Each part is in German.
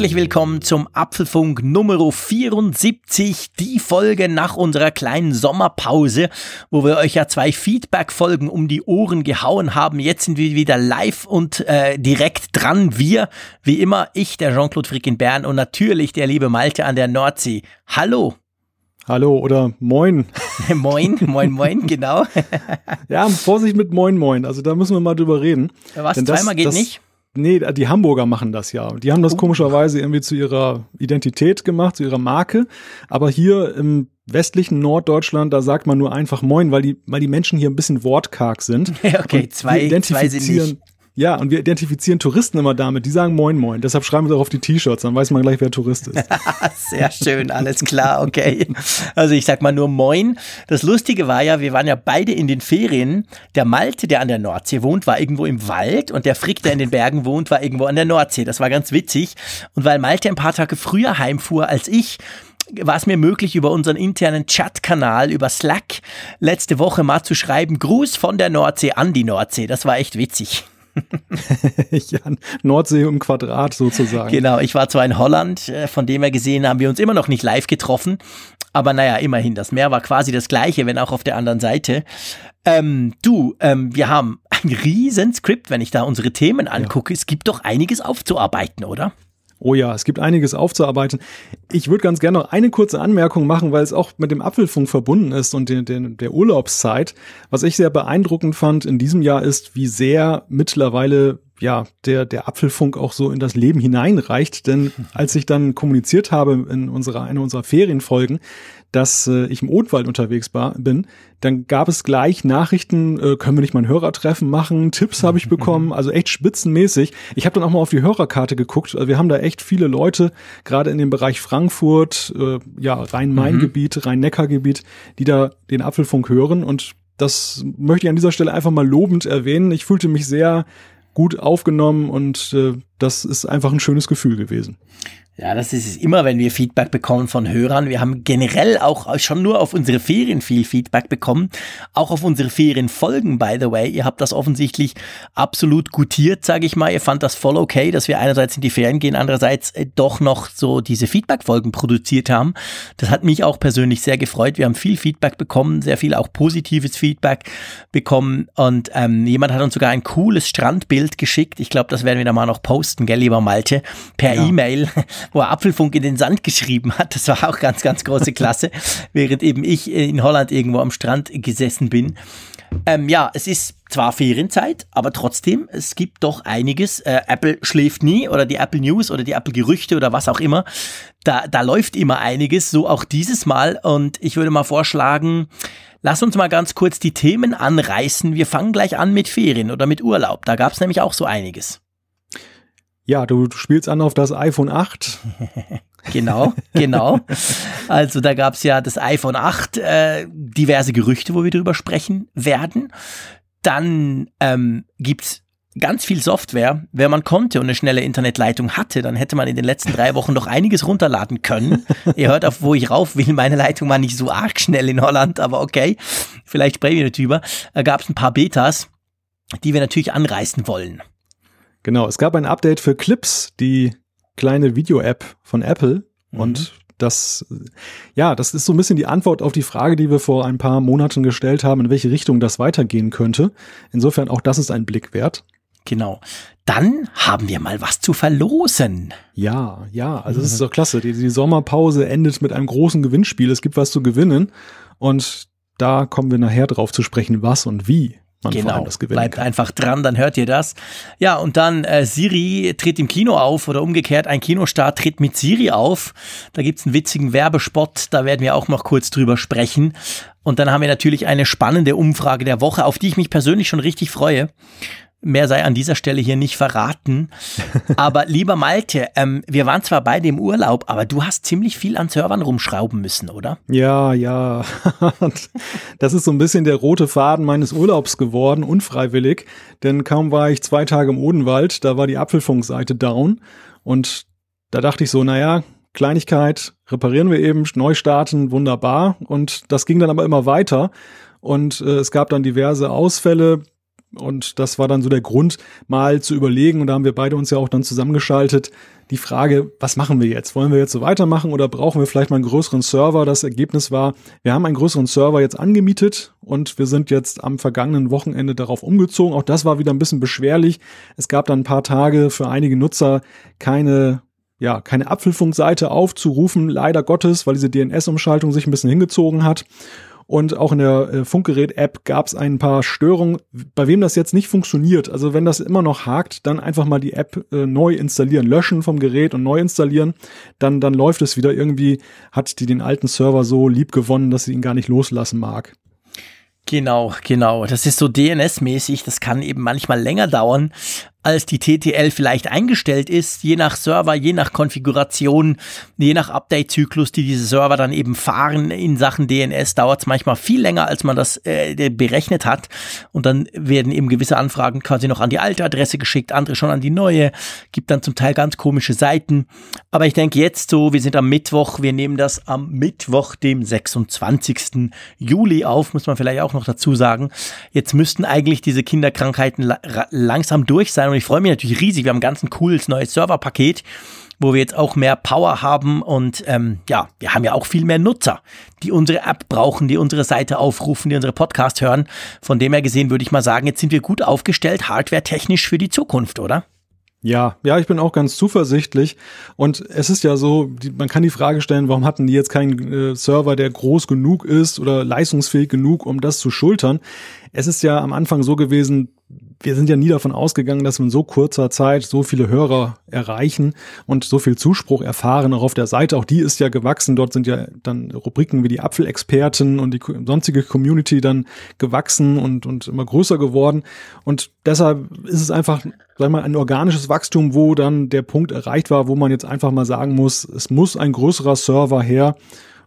Herzlich willkommen zum Apfelfunk Nummer 74, die Folge nach unserer kleinen Sommerpause, wo wir euch ja zwei Feedback-Folgen um die Ohren gehauen haben. Jetzt sind wir wieder live und äh, direkt dran. Wir, wie immer, ich, der Jean-Claude Frick in Bern und natürlich der liebe Malte an der Nordsee. Hallo. Hallo oder Moin. moin, moin, moin, genau. ja, Vorsicht mit Moin, Moin. Also da müssen wir mal drüber reden. Was, Denn zweimal geht das, nicht? Nee, die Hamburger machen das ja. Die haben das oh. komischerweise irgendwie zu ihrer Identität gemacht, zu ihrer Marke. Aber hier im westlichen Norddeutschland, da sagt man nur einfach Moin, weil die, weil die Menschen hier ein bisschen wortkarg sind. Ja, okay, zwei, zwei sind nicht. Ja, und wir identifizieren Touristen immer damit. Die sagen Moin Moin. Deshalb schreiben wir auch auf die T-Shirts, dann weiß man gleich, wer Tourist ist. Sehr schön, alles klar, okay. Also ich sag mal nur Moin. Das Lustige war ja, wir waren ja beide in den Ferien. Der Malte, der an der Nordsee wohnt, war irgendwo im Wald und der Frick, der in den Bergen wohnt, war irgendwo an der Nordsee. Das war ganz witzig. Und weil Malte ein paar Tage früher heimfuhr als ich, war es mir möglich, über unseren internen Chat-Kanal, über Slack, letzte Woche mal zu schreiben, Gruß von der Nordsee an die Nordsee. Das war echt witzig. ja, Nordsee im Quadrat sozusagen. Genau, ich war zwar in Holland, äh, von dem her gesehen haben wir uns immer noch nicht live getroffen, aber naja, immerhin, das Meer war quasi das gleiche, wenn auch auf der anderen Seite. Ähm, du, ähm, wir haben ein riesen Skript, wenn ich da unsere Themen angucke. Ja. Es gibt doch einiges aufzuarbeiten, oder? Oh ja, es gibt einiges aufzuarbeiten. Ich würde ganz gerne noch eine kurze Anmerkung machen, weil es auch mit dem Apfelfunk verbunden ist und den, den, der Urlaubszeit. Was ich sehr beeindruckend fand in diesem Jahr ist, wie sehr mittlerweile ja, der, der Apfelfunk auch so in das Leben hineinreicht. Denn als ich dann kommuniziert habe in unserer, einer unserer Ferienfolgen, dass äh, ich im Odenwald unterwegs war, bin, dann gab es gleich Nachrichten, äh, können wir nicht mal ein Hörertreffen machen, Tipps habe ich bekommen, also echt spitzenmäßig. Ich habe dann auch mal auf die Hörerkarte geguckt, wir haben da echt viele Leute, gerade in dem Bereich Frankfurt, äh, ja, Rhein-Main-Gebiet, mhm. Rhein-Neckar-Gebiet, die da den Apfelfunk hören und das möchte ich an dieser Stelle einfach mal lobend erwähnen. Ich fühlte mich sehr gut aufgenommen und äh, das ist einfach ein schönes Gefühl gewesen. Ja, das ist es immer, wenn wir Feedback bekommen von Hörern. Wir haben generell auch schon nur auf unsere Ferien viel Feedback bekommen. Auch auf unsere Ferienfolgen, by the way. Ihr habt das offensichtlich absolut gutiert, sage ich mal. Ihr fand das voll okay, dass wir einerseits in die Ferien gehen, andererseits äh, doch noch so diese Feedback-Folgen produziert haben. Das hat mich auch persönlich sehr gefreut. Wir haben viel Feedback bekommen, sehr viel auch positives Feedback bekommen. Und ähm, jemand hat uns sogar ein cooles Strandbild geschickt. Ich glaube, das werden wir da mal noch posten, gell, lieber Malte, per ja. E-Mail wo er Apfelfunk in den Sand geschrieben hat. Das war auch ganz, ganz große Klasse, während eben ich in Holland irgendwo am Strand gesessen bin. Ähm, ja, es ist zwar Ferienzeit, aber trotzdem, es gibt doch einiges. Äh, Apple schläft nie oder die Apple News oder die Apple Gerüchte oder was auch immer. Da, da läuft immer einiges, so auch dieses Mal. Und ich würde mal vorschlagen, lass uns mal ganz kurz die Themen anreißen. Wir fangen gleich an mit Ferien oder mit Urlaub. Da gab es nämlich auch so einiges. Ja, du, du spielst an auf das iPhone 8. genau, genau. Also da gab es ja das iPhone 8, äh, diverse Gerüchte, wo wir drüber sprechen werden. Dann ähm, gibt's ganz viel Software. Wenn man konnte und eine schnelle Internetleitung hatte, dann hätte man in den letzten drei Wochen noch einiges runterladen können. Ihr hört auf, wo ich rauf will. Meine Leitung war nicht so arg schnell in Holland, aber okay. Vielleicht sprechen wir nicht drüber. Da gab es ein paar Betas, die wir natürlich anreißen wollen. Genau, es gab ein Update für Clips, die kleine Video-App von Apple. Mhm. Und das, ja, das ist so ein bisschen die Antwort auf die Frage, die wir vor ein paar Monaten gestellt haben, in welche Richtung das weitergehen könnte. Insofern auch das ist ein Blick wert. Genau. Dann haben wir mal was zu verlosen. Ja, ja, also es ist doch klasse. Die, die Sommerpause endet mit einem großen Gewinnspiel. Es gibt was zu gewinnen. Und da kommen wir nachher drauf zu sprechen, was und wie man genau. das gewinnen Bleibt kann. einfach dran, dann hört ihr das. Ja, und dann äh, Siri tritt im Kino auf oder umgekehrt, ein Kinostart tritt mit Siri auf. Da gibt's einen witzigen Werbespot, da werden wir auch noch kurz drüber sprechen. Und dann haben wir natürlich eine spannende Umfrage der Woche, auf die ich mich persönlich schon richtig freue. Mehr sei an dieser Stelle hier nicht verraten. Aber lieber Malte, ähm, wir waren zwar beide im Urlaub, aber du hast ziemlich viel an Servern rumschrauben müssen, oder? Ja, ja. das ist so ein bisschen der rote Faden meines Urlaubs geworden, unfreiwillig. Denn kaum war ich zwei Tage im Odenwald, da war die Apfelfunkseite down. Und da dachte ich so, naja, Kleinigkeit, reparieren wir eben, neu starten, wunderbar. Und das ging dann aber immer weiter. Und äh, es gab dann diverse Ausfälle. Und das war dann so der Grund, mal zu überlegen. Und da haben wir beide uns ja auch dann zusammengeschaltet. Die Frage, was machen wir jetzt? Wollen wir jetzt so weitermachen oder brauchen wir vielleicht mal einen größeren Server? Das Ergebnis war, wir haben einen größeren Server jetzt angemietet und wir sind jetzt am vergangenen Wochenende darauf umgezogen. Auch das war wieder ein bisschen beschwerlich. Es gab dann ein paar Tage für einige Nutzer keine ja, keine Apfelfunkseite aufzurufen, leider Gottes, weil diese DNS-Umschaltung sich ein bisschen hingezogen hat. Und auch in der äh, Funkgerät-App gab es ein paar Störungen, bei wem das jetzt nicht funktioniert. Also wenn das immer noch hakt, dann einfach mal die App äh, neu installieren, löschen vom Gerät und neu installieren. Dann, dann läuft es wieder. Irgendwie hat die den alten Server so lieb gewonnen, dass sie ihn gar nicht loslassen mag. Genau, genau. Das ist so DNS-mäßig. Das kann eben manchmal länger dauern, als die TTL vielleicht eingestellt ist, je nach Server, je nach Konfiguration, je nach Update-Zyklus, die diese Server dann eben fahren in Sachen DNS, dauert es manchmal viel länger, als man das äh, berechnet hat. Und dann werden eben gewisse Anfragen quasi noch an die alte Adresse geschickt, andere schon an die neue. Gibt dann zum Teil ganz komische Seiten. Aber ich denke jetzt so, wir sind am Mittwoch, wir nehmen das am Mittwoch, dem 26. Juli auf, muss man vielleicht auch noch dazu sagen. Jetzt müssten eigentlich diese Kinderkrankheiten la langsam durch sein und ich freue mich natürlich riesig. Wir haben ein ganz cooles neues Serverpaket, wo wir jetzt auch mehr Power haben und ähm, ja, wir haben ja auch viel mehr Nutzer, die unsere App brauchen, die unsere Seite aufrufen, die unsere Podcast hören. Von dem her gesehen würde ich mal sagen, jetzt sind wir gut aufgestellt, hardware-technisch für die Zukunft, oder? Ja, ja, ich bin auch ganz zuversichtlich. Und es ist ja so, die, man kann die Frage stellen, warum hatten die jetzt keinen äh, Server, der groß genug ist oder leistungsfähig genug, um das zu schultern? Es ist ja am Anfang so gewesen, wir sind ja nie davon ausgegangen, dass wir in so kurzer Zeit so viele Hörer erreichen und so viel Zuspruch erfahren, auch auf der Seite. Auch die ist ja gewachsen. Dort sind ja dann Rubriken wie die Apfelexperten und die sonstige Community dann gewachsen und, und immer größer geworden. Und deshalb ist es einfach, sag mal, ein organisches Wachstum, wo dann der Punkt erreicht war, wo man jetzt einfach mal sagen muss, es muss ein größerer Server her.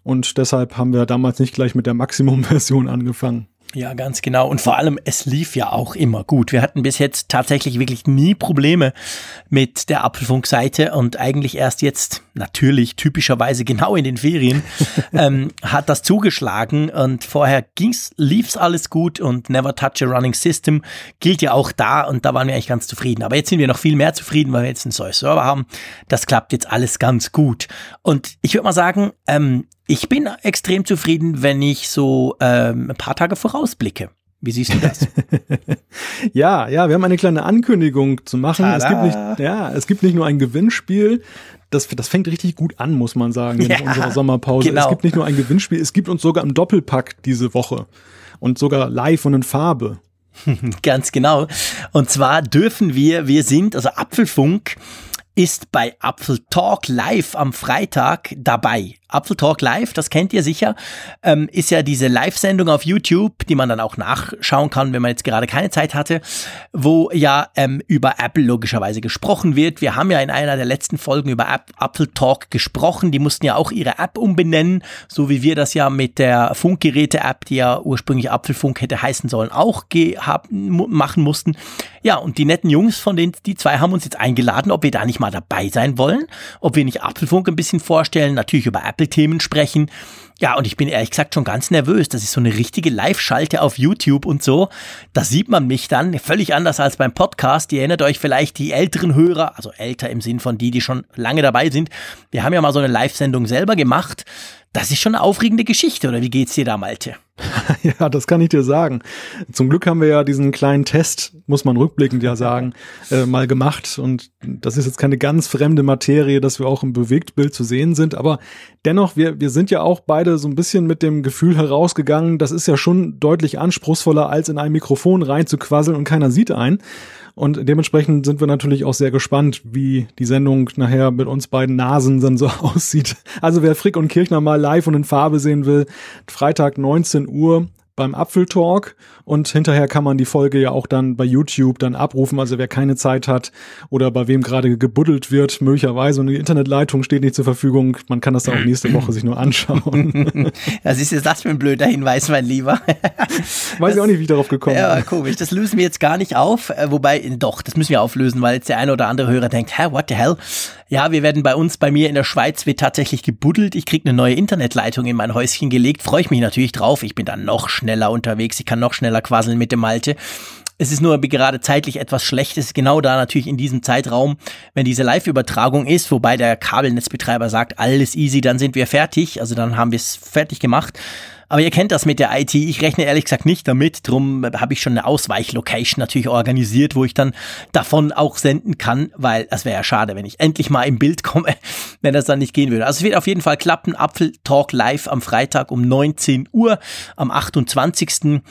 Und deshalb haben wir damals nicht gleich mit der Maximum-Version angefangen. Ja, ganz genau. Und vor allem, es lief ja auch immer gut. Wir hatten bis jetzt tatsächlich wirklich nie Probleme mit der Apfelfunk-Seite und eigentlich erst jetzt, natürlich, typischerweise genau in den Ferien, ähm, hat das zugeschlagen und vorher ging's, lief's alles gut und Never Touch a Running System gilt ja auch da und da waren wir eigentlich ganz zufrieden. Aber jetzt sind wir noch viel mehr zufrieden, weil wir jetzt einen neuen Server haben. Das klappt jetzt alles ganz gut. Und ich würde mal sagen, ähm, ich bin extrem zufrieden, wenn ich so ähm, ein paar Tage vorausblicke. Wie siehst du das? ja, ja, wir haben eine kleine Ankündigung zu machen. Es gibt nicht, ja, es gibt nicht nur ein Gewinnspiel. Das, das fängt richtig gut an, muss man sagen, in ja, unserer Sommerpause. Genau. Es gibt nicht nur ein Gewinnspiel, es gibt uns sogar einen Doppelpack diese Woche. Und sogar live und in Farbe. Ganz genau. Und zwar dürfen wir, wir sind, also Apfelfunk, ist bei Apfel Talk Live am Freitag dabei. Apfel Talk Live, das kennt ihr sicher, ähm, ist ja diese Live-Sendung auf YouTube, die man dann auch nachschauen kann, wenn man jetzt gerade keine Zeit hatte, wo ja ähm, über Apple logischerweise gesprochen wird. Wir haben ja in einer der letzten Folgen über App, Apple Talk gesprochen. Die mussten ja auch ihre App umbenennen, so wie wir das ja mit der Funkgeräte-App, die ja ursprünglich Apfelfunk hätte heißen sollen, auch machen mussten. Ja, und die netten Jungs von den, die zwei haben uns jetzt eingeladen, ob wir da nicht mal dabei sein wollen, ob wir nicht Apfelfunk ein bisschen vorstellen, natürlich über Apple Apple-Themen sprechen. Ja, und ich bin ehrlich gesagt schon ganz nervös. Das ist so eine richtige Live-Schalte auf YouTube und so. Da sieht man mich dann völlig anders als beim Podcast. Ihr erinnert euch vielleicht die älteren Hörer, also älter im Sinn von die, die schon lange dabei sind. Wir haben ja mal so eine Live-Sendung selber gemacht. Das ist schon eine aufregende Geschichte, oder wie geht's dir da, Malte? ja, das kann ich dir sagen. Zum Glück haben wir ja diesen kleinen Test, muss man rückblickend ja sagen, äh, mal gemacht. Und das ist jetzt keine ganz fremde Materie, dass wir auch im Bewegtbild zu sehen sind. Aber dennoch, wir, wir sind ja auch beide so ein bisschen mit dem Gefühl herausgegangen, das ist ja schon deutlich anspruchsvoller, als in ein Mikrofon reinzuquasseln und keiner sieht einen. Und dementsprechend sind wir natürlich auch sehr gespannt, wie die Sendung nachher mit uns beiden Nasen dann so aussieht. Also wer Frick und Kirchner mal live und in Farbe sehen will, Freitag 19 Uhr beim Apfeltalk und hinterher kann man die Folge ja auch dann bei YouTube dann abrufen. Also wer keine Zeit hat oder bei wem gerade gebuddelt wird, möglicherweise und die Internetleitung steht nicht zur Verfügung, man kann das dann auch nächste Woche sich nur anschauen. Das ist jetzt das für ein blöder Hinweis, mein Lieber. Weiß das, ich auch nicht, wie ich darauf gekommen bin. Ja, komisch. Das lösen wir jetzt gar nicht auf. Äh, wobei, doch, das müssen wir auflösen, weil jetzt der eine oder andere Hörer denkt, hä, what the hell? Ja, wir werden bei uns, bei mir in der Schweiz wird tatsächlich gebuddelt. Ich kriege eine neue Internetleitung in mein Häuschen gelegt. Freue ich mich natürlich drauf. Ich bin dann noch schneller unterwegs. Ich kann noch schneller quasseln mit dem Malte. Es ist nur gerade zeitlich etwas schlecht. Es ist genau da natürlich in diesem Zeitraum, wenn diese Live-Übertragung ist, wobei der Kabelnetzbetreiber sagt, alles easy, dann sind wir fertig. Also dann haben wir es fertig gemacht. Aber ihr kennt das mit der IT. Ich rechne ehrlich gesagt nicht damit. Drum habe ich schon eine Ausweichlocation natürlich organisiert, wo ich dann davon auch senden kann, weil das wäre ja schade, wenn ich endlich mal im Bild komme, wenn das dann nicht gehen würde. Also es wird auf jeden Fall klappen. Apfel Talk live am Freitag um 19 Uhr am 28.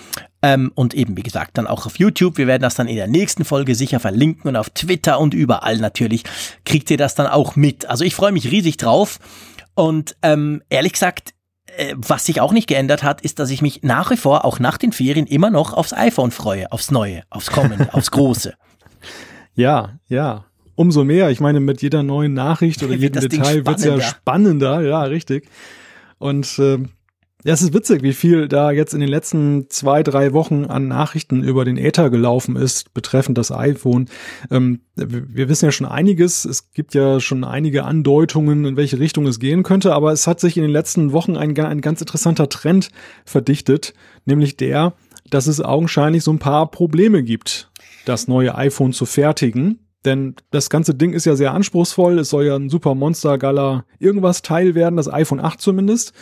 Ähm, und eben, wie gesagt, dann auch auf YouTube. Wir werden das dann in der nächsten Folge sicher verlinken und auf Twitter und überall natürlich kriegt ihr das dann auch mit. Also ich freue mich riesig drauf. Und ähm, ehrlich gesagt, was sich auch nicht geändert hat, ist, dass ich mich nach wie vor, auch nach den Ferien, immer noch aufs iPhone freue, aufs Neue, aufs Kommende, aufs Große. Ja, ja. Umso mehr. Ich meine, mit jeder neuen Nachricht oder jedem Detail wird es ja spannender. Ja, richtig. Und äh, ja, es ist witzig, wie viel da jetzt in den letzten zwei, drei Wochen an Nachrichten über den Äther gelaufen ist, betreffend das iPhone. Ähm, wir wissen ja schon einiges. Es gibt ja schon einige Andeutungen, in welche Richtung es gehen könnte, aber es hat sich in den letzten Wochen ein, ein ganz interessanter Trend verdichtet, nämlich der, dass es augenscheinlich so ein paar Probleme gibt, das neue iPhone zu fertigen. Denn das ganze Ding ist ja sehr anspruchsvoll. Es soll ja ein super Monster Gala irgendwas Teil werden, das iPhone 8 zumindest.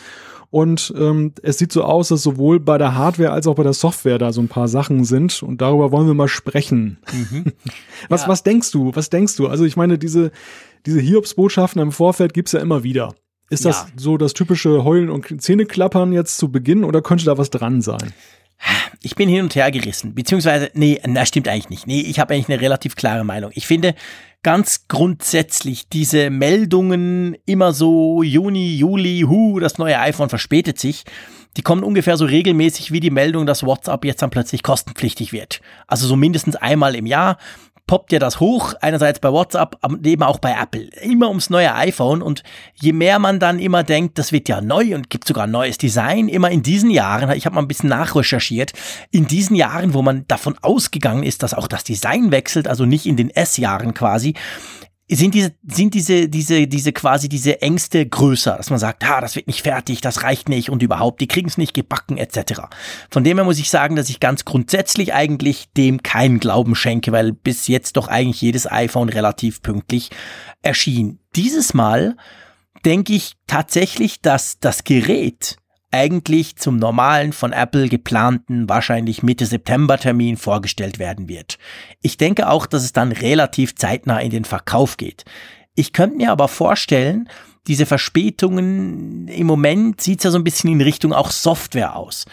Und ähm, es sieht so aus, dass sowohl bei der Hardware als auch bei der Software da so ein paar Sachen sind. Und darüber wollen wir mal sprechen. Mhm. was, ja. was denkst du? Was denkst du? Also ich meine, diese, diese Hiobsbotschaften im Vorfeld gibt's ja immer wieder. Ist das ja. so das typische Heulen und Zähneklappern jetzt zu Beginn oder könnte da was dran sein? Ich bin hin und her gerissen, beziehungsweise, nee, das stimmt eigentlich nicht. Nee, ich habe eigentlich eine relativ klare Meinung. Ich finde, ganz grundsätzlich diese Meldungen immer so Juni, Juli, hu, das neue iPhone verspätet sich. Die kommen ungefähr so regelmäßig wie die Meldung, dass WhatsApp jetzt dann plötzlich kostenpflichtig wird. Also so mindestens einmal im Jahr poppt ja das hoch, einerseits bei WhatsApp, eben auch bei Apple, immer ums neue iPhone und je mehr man dann immer denkt, das wird ja neu und gibt sogar ein neues Design, immer in diesen Jahren, ich habe mal ein bisschen nachrecherchiert, in diesen Jahren, wo man davon ausgegangen ist, dass auch das Design wechselt, also nicht in den S-Jahren quasi, sind diese, sind diese, diese, diese quasi diese Ängste größer, dass man sagt, ah, das wird nicht fertig, das reicht nicht und überhaupt, die kriegen es nicht gebacken, etc. Von dem her muss ich sagen, dass ich ganz grundsätzlich eigentlich dem keinen Glauben schenke, weil bis jetzt doch eigentlich jedes iPhone relativ pünktlich erschien. Dieses Mal denke ich tatsächlich, dass das Gerät eigentlich zum normalen von Apple geplanten wahrscheinlich Mitte September Termin vorgestellt werden wird. Ich denke auch, dass es dann relativ zeitnah in den Verkauf geht. Ich könnte mir aber vorstellen, diese Verspätungen im Moment sieht es ja so ein bisschen in Richtung auch Software aus.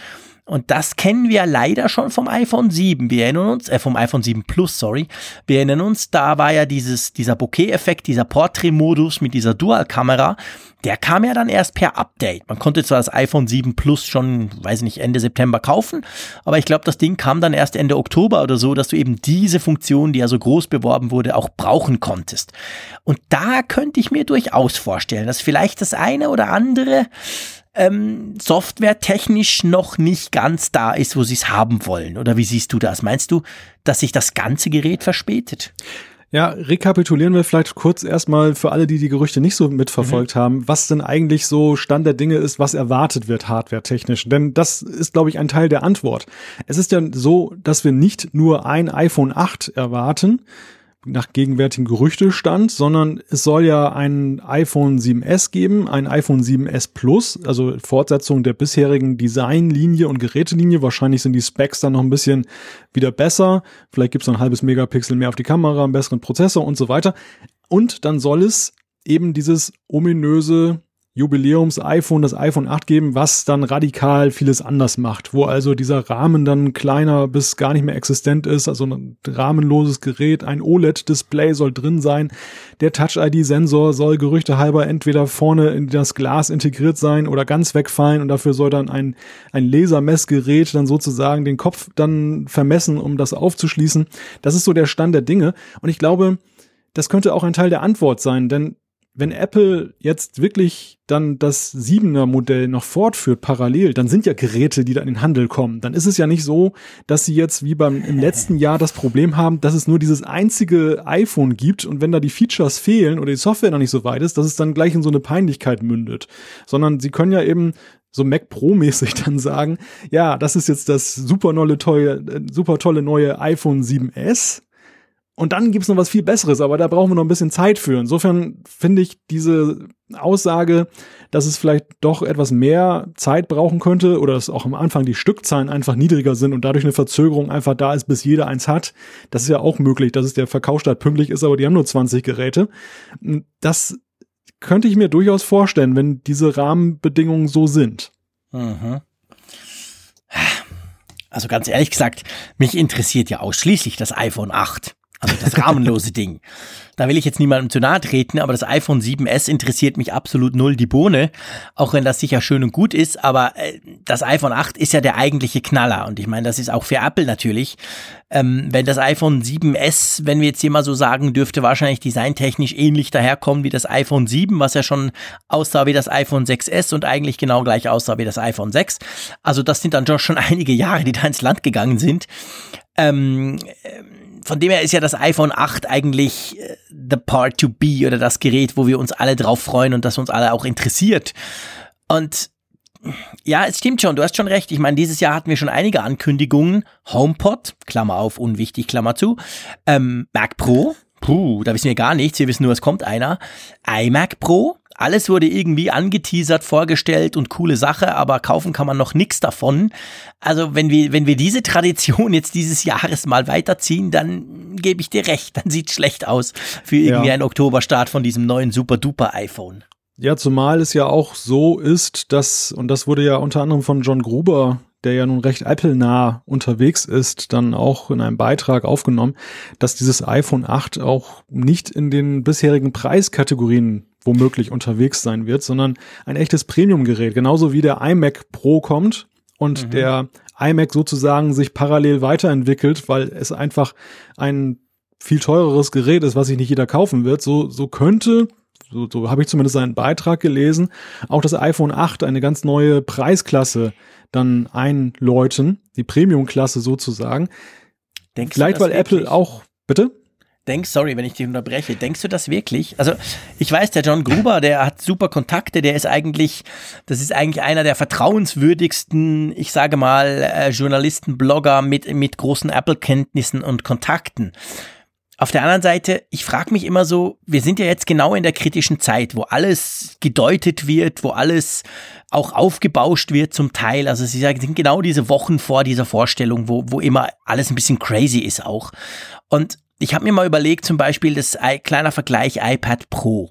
Und das kennen wir leider schon vom iPhone 7. Wir erinnern uns, äh, vom iPhone 7 Plus, sorry. Wir erinnern uns, da war ja dieses, dieser Bokeh-Effekt, dieser Portrait-Modus mit dieser Dual-Kamera. Der kam ja dann erst per Update. Man konnte zwar das iPhone 7 Plus schon, weiß ich nicht, Ende September kaufen, aber ich glaube, das Ding kam dann erst Ende Oktober oder so, dass du eben diese Funktion, die ja so groß beworben wurde, auch brauchen konntest. Und da könnte ich mir durchaus vorstellen, dass vielleicht das eine oder andere ähm, softwaretechnisch noch nicht ganz da ist, wo sie es haben wollen. Oder wie siehst du das? Meinst du, dass sich das ganze Gerät verspätet? Ja, rekapitulieren wir vielleicht kurz erstmal für alle, die die Gerüchte nicht so mitverfolgt mhm. haben, was denn eigentlich so Stand der Dinge ist, was erwartet wird hardwaretechnisch. Denn das ist, glaube ich, ein Teil der Antwort. Es ist ja so, dass wir nicht nur ein iPhone 8 erwarten, nach gegenwärtigem Gerüchtestand, sondern es soll ja ein iPhone 7S geben, ein iPhone 7S Plus, also Fortsetzung der bisherigen Designlinie und Gerätelinie. Wahrscheinlich sind die Specs dann noch ein bisschen wieder besser. Vielleicht gibt es ein halbes Megapixel mehr auf die Kamera, einen besseren Prozessor und so weiter. Und dann soll es eben dieses ominöse Jubiläums-iPhone, das iPhone 8 geben, was dann radikal vieles anders macht, wo also dieser Rahmen dann kleiner bis gar nicht mehr existent ist, also ein rahmenloses Gerät, ein OLED-Display soll drin sein, der Touch-ID-Sensor soll Gerüchte halber entweder vorne in das Glas integriert sein oder ganz wegfallen und dafür soll dann ein, ein Lasermessgerät dann sozusagen den Kopf dann vermessen, um das aufzuschließen. Das ist so der Stand der Dinge. Und ich glaube, das könnte auch ein Teil der Antwort sein, denn wenn Apple jetzt wirklich dann das siebener Modell noch fortführt parallel, dann sind ja Geräte, die dann in den Handel kommen. Dann ist es ja nicht so, dass sie jetzt wie beim im letzten Jahr das Problem haben, dass es nur dieses einzige iPhone gibt und wenn da die Features fehlen oder die Software noch nicht so weit ist, dass es dann gleich in so eine Peinlichkeit mündet. Sondern sie können ja eben so Mac Pro mäßig dann sagen, ja, das ist jetzt das super tolle, super tolle neue iPhone 7S und dann gibt's noch was viel Besseres, aber da brauchen wir noch ein bisschen Zeit für. Insofern finde ich diese Aussage, dass es vielleicht doch etwas mehr Zeit brauchen könnte oder dass auch am Anfang die Stückzahlen einfach niedriger sind und dadurch eine Verzögerung einfach da ist, bis jeder eins hat. Das ist ja auch möglich, dass es der Verkaufsstart pünktlich ist, aber die haben nur 20 Geräte. Das könnte ich mir durchaus vorstellen, wenn diese Rahmenbedingungen so sind. Mhm. Also ganz ehrlich gesagt, mich interessiert ja ausschließlich das iPhone 8. Also das rahmenlose Ding. Da will ich jetzt niemandem zu nahe treten, aber das iPhone 7S interessiert mich absolut null die Bohne, auch wenn das sicher schön und gut ist, aber äh, das iPhone 8 ist ja der eigentliche Knaller und ich meine, das ist auch für Apple natürlich. Ähm, wenn das iPhone 7S, wenn wir jetzt hier mal so sagen, dürfte wahrscheinlich designtechnisch ähnlich daherkommen wie das iPhone 7, was ja schon aussah wie das iPhone 6S und eigentlich genau gleich aussah wie das iPhone 6. Also das sind dann doch schon einige Jahre, die da ins Land gegangen sind. Ähm, von dem her ist ja das iPhone 8 eigentlich äh, the part to be oder das Gerät, wo wir uns alle drauf freuen und das uns alle auch interessiert. Und ja, es stimmt schon, du hast schon recht. Ich meine, dieses Jahr hatten wir schon einige Ankündigungen. HomePod, Klammer auf, unwichtig, Klammer zu. Ähm, Mac Pro, puh, da wissen wir gar nichts. Wir wissen nur, es kommt einer. iMac Pro, alles wurde irgendwie angeteasert, vorgestellt und coole Sache, aber kaufen kann man noch nichts davon. Also wenn wir, wenn wir diese Tradition jetzt dieses Jahres mal weiterziehen, dann gebe ich dir recht, dann sieht schlecht aus für irgendwie ja. einen Oktoberstart von diesem neuen super-duper iPhone. Ja, zumal es ja auch so ist, dass, und das wurde ja unter anderem von John Gruber der ja nun recht Apple-nah unterwegs ist, dann auch in einem Beitrag aufgenommen, dass dieses iPhone 8 auch nicht in den bisherigen Preiskategorien womöglich unterwegs sein wird, sondern ein echtes Premium-Gerät, genauso wie der iMac Pro kommt und mhm. der iMac sozusagen sich parallel weiterentwickelt, weil es einfach ein viel teureres Gerät ist, was sich nicht jeder kaufen wird. So, so könnte, so, so habe ich zumindest einen Beitrag gelesen, auch das iPhone 8 eine ganz neue Preisklasse dann einläuten, die Premium-Klasse sozusagen. Denkst Vielleicht, weil wirklich? Apple auch, bitte? Denkst, sorry, wenn ich dich unterbreche, denkst du das wirklich? Also, ich weiß, der John Gruber, der hat super Kontakte, der ist eigentlich, das ist eigentlich einer der vertrauenswürdigsten, ich sage mal, äh, Journalisten, Blogger mit, mit großen Apple-Kenntnissen und Kontakten. Auf der anderen Seite, ich frage mich immer so, wir sind ja jetzt genau in der kritischen Zeit, wo alles gedeutet wird, wo alles auch aufgebauscht wird zum Teil. Also sie sind genau diese Wochen vor dieser Vorstellung, wo, wo immer alles ein bisschen crazy ist auch. Und ich habe mir mal überlegt, zum Beispiel das kleiner Vergleich iPad Pro.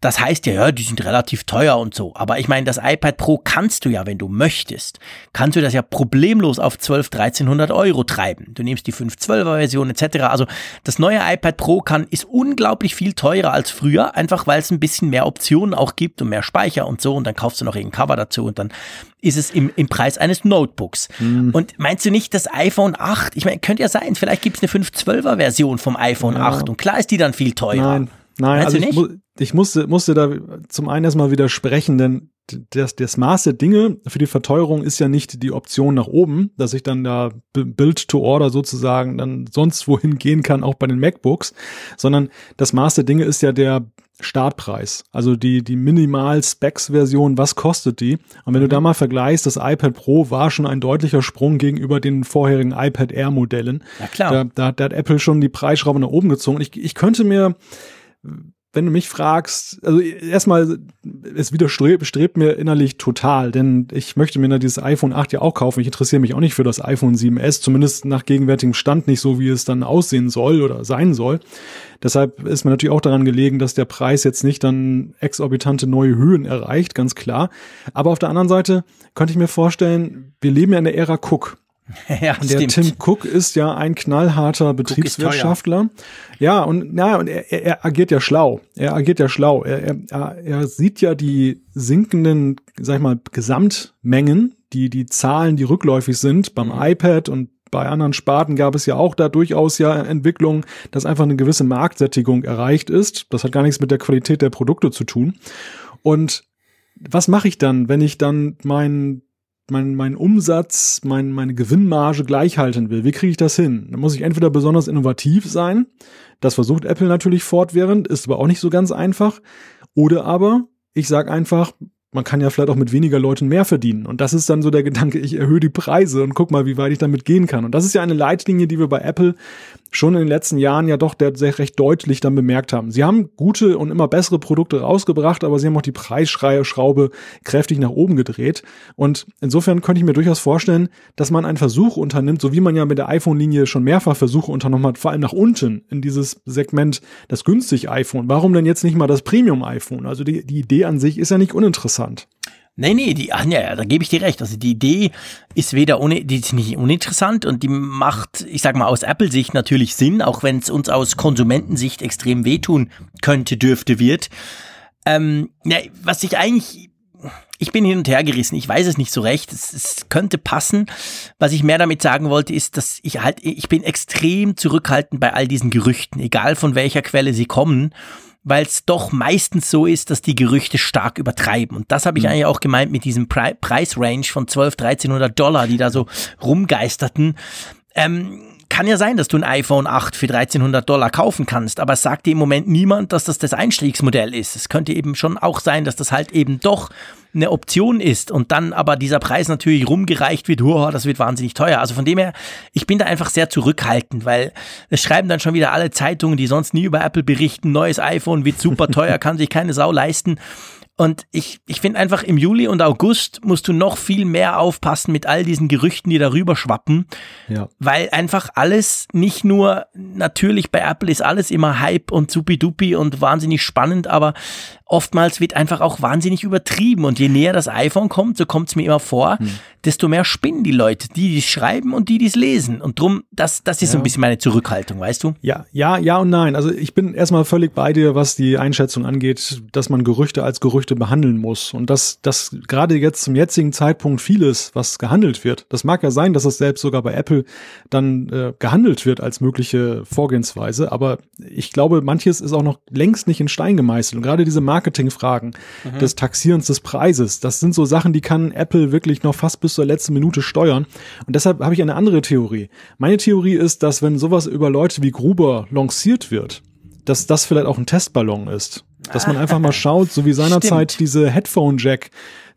Das heißt ja, ja, die sind relativ teuer und so. Aber ich meine, das iPad Pro kannst du ja, wenn du möchtest, kannst du das ja problemlos auf 12, 1300 Euro treiben. Du nimmst die 512er Version etc. Also das neue iPad Pro kann, ist unglaublich viel teurer als früher, einfach weil es ein bisschen mehr Optionen auch gibt und mehr Speicher und so. Und dann kaufst du noch irgendein Cover dazu und dann ist es im, im Preis eines Notebooks. Hm. Und meinst du nicht, das iPhone 8, ich meine, könnte ja sein, vielleicht gibt es eine 512er Version vom iPhone ja. 8 und klar ist die dann viel teurer. Nein. Nein, also ich, mu ich, musste, musste da zum einen erstmal widersprechen, denn das, das Maß der Dinge für die Verteuerung ist ja nicht die Option nach oben, dass ich dann da Build to Order sozusagen dann sonst wohin gehen kann, auch bei den MacBooks, sondern das Maß der Dinge ist ja der Startpreis, also die, die Minimal-Specs-Version, was kostet die? Und wenn du da mal vergleichst, das iPad Pro war schon ein deutlicher Sprung gegenüber den vorherigen iPad Air-Modellen. Ja, klar. Da, da, da hat Apple schon die Preisschraube nach oben gezogen. Ich, ich könnte mir wenn du mich fragst, also erstmal, es widerstrebt strebt mir innerlich total, denn ich möchte mir dieses iPhone 8 ja auch kaufen. Ich interessiere mich auch nicht für das iPhone 7S, zumindest nach gegenwärtigem Stand nicht so, wie es dann aussehen soll oder sein soll. Deshalb ist mir natürlich auch daran gelegen, dass der Preis jetzt nicht dann exorbitante neue Höhen erreicht, ganz klar. Aber auf der anderen Seite könnte ich mir vorstellen, wir leben ja in der Ära Cook. Ja, und der stimmt. Tim Cook ist ja ein knallharter Betriebswirtschaftler. Ja, und na, und er, er, er agiert ja schlau. Er agiert ja schlau. Er, er, er sieht ja die sinkenden, sag ich mal, Gesamtmengen, die die Zahlen, die rückläufig sind beim mhm. iPad und bei anderen Sparten gab es ja auch da durchaus ja Entwicklungen, dass einfach eine gewisse Marktsättigung erreicht ist. Das hat gar nichts mit der Qualität der Produkte zu tun. Und was mache ich dann, wenn ich dann meinen mein, mein Umsatz, mein, meine Gewinnmarge gleich halten will, wie kriege ich das hin? Da muss ich entweder besonders innovativ sein, das versucht Apple natürlich fortwährend, ist aber auch nicht so ganz einfach, oder aber ich sage einfach, man kann ja vielleicht auch mit weniger Leuten mehr verdienen. Und das ist dann so der Gedanke, ich erhöhe die Preise und guck mal, wie weit ich damit gehen kann. Und das ist ja eine Leitlinie, die wir bei Apple schon in den letzten Jahren ja doch recht deutlich dann bemerkt haben. Sie haben gute und immer bessere Produkte rausgebracht, aber sie haben auch die Preisschraube kräftig nach oben gedreht. Und insofern könnte ich mir durchaus vorstellen, dass man einen Versuch unternimmt, so wie man ja mit der iPhone-Linie schon mehrfach Versuche unternommen hat, vor allem nach unten in dieses Segment das günstig iPhone. Warum denn jetzt nicht mal das Premium iPhone? Also die, die Idee an sich ist ja nicht uninteressant. Nee, nee, die, ach, ja, da gebe ich dir recht. Also die Idee ist weder ohne, die ist nicht uninteressant und die macht, ich sag mal, aus Apple-Sicht natürlich Sinn, auch wenn es uns aus Konsumentensicht extrem wehtun könnte, dürfte, wird. Ähm, ja, was ich eigentlich, ich bin hin und her gerissen, ich weiß es nicht so recht, es, es könnte passen. Was ich mehr damit sagen wollte, ist, dass ich halt, ich bin extrem zurückhaltend bei all diesen Gerüchten, egal von welcher Quelle sie kommen weil es doch meistens so ist, dass die Gerüchte stark übertreiben. Und das habe ich mhm. eigentlich auch gemeint mit diesem Pre Preisrange von 12, 1300 Dollar, die da so rumgeisterten. Ähm, kann ja sein, dass du ein iPhone 8 für 1300 Dollar kaufen kannst, aber es sagt dir im Moment niemand, dass das das Einstiegsmodell ist. Es könnte eben schon auch sein, dass das halt eben doch eine Option ist und dann aber dieser Preis natürlich rumgereicht wird, oh, das wird wahnsinnig teuer. Also von dem her, ich bin da einfach sehr zurückhaltend, weil es schreiben dann schon wieder alle Zeitungen, die sonst nie über Apple berichten, neues iPhone wird super teuer, kann sich keine Sau leisten. Und ich, ich finde einfach, im Juli und August musst du noch viel mehr aufpassen mit all diesen Gerüchten, die darüber schwappen. Ja. Weil einfach alles, nicht nur, natürlich bei Apple ist alles immer Hype und supi-dupi und wahnsinnig spannend, aber oftmals wird einfach auch wahnsinnig übertrieben. Und je näher das iPhone kommt, so kommt es mir immer vor, hm. Desto mehr spinnen die Leute, die die schreiben und die die es lesen. Und drum, das, das ist ja. so ein bisschen meine Zurückhaltung, weißt du? Ja, ja, ja und nein. Also ich bin erstmal völlig bei dir, was die Einschätzung angeht, dass man Gerüchte als Gerüchte behandeln muss. Und dass, dass gerade jetzt zum jetzigen Zeitpunkt vieles, was gehandelt wird, das mag ja sein, dass es selbst sogar bei Apple dann äh, gehandelt wird als mögliche Vorgehensweise. Aber ich glaube, manches ist auch noch längst nicht in Stein gemeißelt. Und gerade diese Marke Marketingfragen, mhm. des Taxierens des Preises. Das sind so Sachen, die kann Apple wirklich noch fast bis zur letzten Minute steuern. Und deshalb habe ich eine andere Theorie. Meine Theorie ist, dass wenn sowas über Leute wie Gruber lanciert wird, dass das vielleicht auch ein Testballon ist. Dass man einfach mal schaut, so wie seinerzeit diese Headphone-Jack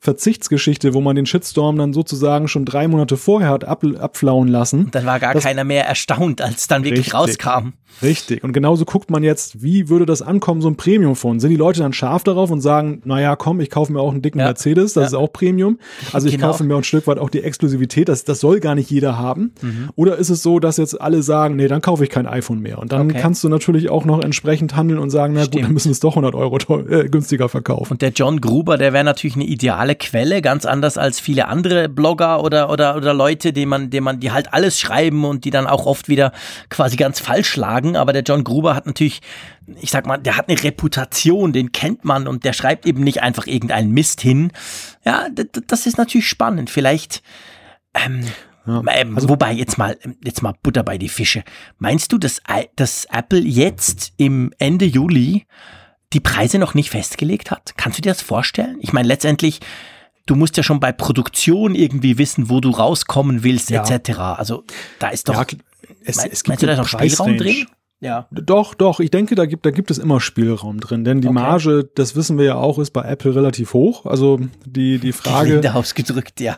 Verzichtsgeschichte, wo man den Shitstorm dann sozusagen schon drei Monate vorher hat ab, abflauen lassen. Und dann war gar das, keiner mehr erstaunt, als dann wirklich richtig, rauskam. Richtig. Und genauso guckt man jetzt, wie würde das ankommen, so ein Premium-Phone? Sind die Leute dann scharf darauf und sagen, naja, komm, ich kaufe mir auch einen dicken ja. Mercedes, das ja. ist auch Premium. Also ich genau. kaufe mir ein Stück weit auch die Exklusivität, das, das soll gar nicht jeder haben. Mhm. Oder ist es so, dass jetzt alle sagen, nee, dann kaufe ich kein iPhone mehr. Und dann okay. kannst du natürlich auch noch entsprechend handeln und sagen, na Stimmt. gut, dann müssen wir es doch 100 Euro äh, günstiger verkaufen. Und der John Gruber, der wäre natürlich eine ideale zentrale Quelle, ganz anders als viele andere Blogger oder, oder, oder Leute, die man, die man, die halt alles schreiben und die dann auch oft wieder quasi ganz falsch schlagen. Aber der John Gruber hat natürlich, ich sag mal, der hat eine Reputation, den kennt man und der schreibt eben nicht einfach irgendeinen Mist hin. Ja, das ist natürlich spannend. Vielleicht, ähm, ja. Ähm, also, wobei, jetzt mal, jetzt mal Butter bei die Fische. Meinst du, dass, dass Apple jetzt im Ende Juli die Preise noch nicht festgelegt hat. Kannst du dir das vorstellen? Ich meine, letztendlich, du musst ja schon bei Produktion irgendwie wissen, wo du rauskommen willst, ja. etc. Also da ist doch. Ja, es, es gibt du da noch Spielraum drin? Ja. Doch, doch, ich denke, da gibt, da gibt es immer Spielraum drin, denn die Okay. Marge, das wissen wir ja auch, ist bei Apple relativ hoch. Also die, die Frage. Gelinde ausgedrückt, ja.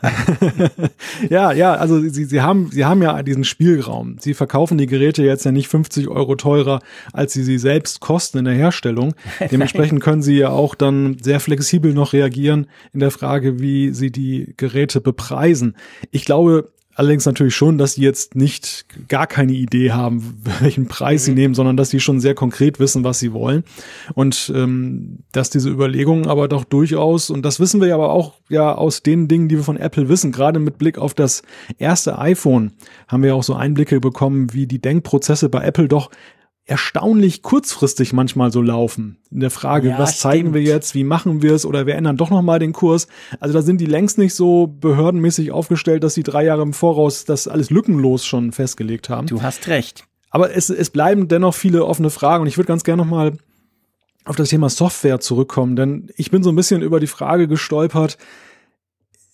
ja, ja, also sie, sie haben, sie haben ja diesen Spielraum. Sie verkaufen die Geräte jetzt ja nicht 50 Euro teurer, als sie sie selbst kosten in der Herstellung. Dementsprechend können sie ja auch dann sehr flexibel noch reagieren in der Frage, wie sie die Geräte bepreisen. Ich glaube, Allerdings natürlich schon, dass sie jetzt nicht gar keine Idee haben, welchen Preis sie nehmen, sondern dass sie schon sehr konkret wissen, was sie wollen. Und ähm, dass diese Überlegungen aber doch durchaus, und das wissen wir ja aber auch ja aus den Dingen, die wir von Apple wissen, gerade mit Blick auf das erste iPhone, haben wir ja auch so Einblicke bekommen, wie die Denkprozesse bei Apple doch erstaunlich kurzfristig manchmal so laufen. In der Frage, Ja, was zeigen stimmt. wir jetzt, wie machen wir es oder wir ändern doch nochmal den Kurs. Also da sind die längst nicht so behördenmäßig aufgestellt, dass sie drei Jahre im Voraus das alles lückenlos schon festgelegt haben. Du hast recht. Aber es, es bleiben dennoch viele offene Fragen und ich würde ganz gerne nochmal auf das Thema Software zurückkommen, denn ich bin so ein bisschen über die Frage gestolpert,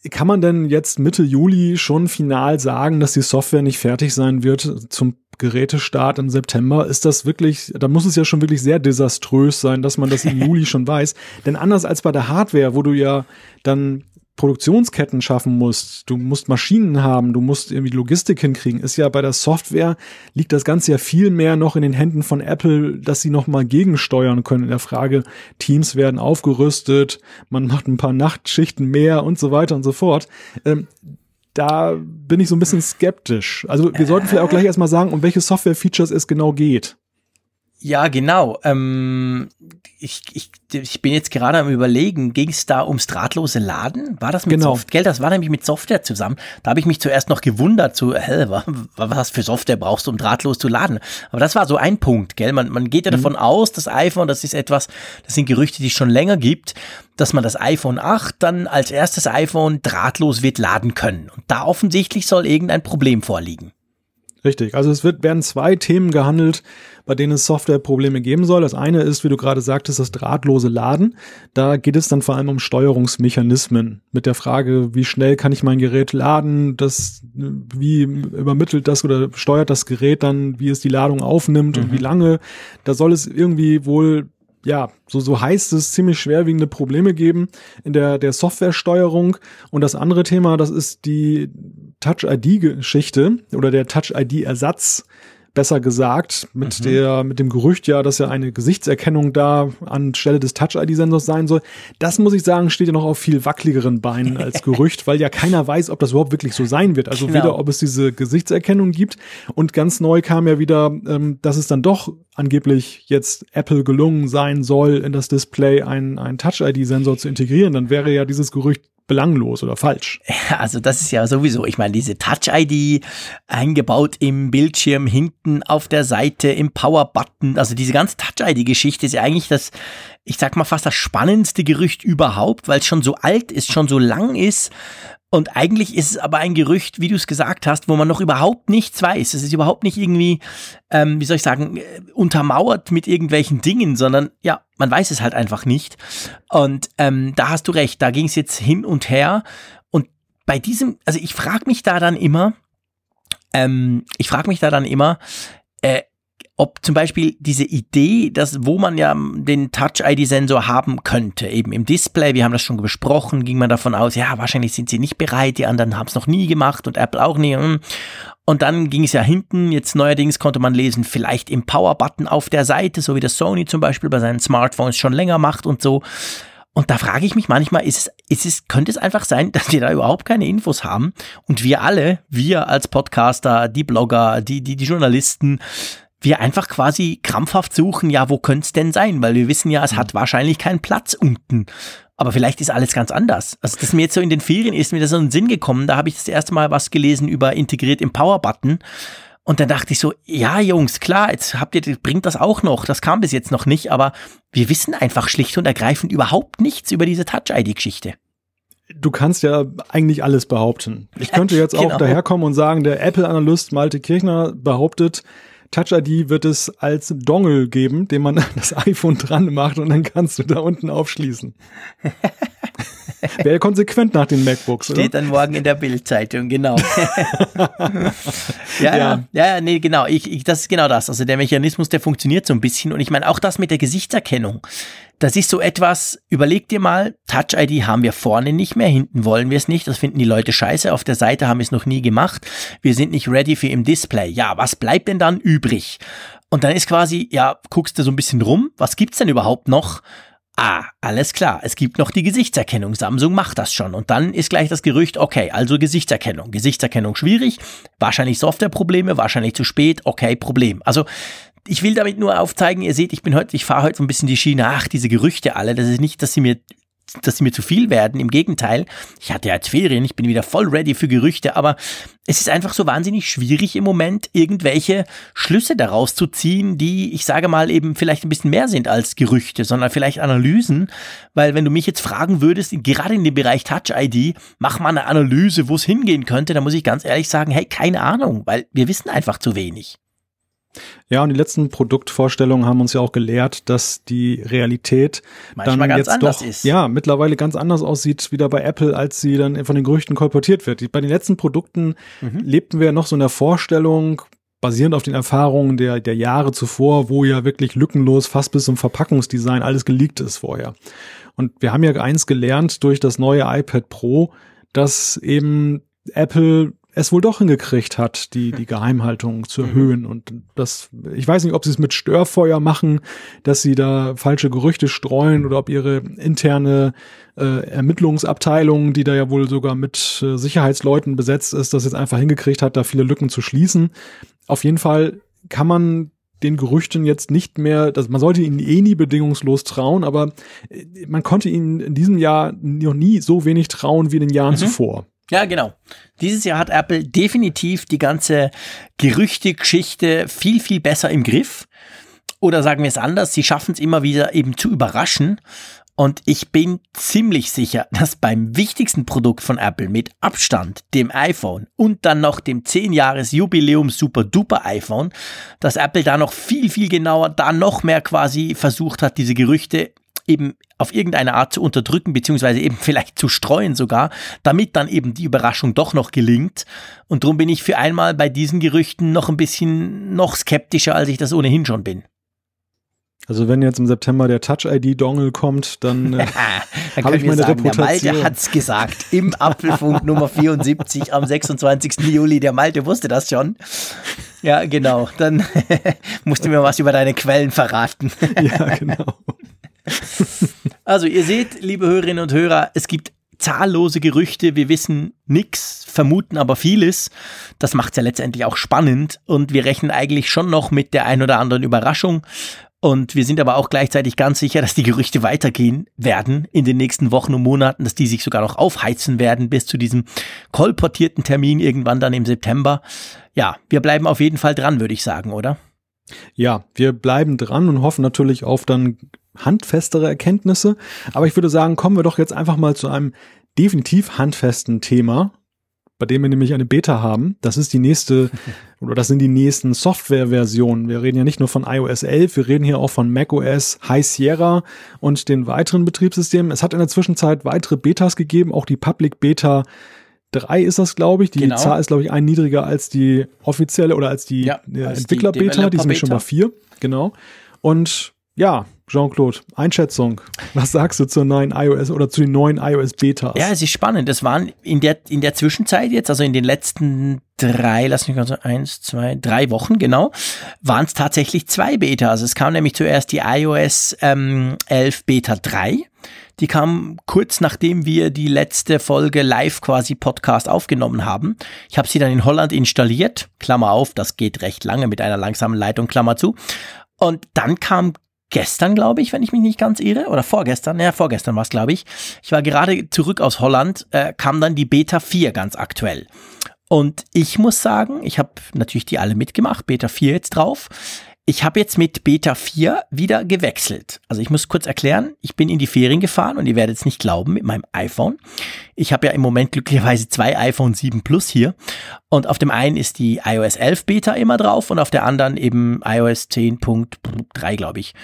kann man denn jetzt Mitte Juli schon final sagen, dass die Software nicht fertig sein wird zum Gerätestart im September? Ist das wirklich, da muss es ja schon wirklich sehr desaströs sein, dass man das im Juli schon weiß. Denn anders als bei der Hardware, wo du ja dann Produktionsketten schaffen musst, du musst Maschinen haben, du musst irgendwie Logistik hinkriegen, ist ja bei der Software liegt das Ganze ja viel mehr noch in den Händen von Apple, dass sie noch mal gegensteuern können in der Frage, Teams werden aufgerüstet, man macht ein paar Nachtschichten mehr und so weiter und so fort. Ähm, da bin ich so ein bisschen skeptisch. Also wir sollten vielleicht auch gleich erstmal sagen, um welche Software-Features es genau geht. Ja, genau. Ähm, ich, ich, ich bin jetzt gerade am überlegen, ging es da ums drahtlose Laden? War das mit Genau. Software? Gell, das war nämlich mit Software zusammen. Da habe ich mich zuerst noch gewundert, so, hä, wa- was für Software brauchst du, um drahtlos zu laden? Aber das war so ein Punkt, gell? Man, man geht ja davon aus, das iPhone, das ist etwas, das sind Gerüchte, die es schon länger gibt, dass man das iPhone 8 dann als erstes iPhone drahtlos wird laden können. Und da offensichtlich soll irgendein Problem vorliegen. Richtig. Also es wird, werden zwei Themen gehandelt, bei denen es Softwareprobleme geben soll. Das eine ist, wie du gerade sagtest, das drahtlose Laden. Da geht es dann vor allem um Steuerungsmechanismen mit der Frage, wie schnell kann ich mein Gerät laden, das, wie übermittelt das oder steuert das Gerät dann, wie es die Ladung aufnimmt und wie lange. Da soll es irgendwie wohl ja, so, so heißt es, ziemlich schwerwiegende Probleme geben in der, der Softwaresteuerung. Und das andere Thema, das ist die Touch-ID-Geschichte oder der Touch-ID-Ersatz, besser gesagt, mit der, mit dem Gerücht ja, dass ja eine Gesichtserkennung da anstelle des Touch-ID-Sensors sein soll. Das muss ich sagen, steht ja noch auf viel wackeligeren Beinen als Gerücht, weil ja keiner weiß, ob das überhaupt wirklich so sein wird. Also Genau. weder, ob es diese Gesichtserkennung gibt und ganz neu kam ja wieder, ähm, dass es dann doch angeblich jetzt Apple gelungen sein soll, in das Display einen, einen Touch-ID-Sensor zu integrieren. Dann wäre ja dieses Gerücht belanglos oder falsch. Also das ist ja sowieso, ich meine, diese Touch-ID eingebaut im Bildschirm, hinten auf der Seite, im Power-Button, also diese ganze Touch-ID-Geschichte ist ja eigentlich das, ich sag mal fast das spannendste Gerücht überhaupt, weil es schon so alt ist, schon so lang ist. Und eigentlich ist es aber ein Gerücht, wie du es gesagt hast, wo man noch überhaupt nichts weiß. Es ist überhaupt nicht irgendwie, ähm, wie soll ich sagen, äh, untermauert mit irgendwelchen Dingen, sondern ja, man weiß es halt einfach nicht. Und ähm, da hast du recht, da ging es jetzt hin und her. Und bei diesem, also ich frage mich da dann immer, ähm, ich frage mich da dann immer, äh, ob zum Beispiel diese Idee, dass wo man ja den Touch-ID-Sensor haben könnte, eben im Display, wir haben das schon besprochen, ging man davon aus, ja, wahrscheinlich sind sie nicht bereit, die anderen haben es noch nie gemacht und Apple auch nie. hm. Und dann ging es ja hinten, jetzt neuerdings konnte man lesen, vielleicht im Power-Button auf der Seite, so wie das Sony zum Beispiel bei seinen Smartphones schon länger macht und so. Und da frage ich mich manchmal, ist es, ist es, könnte es einfach sein, dass wir da überhaupt keine Infos haben und wir alle, wir als Podcaster, die Blogger, die, die, die Journalisten, wir einfach quasi krampfhaft suchen, ja, wo könnte es denn sein? Weil wir wissen ja, es hat wahrscheinlich keinen Platz unten. Aber vielleicht ist alles ganz anders. Also das mir jetzt so in den Ferien ist mir das so in den Sinn gekommen. Da habe ich das erste Mal was gelesen über integriert im Power-Button. Und dann dachte ich so, ja, Jungs, klar, jetzt habt ihr, bringt das auch noch. Das kam bis jetzt noch nicht, aber wir wissen einfach schlicht und ergreifend überhaupt nichts über diese Touch-ID-Geschichte. Du kannst ja eigentlich alles behaupten. Ich könnte jetzt auch Genau. daherkommen und sagen, der Apple-Analyst Malte Kirchner behauptet, Touch ID wird es als Dongle geben, den man an das iPhone dran macht und dann kannst du da unten aufschließen. Wäre konsequent nach den MacBooks. Steht oder? dann morgen in der Bildzeitung, genau. ja, ja, ja, nee, genau. Ich, ich, das ist genau das. Also der Mechanismus, der funktioniert so ein bisschen. Und ich meine, auch das mit der Gesichtserkennung. Das ist so etwas, überleg dir mal, Touch ID haben wir vorne nicht mehr, hinten wollen wir es nicht, das finden die Leute scheiße, auf der Seite haben wir es noch nie gemacht, wir sind nicht ready für im Display. Ja, was bleibt denn dann übrig? Und dann ist quasi, ja, guckst du so ein bisschen rum, was gibt's denn überhaupt noch? Ah, alles klar, es gibt noch die Gesichtserkennung. Samsung macht das schon. Und dann ist gleich das Gerücht, okay, also Gesichtserkennung. Gesichtserkennung schwierig, wahrscheinlich Softwareprobleme, wahrscheinlich zu spät, okay, Problem. Also ich will damit nur aufzeigen, ihr seht, ich bin heute, ich fahre heute so ein bisschen die Schiene, ach, diese Gerüchte alle, das ist nicht, dass sie mir dass sie mir zu viel werden. Im Gegenteil, ich hatte ja jetzt Ferien, ich bin wieder voll ready für Gerüchte, aber es ist einfach so wahnsinnig schwierig im Moment, irgendwelche Schlüsse daraus zu ziehen, die, ich sage mal, eben vielleicht ein bisschen mehr sind als Gerüchte, sondern vielleicht Analysen. Weil wenn du mich jetzt fragen würdest, gerade in dem Bereich Touch ID, mach mal eine Analyse, wo es hingehen könnte, dann muss ich ganz ehrlich sagen, hey, keine Ahnung, weil wir wissen einfach zu wenig. Ja, und die letzten Produktvorstellungen haben uns ja auch gelehrt, dass die Realität Manchmal dann jetzt doch ist. ja mittlerweile ganz anders aussieht wieder bei Apple, als sie dann von den Gerüchten kolportiert wird. Bei den letzten Produkten mhm. lebten wir noch so in der Vorstellung, basierend auf den Erfahrungen der, der Jahre zuvor, wo ja wirklich lückenlos fast bis zum Verpackungsdesign alles geleakt ist vorher. Und wir haben ja eins gelernt durch das neue iPad Pro, dass eben Apple es wohl doch hingekriegt hat, die, die Geheimhaltung zu mhm. erhöhen. Und das, ich weiß nicht, ob sie es mit Störfeuer machen, dass sie da falsche Gerüchte streuen oder ob ihre interne äh, Ermittlungsabteilung, die da ja wohl sogar mit äh, Sicherheitsleuten besetzt ist, das jetzt einfach hingekriegt hat, da viele Lücken zu schließen. Auf jeden Fall kann man den Gerüchten jetzt nicht mehr, dass man sollte ihnen eh nie bedingungslos trauen, aber äh, man konnte ihnen in diesem Jahr noch nie so wenig trauen wie in den Jahren mhm. zuvor. Ja, genau. Dieses Jahr hat Apple definitiv die ganze Gerüchte-Geschichte viel, viel besser im Griff. Oder sagen wir es anders, sie schaffen es immer wieder eben zu überraschen. Und ich bin ziemlich sicher, dass beim wichtigsten Produkt von Apple mit Abstand, dem iPhone und dann noch dem 10 Jahres Jubiläum Super Duper iPhone, dass Apple da noch viel, viel genauer, da noch mehr quasi versucht hat, diese Gerüchte eben auf irgendeine Art zu unterdrücken, beziehungsweise eben vielleicht zu streuen sogar, damit dann eben die Überraschung doch noch gelingt. Und darum bin ich für einmal bei diesen Gerüchten noch ein bisschen noch skeptischer, als ich das ohnehin schon bin. Also wenn jetzt im September der Touch-ID-Dongle kommt, dann, äh, dann habe ich meine sagen, Reputation. Der Malte hat's gesagt, im Apfelfunk Nummer 74 am 26. Juli. Der Malte wusste das schon. Ja, genau. Dann musst du mir was über deine Quellen verraten. ja, genau. Also ihr seht, liebe Hörerinnen und Hörer, es gibt zahllose Gerüchte, wir wissen nichts, vermuten aber vieles. Das macht es ja letztendlich auch spannend und wir rechnen eigentlich schon noch mit der ein oder anderen Überraschung. Und wir sind aber auch gleichzeitig ganz sicher, dass die Gerüchte weitergehen werden in den nächsten Wochen und Monaten, dass die sich sogar noch aufheizen werden bis zu diesem kolportierten Termin irgendwann dann im September. Ja, wir bleiben auf jeden Fall dran, würde ich sagen, oder? Ja, wir bleiben dran und hoffen natürlich auf dann handfestere Erkenntnisse. Aber ich würde sagen, kommen wir doch jetzt einfach mal zu einem definitiv handfesten Thema, bei dem wir nämlich eine Beta haben. Das ist die nächste, oder das sind die nächsten Softwareversionen. Wir reden ja nicht nur von iOS 11, wir reden hier auch von macOS High Sierra und den weiteren Betriebssystemen. Es hat in der Zwischenzeit weitere Betas gegeben, auch die Public Beta 3 ist das, glaube ich. Die genau. Zahl ist, glaube ich, ein niedriger als die offizielle oder als die ja, äh, Entwickler-Beta. Die, die sind schon mal vier. Genau. Und ja, Jean-Claude, Einschätzung. Was sagst du zur neuen iOS oder zu den neuen iOS Betas? Ja, es ist spannend. Das waren in der, in der Zwischenzeit jetzt, also in den letzten drei, lass mich mal so, eins, zwei, drei Wochen, genau, waren es tatsächlich zwei Betas. Also es kam nämlich zuerst die iOS ähm, 11 Beta 3. Die kam kurz nachdem wir die letzte Folge live quasi Podcast aufgenommen haben. Ich habe sie dann in Holland installiert. Klammer auf, das geht recht lange mit einer langsamen Leitung, Klammer zu. Und dann kam gestern, glaube ich, wenn ich mich nicht ganz irre, oder vorgestern, ja, vorgestern war es, glaube ich. Ich war gerade zurück aus Holland, äh, kam dann die Beta 4 ganz aktuell. Und ich muss sagen, ich habe natürlich die alle mitgemacht, Beta 4 jetzt drauf. Ich habe jetzt mit Beta 4 wieder gewechselt. Also ich muss kurz erklären, ich bin in die Ferien gefahren und ihr werdet es nicht glauben mit meinem iPhone. Ich habe ja im Moment glücklicherweise zwei iPhone 7 Plus hier und auf dem einen ist die iOS 11 Beta immer drauf und auf der anderen eben iOS 10.3 glaube ich.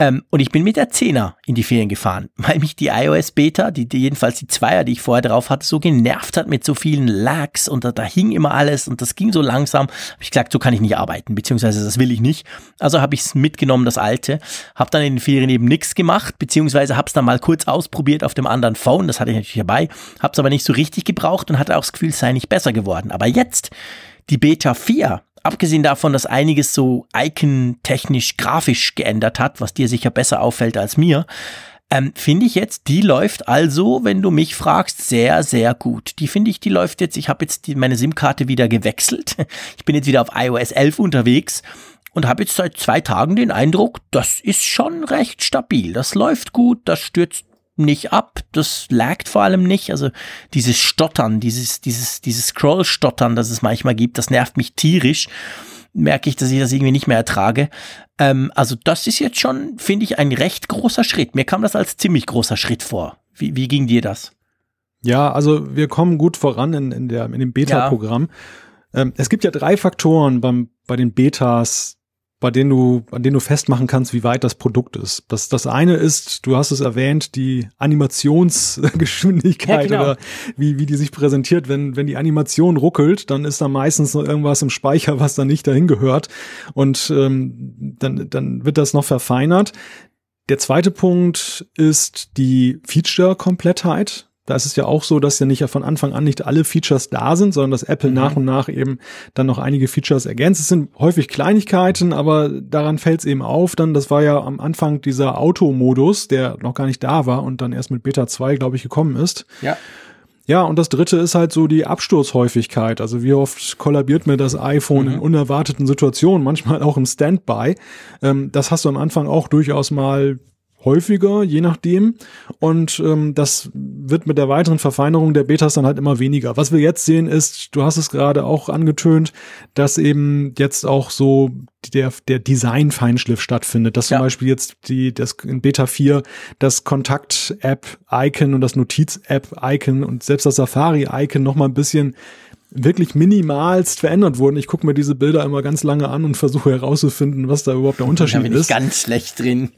Ähm, und ich bin mit der 10er in die Ferien gefahren, weil mich die iOS Beta, die, die jedenfalls die Zweier, die ich vorher drauf hatte, so genervt hat mit so vielen Lags und da, da hing immer alles und das ging so langsam. Hab ich gesagt, so kann ich nicht arbeiten, beziehungsweise das will ich nicht. Also habe ich es mitgenommen, das alte, habe dann in den Ferien eben nichts gemacht, beziehungsweise habe es dann mal kurz ausprobiert auf dem anderen Phone, das hatte ich natürlich dabei, habe es aber nicht so richtig gebraucht und hatte auch das Gefühl, es sei nicht besser geworden. Aber jetzt, die Beta 4, abgesehen davon, dass einiges so icon-technisch, grafisch geändert hat, was dir sicher besser auffällt als mir, ähm, finde ich jetzt, die läuft also, wenn du mich fragst, sehr, sehr gut. Die finde ich, die läuft jetzt, ich habe jetzt die, meine SIM-Karte wieder gewechselt. Ich bin jetzt wieder auf iOS 11 unterwegs und habe jetzt seit zwei Tagen den Eindruck, das ist schon recht stabil. Das läuft gut, das stürzt nicht ab, das lagt vor allem nicht. Also dieses Stottern, dieses, dieses, dieses Scroll-Stottern, das es manchmal gibt, das nervt mich tierisch. Merke ich, dass ich das irgendwie nicht mehr ertrage. Ähm, also das ist jetzt schon, finde ich, ein recht großer Schritt. Mir kam das als ziemlich großer Schritt vor. Wie, wie ging dir das? Ja, also wir kommen gut voran in, in, der, in dem Beta-Programm. Ja. Ähm, es gibt ja drei Faktoren beim, bei den Betas, bei denen du, an denen du festmachen kannst, wie weit das Produkt ist. Das, das eine ist, du hast es erwähnt, die Animationsgeschwindigkeit ja, genau. oder wie, wie die sich präsentiert. Wenn, wenn die Animation ruckelt, dann ist da meistens noch irgendwas im Speicher, was da nicht dahin gehört. Und ähm, dann, dann wird das noch verfeinert. Der zweite Punkt ist die Feature-Komplettheit. Da ist es ja auch so, dass ja nicht von Anfang an nicht alle Features da sind, sondern dass Apple mhm. nach und nach eben dann noch einige Features ergänzt. Es sind häufig Kleinigkeiten, aber daran fällt es eben auf. Dann, das war ja am Anfang dieser Automodus, der noch gar nicht da war und dann erst mit Beta 2, glaube ich, gekommen ist. Ja. Ja, und das dritte ist halt so die Absturzhäufigkeit. Also wie oft kollabiert mir das iPhone mhm. in unerwarteten Situationen, manchmal auch im Standby. Ähm, das hast du am Anfang auch durchaus mal häufiger, je nachdem. Und ähm, das wird mit der weiteren Verfeinerung der Betas dann halt immer weniger. Was wir jetzt sehen ist, du hast es gerade auch angetönt, dass eben jetzt auch so der, der Design-Feinschliff stattfindet. Dass ja. zum Beispiel jetzt die, das in Beta 4 das Kontakt-App-Icon und das Notiz-App-Icon und selbst das Safari-Icon noch mal ein bisschen wirklich minimalst verändert wurden. Ich gucke mir diese Bilder immer ganz lange an und versuche herauszufinden, was da überhaupt der Unterschied da bin ist. Ich ganz schlecht drin.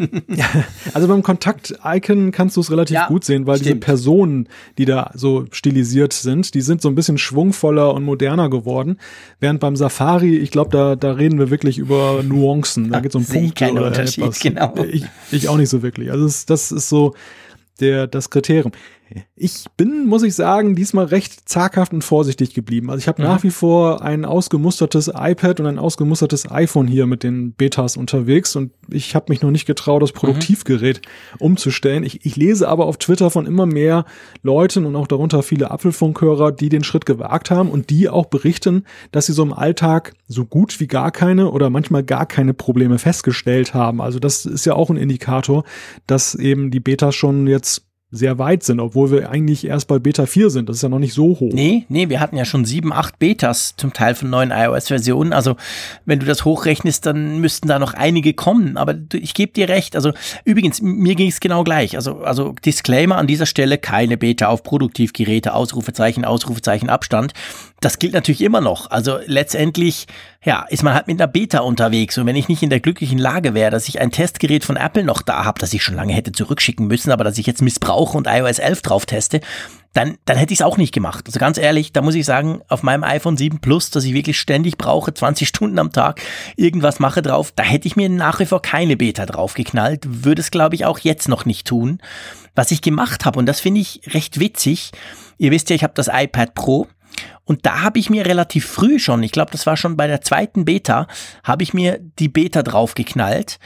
also beim Kontakt-Icon kannst du es relativ ja, gut sehen, weil stimmt. diese Personen, die da so stilisiert sind, die sind so ein bisschen schwungvoller und moderner geworden. Während beim Safari, ich glaube, da, da reden wir wirklich über Nuancen. Da geht es um Punkte oder etwas. Genau. Ich, ich auch nicht so wirklich. Also das, das ist so der, das Kriterium. Ich bin, muss ich sagen, diesmal recht zaghaft und vorsichtig geblieben. Also ich habe mhm. nach wie vor ein ausgemustertes iPad und ein ausgemustertes iPhone hier mit den Betas unterwegs und ich habe mich noch nicht getraut, das Produktivgerät mhm. umzustellen. Ich, ich lese aber auf Twitter von immer mehr Leuten und auch darunter viele Apfelfunkhörer, die den Schritt gewagt haben und die auch berichten, dass sie so im Alltag so gut wie gar keine oder manchmal gar keine Probleme festgestellt haben. Also das ist ja auch ein Indikator, dass eben die Betas schon jetzt sehr weit sind, obwohl wir eigentlich erst bei Beta 4 sind. Das ist ja noch nicht so hoch. Nee, nee, wir hatten ja schon sieben, acht Betas zum Teil von neuen iOS-Versionen. Also wenn du das hochrechnest, dann müssten da noch einige kommen. Aber ich gebe dir recht. Also übrigens, mir ging es genau gleich. Also, also Disclaimer an dieser Stelle, keine Beta auf Produktivgeräte, Ausrufezeichen, Ausrufezeichen, Abstand. Das gilt natürlich immer noch. Also letztendlich ja, ist man halt mit einer Beta unterwegs. Und wenn ich nicht in der glücklichen Lage wäre, dass ich ein Testgerät von Apple noch da habe, das ich schon lange hätte zurückschicken müssen, aber das ich jetzt missbrauche und iOS 11 drauf teste, dann, dann hätte ich es auch nicht gemacht. Also ganz ehrlich, da muss ich sagen, auf meinem iPhone 7 Plus, das ich wirklich ständig brauche, 20 Stunden am Tag, irgendwas mache drauf, da hätte ich mir nach wie vor keine Beta draufgeknallt, würde es glaube ich auch jetzt noch nicht tun. Was ich gemacht habe, und das finde ich recht witzig, ihr wisst ja, ich habe das iPad Pro und da habe ich mir relativ früh schon, ich glaube, das war schon bei der zweiten Beta, habe ich mir die Beta draufgeknallt.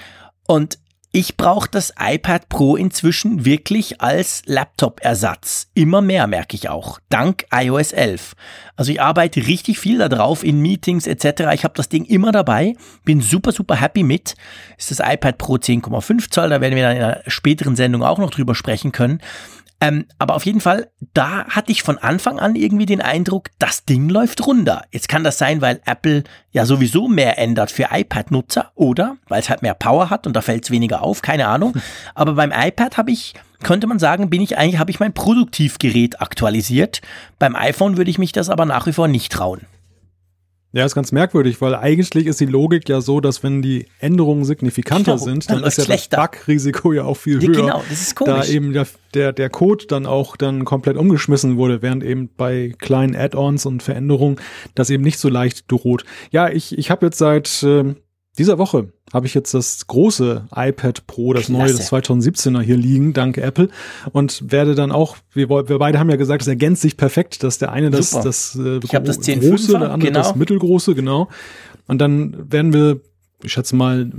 Und ich brauche das iPad Pro inzwischen wirklich als Laptop-Ersatz. Immer mehr merke ich auch, dank iOS 11. Also ich arbeite richtig viel da drauf in Meetings etc. Ich habe das Ding immer dabei, bin super, super happy mit. Ist das iPad Pro 10,5 Zoll, da werden wir dann in einer späteren Sendung auch noch drüber sprechen können. Ähm, aber auf jeden Fall, da hatte ich von Anfang an irgendwie den Eindruck, das Ding läuft runter. Jetzt kann das sein, weil Apple ja sowieso mehr ändert für iPad-Nutzer oder weil es halt mehr Power hat und da fällt es weniger auf, keine Ahnung. Aber beim iPad habe ich, könnte man sagen, bin ich eigentlich, habe ich mein Produktivgerät aktualisiert. Beim iPhone würde ich mich das aber nach wie vor nicht trauen. Ja, ist ganz merkwürdig, weil eigentlich ist die Logik ja so, dass wenn die Änderungen signifikanter genau, sind, dann, dann ist ja schlechter. das Bug-Risiko ja auch viel höher. Genau, das ist komisch. Da eben der, der, der Code dann auch dann komplett umgeschmissen wurde, während eben bei kleinen Add-ons und Veränderungen das eben nicht so leicht droht. Ja, ich, ich habe jetzt seit äh, dieser Woche habe ich jetzt das große iPad Pro, das Klasse. neue, das 2017er hier liegen, dank Apple. Und werde dann auch, wir, wir beide haben ja gesagt, es ergänzt sich perfekt, dass der eine das, das, äh, ich das 10 große, der andere genau. das mittelgroße, genau. Und dann werden wir ich schätze mal,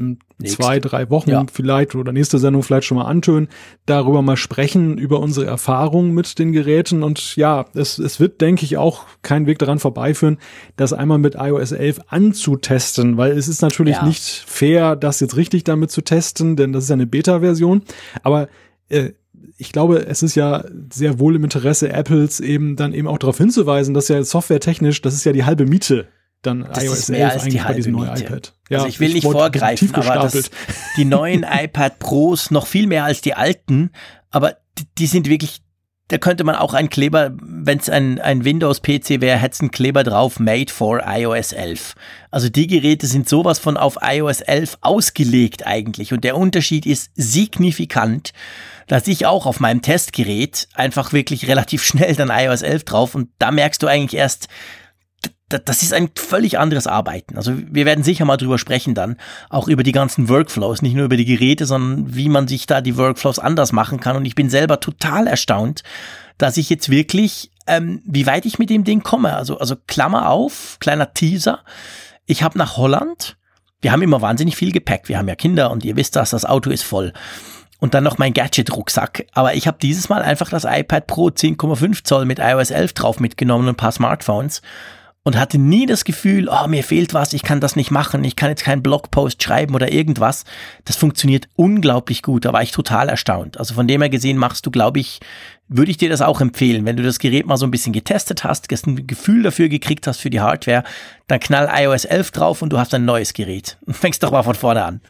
zwei, drei Wochen ja. vielleicht oder nächste Sendung vielleicht schon mal antönen, darüber mal sprechen, über unsere Erfahrungen mit den Geräten. Und ja, es, es wird, denke ich, auch kein Weg daran vorbeiführen, das einmal mit iOS 11 anzutesten, weil es ist natürlich ja. nicht fair, das jetzt richtig damit zu testen, denn das ist ja eine Beta-Version. Aber äh, ich glaube, es ist ja sehr wohl im Interesse Apples eben dann eben auch darauf hinzuweisen, dass ja softwaretechnisch, das ist ja die halbe Miete dann das iOS 11 eigentlich die bei diesem neuen iPad. Ja, also ich will nicht vorgreifen, aber das, die neuen iPad Pros noch viel mehr als die alten, aber die, die sind wirklich, da könnte man auch einen Kleber, wenn es ein, ein Windows-PC wäre, hätte es einen Kleber drauf, made for iOS 11. Also die Geräte sind sowas von auf iOS 11 ausgelegt eigentlich und der Unterschied ist signifikant dass ich auch auf meinem Testgerät einfach wirklich relativ schnell dann iOS 11 drauf und da merkst du eigentlich erst, das ist ein völlig anderes Arbeiten. Also wir werden sicher mal drüber sprechen dann, auch über die ganzen Workflows, nicht nur über die Geräte, sondern wie man sich da die Workflows anders machen kann. Und ich bin selber total erstaunt, dass ich jetzt wirklich, ähm, wie weit ich mit dem Ding komme. Also, also Klammer auf, kleiner Teaser. Ich habe nach Holland, wir haben immer wahnsinnig viel Gepäck. Wir haben ja Kinder und ihr wisst das, das Auto ist voll. Und dann noch mein Gadget-Rucksack. Aber ich habe dieses Mal einfach das iPad Pro 10,5 Zoll mit iOS 11 drauf mitgenommen und ein paar Smartphones und hatte nie das Gefühl, oh, mir fehlt was, ich kann das nicht machen, ich kann jetzt keinen Blogpost schreiben oder irgendwas. Das funktioniert unglaublich gut, da war ich total erstaunt. Also von dem her gesehen machst du, glaube ich, würde ich dir das auch empfehlen, wenn du das Gerät mal so ein bisschen getestet hast, ein Gefühl dafür gekriegt hast für die Hardware, dann knall iOS 11 drauf und du hast ein neues Gerät. Fängst doch mal von vorne an.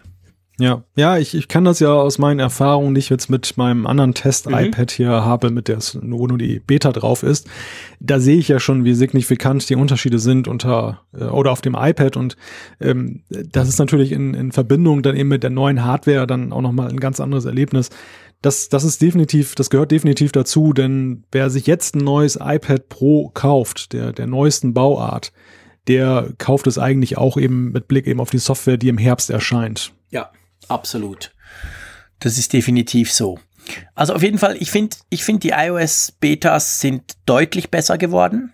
Ja, ja, ich, ich kann das ja aus meinen Erfahrungen, die ich jetzt mit meinem anderen Test-iPad mhm. hier habe, mit der es nur, nur die Beta drauf ist. Da sehe ich ja schon, wie signifikant die Unterschiede sind unter äh, oder auf dem iPad und ähm, das ist natürlich in, in Verbindung dann eben mit der neuen Hardware dann auch nochmal ein ganz anderes Erlebnis. Das, das ist definitiv, das gehört definitiv dazu, denn wer sich jetzt ein neues iPad Pro kauft, der, der neuesten Bauart, der kauft es eigentlich auch eben mit Blick eben auf die Software, die im Herbst erscheint. Ja. Absolut. Das ist definitiv so. Also auf jeden Fall, ich finde, ich finde die iOS-Betas sind deutlich besser geworden.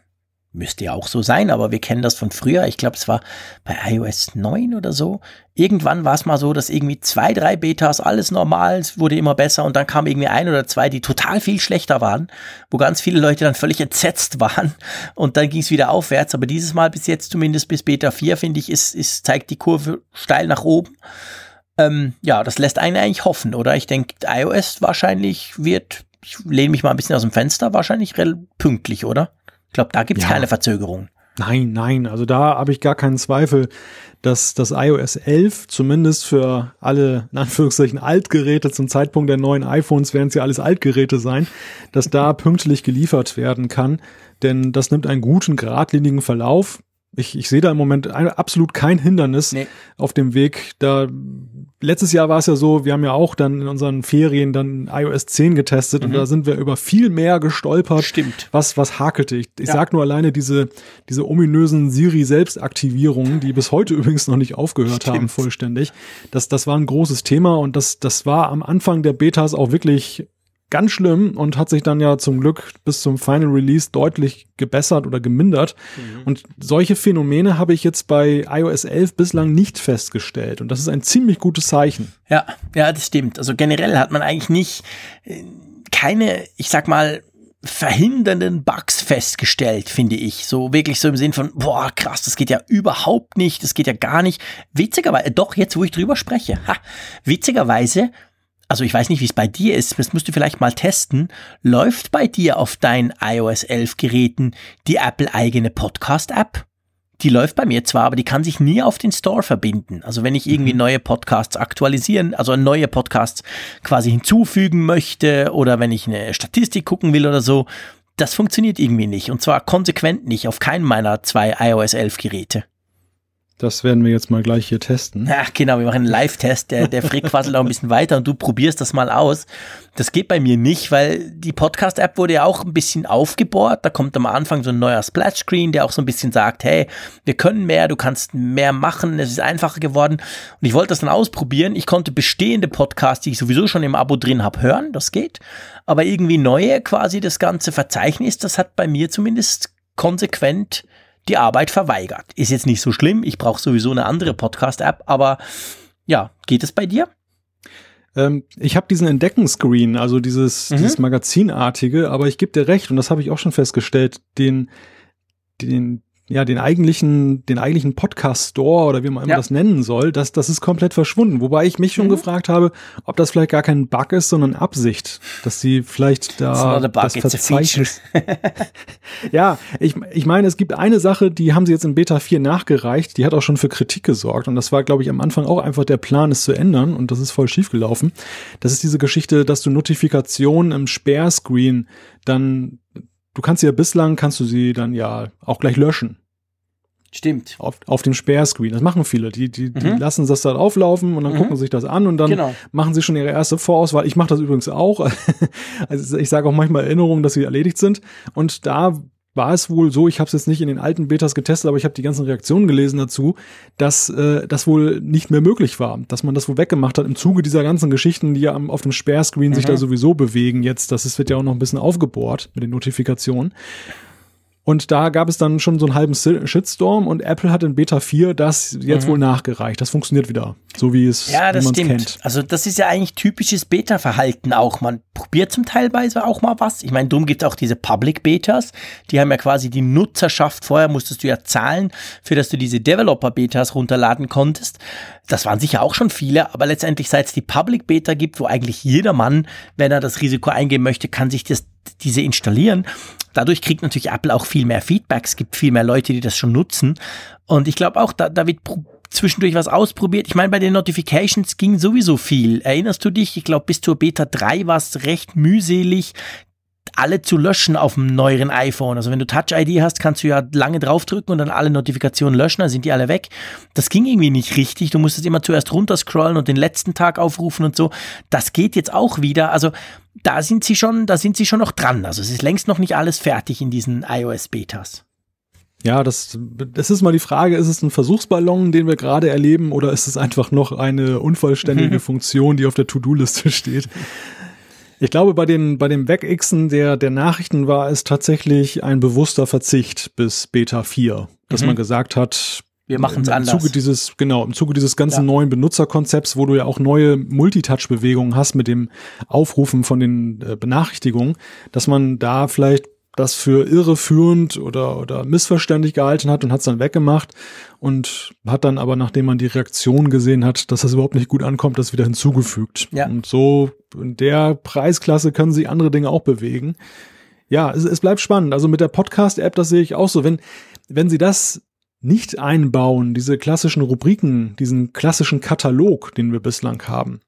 Müsste ja auch so sein, aber wir kennen das von früher. Ich glaube, es war bei iOS 9 oder so. Irgendwann war es mal so, dass irgendwie zwei, drei Betas, alles normal, es wurde immer besser und dann kam irgendwie ein oder zwei, die total viel schlechter waren, wo ganz viele Leute dann völlig entsetzt waren und dann ging es wieder aufwärts. Aber dieses Mal bis jetzt, zumindest bis Beta 4, finde ich, ist, ist, zeigt die Kurve steil nach oben. Ähm, ja, das lässt einen eigentlich hoffen, oder? Ich denke, iOS wahrscheinlich wird, ich lehne mich mal ein bisschen aus dem Fenster, wahrscheinlich pünktlich, oder? Ich glaube, da gibt es ja. keine Verzögerung. Nein, nein, also da habe ich gar keinen Zweifel, dass das iOS 11 zumindest für alle, in Anführungszeichen, Altgeräte zum Zeitpunkt der neuen iPhones werden es ja alles Altgeräte sein, dass da pünktlich geliefert werden kann. Denn das nimmt einen guten, geradlinigen Verlauf. Ich, ich sehe da im Moment ein, absolut kein Hindernis nee. auf dem Weg. Da letztes Jahr war es ja so, wir haben ja auch dann in unseren Ferien dann iOS 10 getestet mhm. und da sind wir über viel mehr gestolpert. Stimmt. Was was hakelte. Ich, ich ja. sag nur alleine diese diese ominösen Siri Selbstaktivierungen, die bis heute übrigens noch nicht aufgehört Stimmt. haben vollständig. Das das war ein großes Thema und das das war am Anfang der Betas auch wirklich ganz schlimm und hat sich dann ja zum Glück bis zum Final Release deutlich gebessert oder gemindert. Mhm. Und solche Phänomene habe ich jetzt bei iOS 11 bislang nicht festgestellt. Und das ist ein ziemlich gutes Zeichen. Ja, ja, das stimmt. Also generell hat man eigentlich nicht äh, keine, ich sag mal, verhindernden Bugs festgestellt, finde ich. So wirklich so im Sinn von, boah, krass, das geht ja überhaupt nicht, das geht ja gar nicht. Witzigerweise, doch, jetzt wo ich drüber spreche, ha, witzigerweise also ich weiß nicht, wie es bei dir ist, das musst du vielleicht mal testen. Läuft bei dir auf deinen iOS 11 Geräten die Apple eigene Podcast App? Die läuft bei mir zwar, aber die kann sich nie auf den Store verbinden. Also wenn ich irgendwie mhm. neue Podcasts aktualisieren, also neue Podcasts quasi hinzufügen möchte oder wenn ich eine Statistik gucken will oder so, das funktioniert irgendwie nicht. Und zwar konsequent nicht auf keinem meiner zwei iOS 11 Geräte. Das werden wir jetzt mal gleich hier testen. Ach, genau, wir machen einen Live-Test. Der, der Frick quasselt auch ein bisschen weiter und du probierst das mal aus. Das geht bei mir nicht, weil die Podcast-App wurde ja auch ein bisschen aufgebohrt. Da kommt am Anfang so ein neuer Splash-Screen, der auch so ein bisschen sagt, hey, wir können mehr, du kannst mehr machen, es ist einfacher geworden. Und ich wollte das dann ausprobieren. Ich konnte bestehende Podcasts, die ich sowieso schon im Abo drin habe, hören, das geht. Aber irgendwie neue, quasi das ganze Verzeichnis, das hat bei mir zumindest konsequent die Arbeit verweigert. Ist jetzt nicht so schlimm, ich brauche sowieso eine andere Podcast-App, aber ja, geht es bei dir? Ähm, ich habe diesen Entdecken-Screen, also dieses, mhm. dieses Magazinartige, aber ich gebe dir recht, und das habe ich auch schon festgestellt, den, den, ja, den eigentlichen, den eigentlichen Podcast Store oder wie man immer ja. das nennen soll, das, das ist komplett verschwunden. Wobei ich mich schon mhm. gefragt habe, ob das vielleicht gar kein Bug ist, sondern Absicht, dass sie vielleicht da das Verzeichnis. ja, ich, ich meine, es gibt eine Sache, die haben sie jetzt in Beta 4 nachgereicht, die hat auch schon für Kritik gesorgt und das war, glaube ich, am Anfang auch einfach der Plan, es zu ändern und das ist voll schief gelaufen. Das ist diese Geschichte, dass du Notifikationen im Sperrscreen dann du kannst sie ja bislang, kannst du sie dann ja auch gleich löschen. Stimmt. Auf, auf dem Sperrscreen. Das machen viele. Die, die, die mhm. lassen das dann auflaufen und dann mhm. gucken sich das an und dann genau. machen sie schon ihre erste Vorauswahl. Ich mache das übrigens auch. also ich sage auch manchmal Erinnerungen, dass sie erledigt sind. Und da war es wohl so, ich habe es jetzt nicht in den alten Betas getestet, aber ich habe die ganzen Reaktionen gelesen dazu, dass äh, das wohl nicht mehr möglich war, dass man das wohl weggemacht hat im Zuge dieser ganzen Geschichten, die ja auf dem Sperrscreen mhm. sich da mhm. sowieso bewegen jetzt. Das ist, wird ja auch noch ein bisschen aufgebohrt mit den Notifikationen. Und da gab es dann schon so einen halben Shitstorm und Apple hat in Beta 4 das jetzt mhm. wohl nachgereicht. Das funktioniert wieder, so wie es ja, das stimmt. kennt. Also das ist ja eigentlich typisches Beta-Verhalten auch. Man probiert zum Teilweise auch mal was. Ich meine, drum gibt es auch diese Public Betas. Die haben ja quasi die Nutzerschaft. Vorher musstest du ja zahlen, für dass du diese Developer-Betas runterladen konntest. Das waren sicher auch schon viele, aber letztendlich, seit es die Public Beta gibt, wo eigentlich jeder Mann, wenn er das Risiko eingehen möchte, kann sich das diese installieren. Dadurch kriegt natürlich Apple auch viel mehr Feedback. Es gibt viel mehr Leute, die das schon nutzen. Und ich glaube auch, da, da wird zwischendurch was ausprobiert. Ich meine, bei den Notifications ging sowieso viel. Erinnerst du dich? Ich glaube, bis zur Beta 3 war es recht mühselig, alle zu löschen auf dem neueren iPhone. Also wenn du Touch ID hast, kannst du ja lange draufdrücken und dann alle Notifikationen löschen, dann sind die alle weg. Das ging irgendwie nicht richtig. Du musstest immer zuerst runterscrollen und den letzten Tag aufrufen und so. Das geht jetzt auch wieder. Also da sind sie schon, da sind sie schon noch dran. Also es ist längst noch nicht alles fertig in diesen iOS-Betas. Ja, das, das ist mal die Frage, ist es ein Versuchsballon, den wir gerade erleben, oder ist es einfach noch eine unvollständige Funktion, die auf der To-Do-Liste steht? Ich glaube, bei den, bei dem Wegixen der, der Nachrichten war es tatsächlich ein bewusster Verzicht bis Beta 4, dass mhm. man gesagt hat, wir machen es anders. Im Zuge dieses, genau, im Zuge dieses ganzen ja. neuen Benutzerkonzepts, wo du ja auch neue Multitouch-Bewegungen hast mit dem Aufrufen von den äh, Benachrichtigungen, dass man da vielleicht das für irreführend oder, oder missverständlich gehalten hat und hat es dann weggemacht und hat dann aber, nachdem man die Reaktion gesehen hat, dass das überhaupt nicht gut ankommt, das wieder hinzugefügt. Ja. Und so in der Preisklasse können sich andere Dinge auch bewegen. Ja, es, es bleibt spannend. Also mit der Podcast-App, das sehe ich auch so. Wenn, wenn sie das nicht einbauen, diese klassischen Rubriken, diesen klassischen Katalog, den wir bislang haben,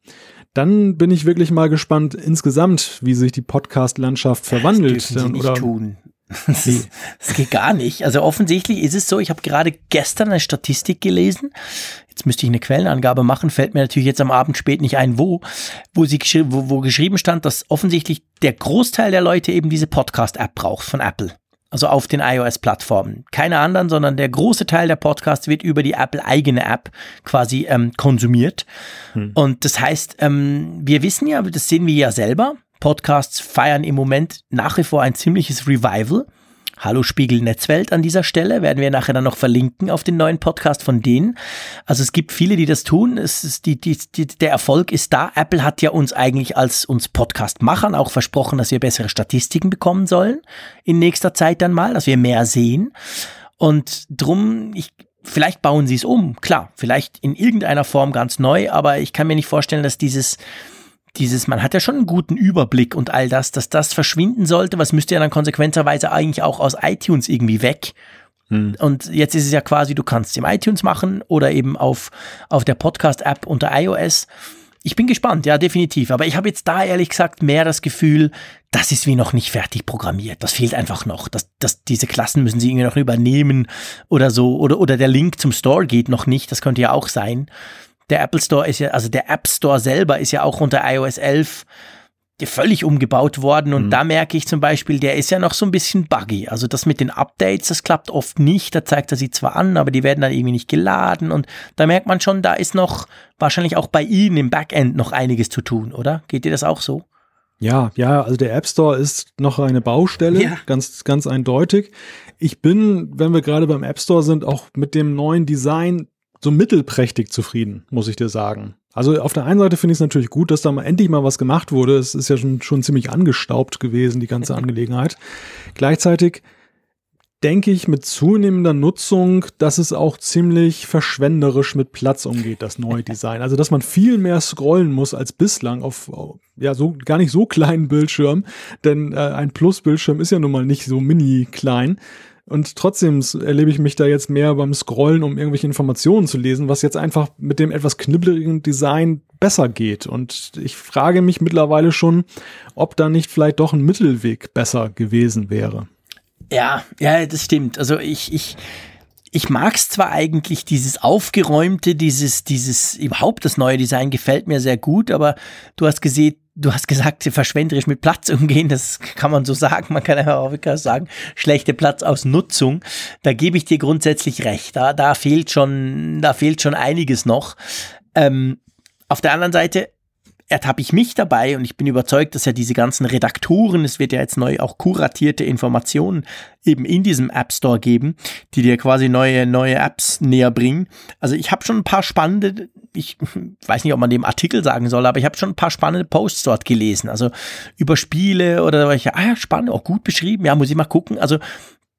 dann bin ich wirklich mal gespannt insgesamt, wie sich die Podcast-Landschaft verwandelt. Das sie nicht oder tun. Das, ist, das geht gar nicht. Also offensichtlich ist es so, ich habe gerade gestern eine Statistik gelesen. Jetzt müsste ich eine Quellenangabe machen, fällt mir natürlich jetzt am Abend spät nicht ein, wo, wo, sie wo, wo geschrieben stand, dass offensichtlich der Großteil der Leute eben diese Podcast-App braucht von Apple also auf den iOS-Plattformen. Keine anderen, sondern der große Teil der Podcasts wird über die Apple-eigene App quasi ähm, konsumiert. Hm. Und das heißt, ähm, wir wissen ja, das sehen wir ja selber, Podcasts feiern im Moment nach wie vor ein ziemliches Revival. Hallo Spiegel Netzwelt an dieser Stelle, werden wir nachher dann noch verlinken auf den neuen Podcast von denen. Also es gibt viele, die das tun. Es ist die, die, die, der Erfolg ist da. Apple hat ja uns eigentlich als uns Podcast-Machern auch versprochen, dass wir bessere Statistiken bekommen sollen in nächster Zeit dann mal, dass wir mehr sehen. Und drum, ich, vielleicht bauen sie es um, klar, vielleicht in irgendeiner Form ganz neu, aber ich kann mir nicht vorstellen, dass dieses dieses, man hat ja schon einen guten Überblick und all das, dass das verschwinden sollte, was müsste ja dann konsequenterweise eigentlich auch aus iTunes irgendwie weg. Hm. Und jetzt ist es ja quasi, du kannst es im iTunes machen oder eben auf, auf der Podcast-App unter iOS. Ich bin gespannt, ja, definitiv. Aber ich habe jetzt da ehrlich gesagt mehr das Gefühl, das ist wie noch nicht fertig programmiert. Das fehlt einfach noch. Das, das, diese Klassen müssen sie irgendwie noch übernehmen oder so. Oder, oder der Link zum Store geht noch nicht. Das könnte ja auch sein. Der Apple Store ist ja, also der App Store selber ist ja auch unter iOS 11 völlig umgebaut worden und mhm. da merke ich zum Beispiel, der ist ja noch so ein bisschen buggy. Also das mit den Updates, das klappt oft nicht. Da zeigt er sie zwar an, aber die werden dann irgendwie nicht geladen und da merkt man schon, da ist noch wahrscheinlich auch bei Ihnen im Backend noch einiges zu tun, oder? Geht dir das auch so? Ja, ja, also der App Store ist noch eine Baustelle, ja. ganz, ganz eindeutig. Ich bin, wenn wir gerade beim App Store sind, auch mit dem neuen Design so mittelprächtig zufrieden, muss ich dir sagen. Also auf der einen Seite finde ich es natürlich gut, dass da mal endlich mal was gemacht wurde. Es ist ja schon, schon ziemlich angestaubt gewesen, die ganze Angelegenheit. Gleichzeitig denke ich mit zunehmender Nutzung, dass es auch ziemlich verschwenderisch mit Platz umgeht, das neue Design. Also, dass man viel mehr scrollen muss als bislang auf, ja, so, gar nicht so kleinen Bildschirm, denn äh, ein Plus-Bildschirm ist ja nun mal nicht so mini klein. Und trotzdem erlebe ich mich da jetzt mehr beim Scrollen, um irgendwelche Informationen zu lesen, was jetzt einfach mit dem etwas knibbeligen Design besser geht. Und ich frage mich mittlerweile schon, ob da nicht vielleicht doch ein Mittelweg besser gewesen wäre. Ja, ja, das stimmt. Also ich, ich, ich mag's zwar eigentlich, dieses aufgeräumte, dieses, dieses, überhaupt das neue Design gefällt mir sehr gut, aber du hast gesehen, du hast gesagt, verschwenderisch mit Platz umgehen, das kann man so sagen. Man kann ja auch sagen, schlechte Platzausnutzung. Da gebe ich dir grundsätzlich recht. Da, da fehlt schon, da fehlt schon einiges noch. Ähm, auf der anderen Seite, ertappe ich mich dabei und ich bin überzeugt, dass ja diese ganzen Redaktoren, es wird ja jetzt neu auch kuratierte Informationen eben in diesem App Store geben, die dir quasi neue, neue Apps näher bringen. Also ich habe schon ein paar spannende, ich weiß nicht, ob man dem Artikel sagen soll, aber ich habe schon ein paar spannende Posts dort gelesen. Also über Spiele oder welche, ah ja, spannend, auch gut beschrieben, ja, muss ich mal gucken. Also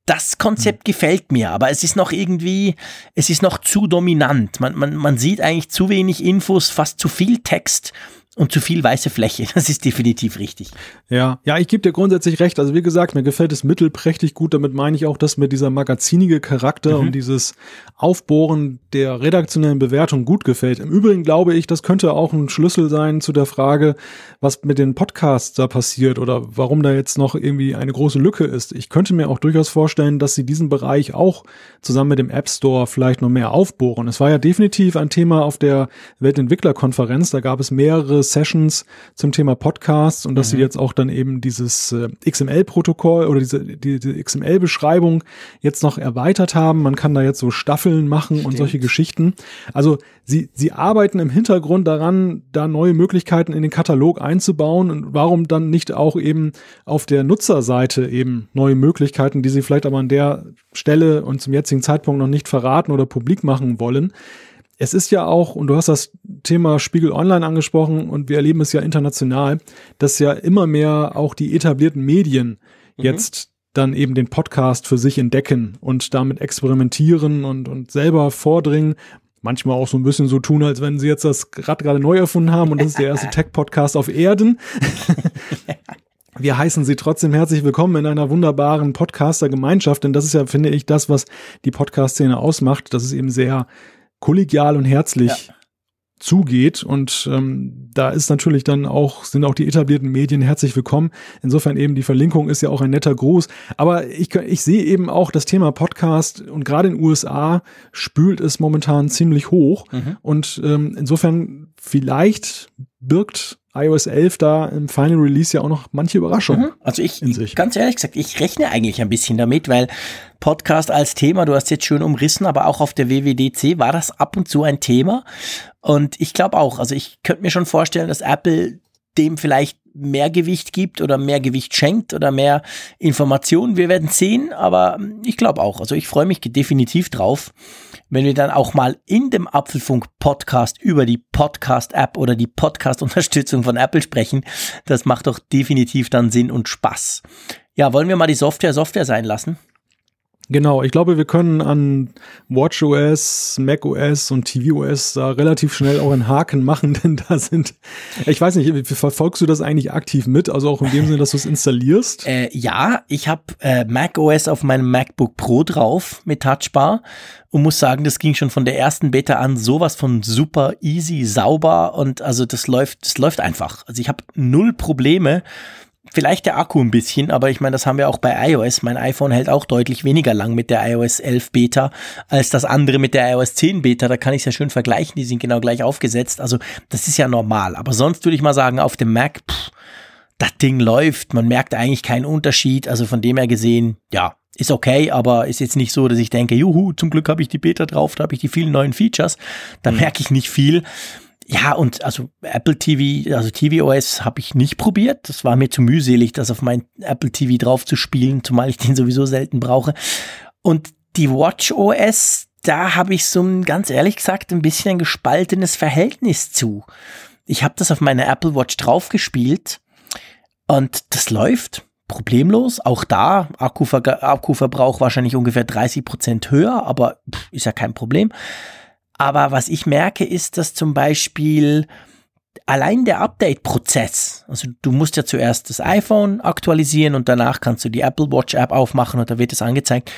das Konzept mhm. gefällt mir, aber es ist noch irgendwie, es ist noch zu dominant. Man, man, man sieht eigentlich zu wenig Infos, fast zu viel Text und zu viel weiße Fläche. Das ist definitiv richtig. Ja, ja, ich gebe dir grundsätzlich recht. Also wie gesagt, mir gefällt es mittelprächtig gut. Damit meine ich auch, dass mir dieser magazinige Charakter mhm. und dieses Aufbohren der redaktionellen Bewertung gut gefällt. Im Übrigen glaube ich, das könnte auch ein Schlüssel sein zu der Frage, was mit den Podcasts da passiert oder warum da jetzt noch irgendwie eine große Lücke ist. Ich könnte mir auch durchaus vorstellen, dass sie diesen Bereich auch zusammen mit dem App Store vielleicht noch mehr aufbohren. Es war ja definitiv ein Thema auf der Weltentwicklerkonferenz. Da gab es mehrere Sessions zum Thema Podcasts und dass mhm. sie jetzt auch dann eben dieses äh, XML-Protokoll oder diese, die, diese XML-Beschreibung jetzt noch erweitert haben. Man kann da jetzt so Staffeln machen Stimmt. und solche Geschichten. Also sie, sie arbeiten im Hintergrund daran, da neue Möglichkeiten in den Katalog einzubauen und warum dann nicht auch eben auf der Nutzerseite eben neue Möglichkeiten, die sie vielleicht aber an der Stelle und zum jetzigen Zeitpunkt noch nicht verraten oder publik machen wollen es ist ja auch, und du hast das Thema Spiegel Online angesprochen und wir erleben es ja international, dass ja immer mehr auch die etablierten Medien mhm. jetzt dann eben den Podcast für sich entdecken und damit experimentieren und, und selber vordringen. Manchmal auch so ein bisschen so tun, als wenn sie jetzt das Rad gerade neu erfunden haben und das ist der erste Tech-Podcast auf Erden. Wir heißen Sie trotzdem herzlich willkommen in einer wunderbaren Podcaster-Gemeinschaft, denn das ist ja, finde ich, das, was die Podcast-Szene ausmacht. Das ist eben sehr kollegial und herzlich ja. zugeht. Und ähm, da ist natürlich dann auch, sind auch die etablierten Medien herzlich willkommen. Insofern eben die Verlinkung ist ja auch ein netter Gruß. Aber ich, ich sehe eben auch das Thema Podcast und gerade in den USA spült es momentan ziemlich hoch. Mhm. Und ähm, insofern vielleicht birgt iOS 11 da im Final Release ja auch noch manche Überraschungen. Mhm. Also ich, ganz ehrlich gesagt, ich rechne eigentlich ein bisschen damit, weil Podcast als Thema, du hast jetzt schön umrissen, aber auch auf der WWDC war das ab und zu ein Thema. Und ich glaube auch, also ich könnte mir schon vorstellen, dass Apple dem vielleicht mehr Gewicht gibt oder mehr Gewicht schenkt oder mehr Informationen. Wir werden sehen, aber ich glaube auch. Also ich freue mich definitiv drauf, wenn wir dann auch mal in dem Apfelfunk Podcast über die Podcast App oder die Podcast Unterstützung von Apple sprechen. Das macht doch definitiv dann Sinn und Spaß. Ja, wollen wir mal die Software Software sein lassen? Genau, ich glaube, wir können an WatchOS, macOS und tvOS da relativ schnell auch einen Haken machen, denn da sind, ich weiß nicht, verfolgst du das eigentlich aktiv mit, also auch in dem Sinne, dass du es installierst? Äh, ja, ich habe äh, macOS auf meinem MacBook Pro drauf mit Touchbar und muss sagen, das ging schon von der ersten Beta an sowas von super easy, sauber und also das läuft, das läuft einfach. Also ich habe null Probleme Vielleicht der Akku ein bisschen, aber ich meine, das haben wir auch bei iOS. Mein iPhone hält auch deutlich weniger lang mit der iOS 11 Beta als das andere mit der iOS 10 Beta. Da kann ich es ja schön vergleichen. Die sind genau gleich aufgesetzt. Also das ist ja normal. Aber sonst würde ich mal sagen, auf dem Mac, pff, das Ding läuft. Man merkt eigentlich keinen Unterschied. Also von dem her gesehen, ja, ist okay, aber ist jetzt nicht so, dass ich denke, juhu, zum Glück habe ich die Beta drauf, da habe ich die vielen neuen Features. Da mhm. merke ich nicht viel. Ja, und also Apple TV, also tvOS habe ich nicht probiert. Das war mir zu mühselig, das auf mein Apple TV drauf zu spielen, zumal ich den sowieso selten brauche. Und die WatchOS, da habe ich so ein, ganz ehrlich gesagt, ein bisschen ein gespaltenes Verhältnis zu. Ich habe das auf meiner Apple Watch draufgespielt und das läuft problemlos. Auch da Akkuver Akkuverbrauch wahrscheinlich ungefähr 30 Prozent höher, aber ist ja kein Problem. Aber was ich merke, ist, dass zum Beispiel allein der Update-Prozess, also du musst ja zuerst das iPhone aktualisieren und danach kannst du die Apple Watch App aufmachen und da wird es angezeigt.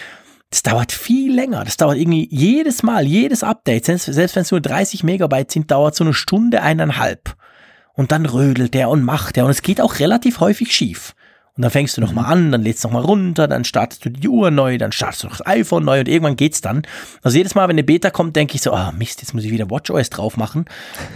Das dauert viel länger. Das dauert irgendwie jedes Mal, jedes Update, selbst, selbst wenn es nur 30 Megabyte sind, dauert so eine Stunde, eineinhalb. Und dann rödelt der und macht der und es geht auch relativ häufig schief. Und dann fängst du nochmal mhm. an, dann lädst du nochmal runter, dann startest du die Uhr neu, dann startest du das iPhone neu und irgendwann geht's dann. Also jedes Mal, wenn eine Beta kommt, denke ich so, ah oh Mist, jetzt muss ich wieder WatchOS drauf machen.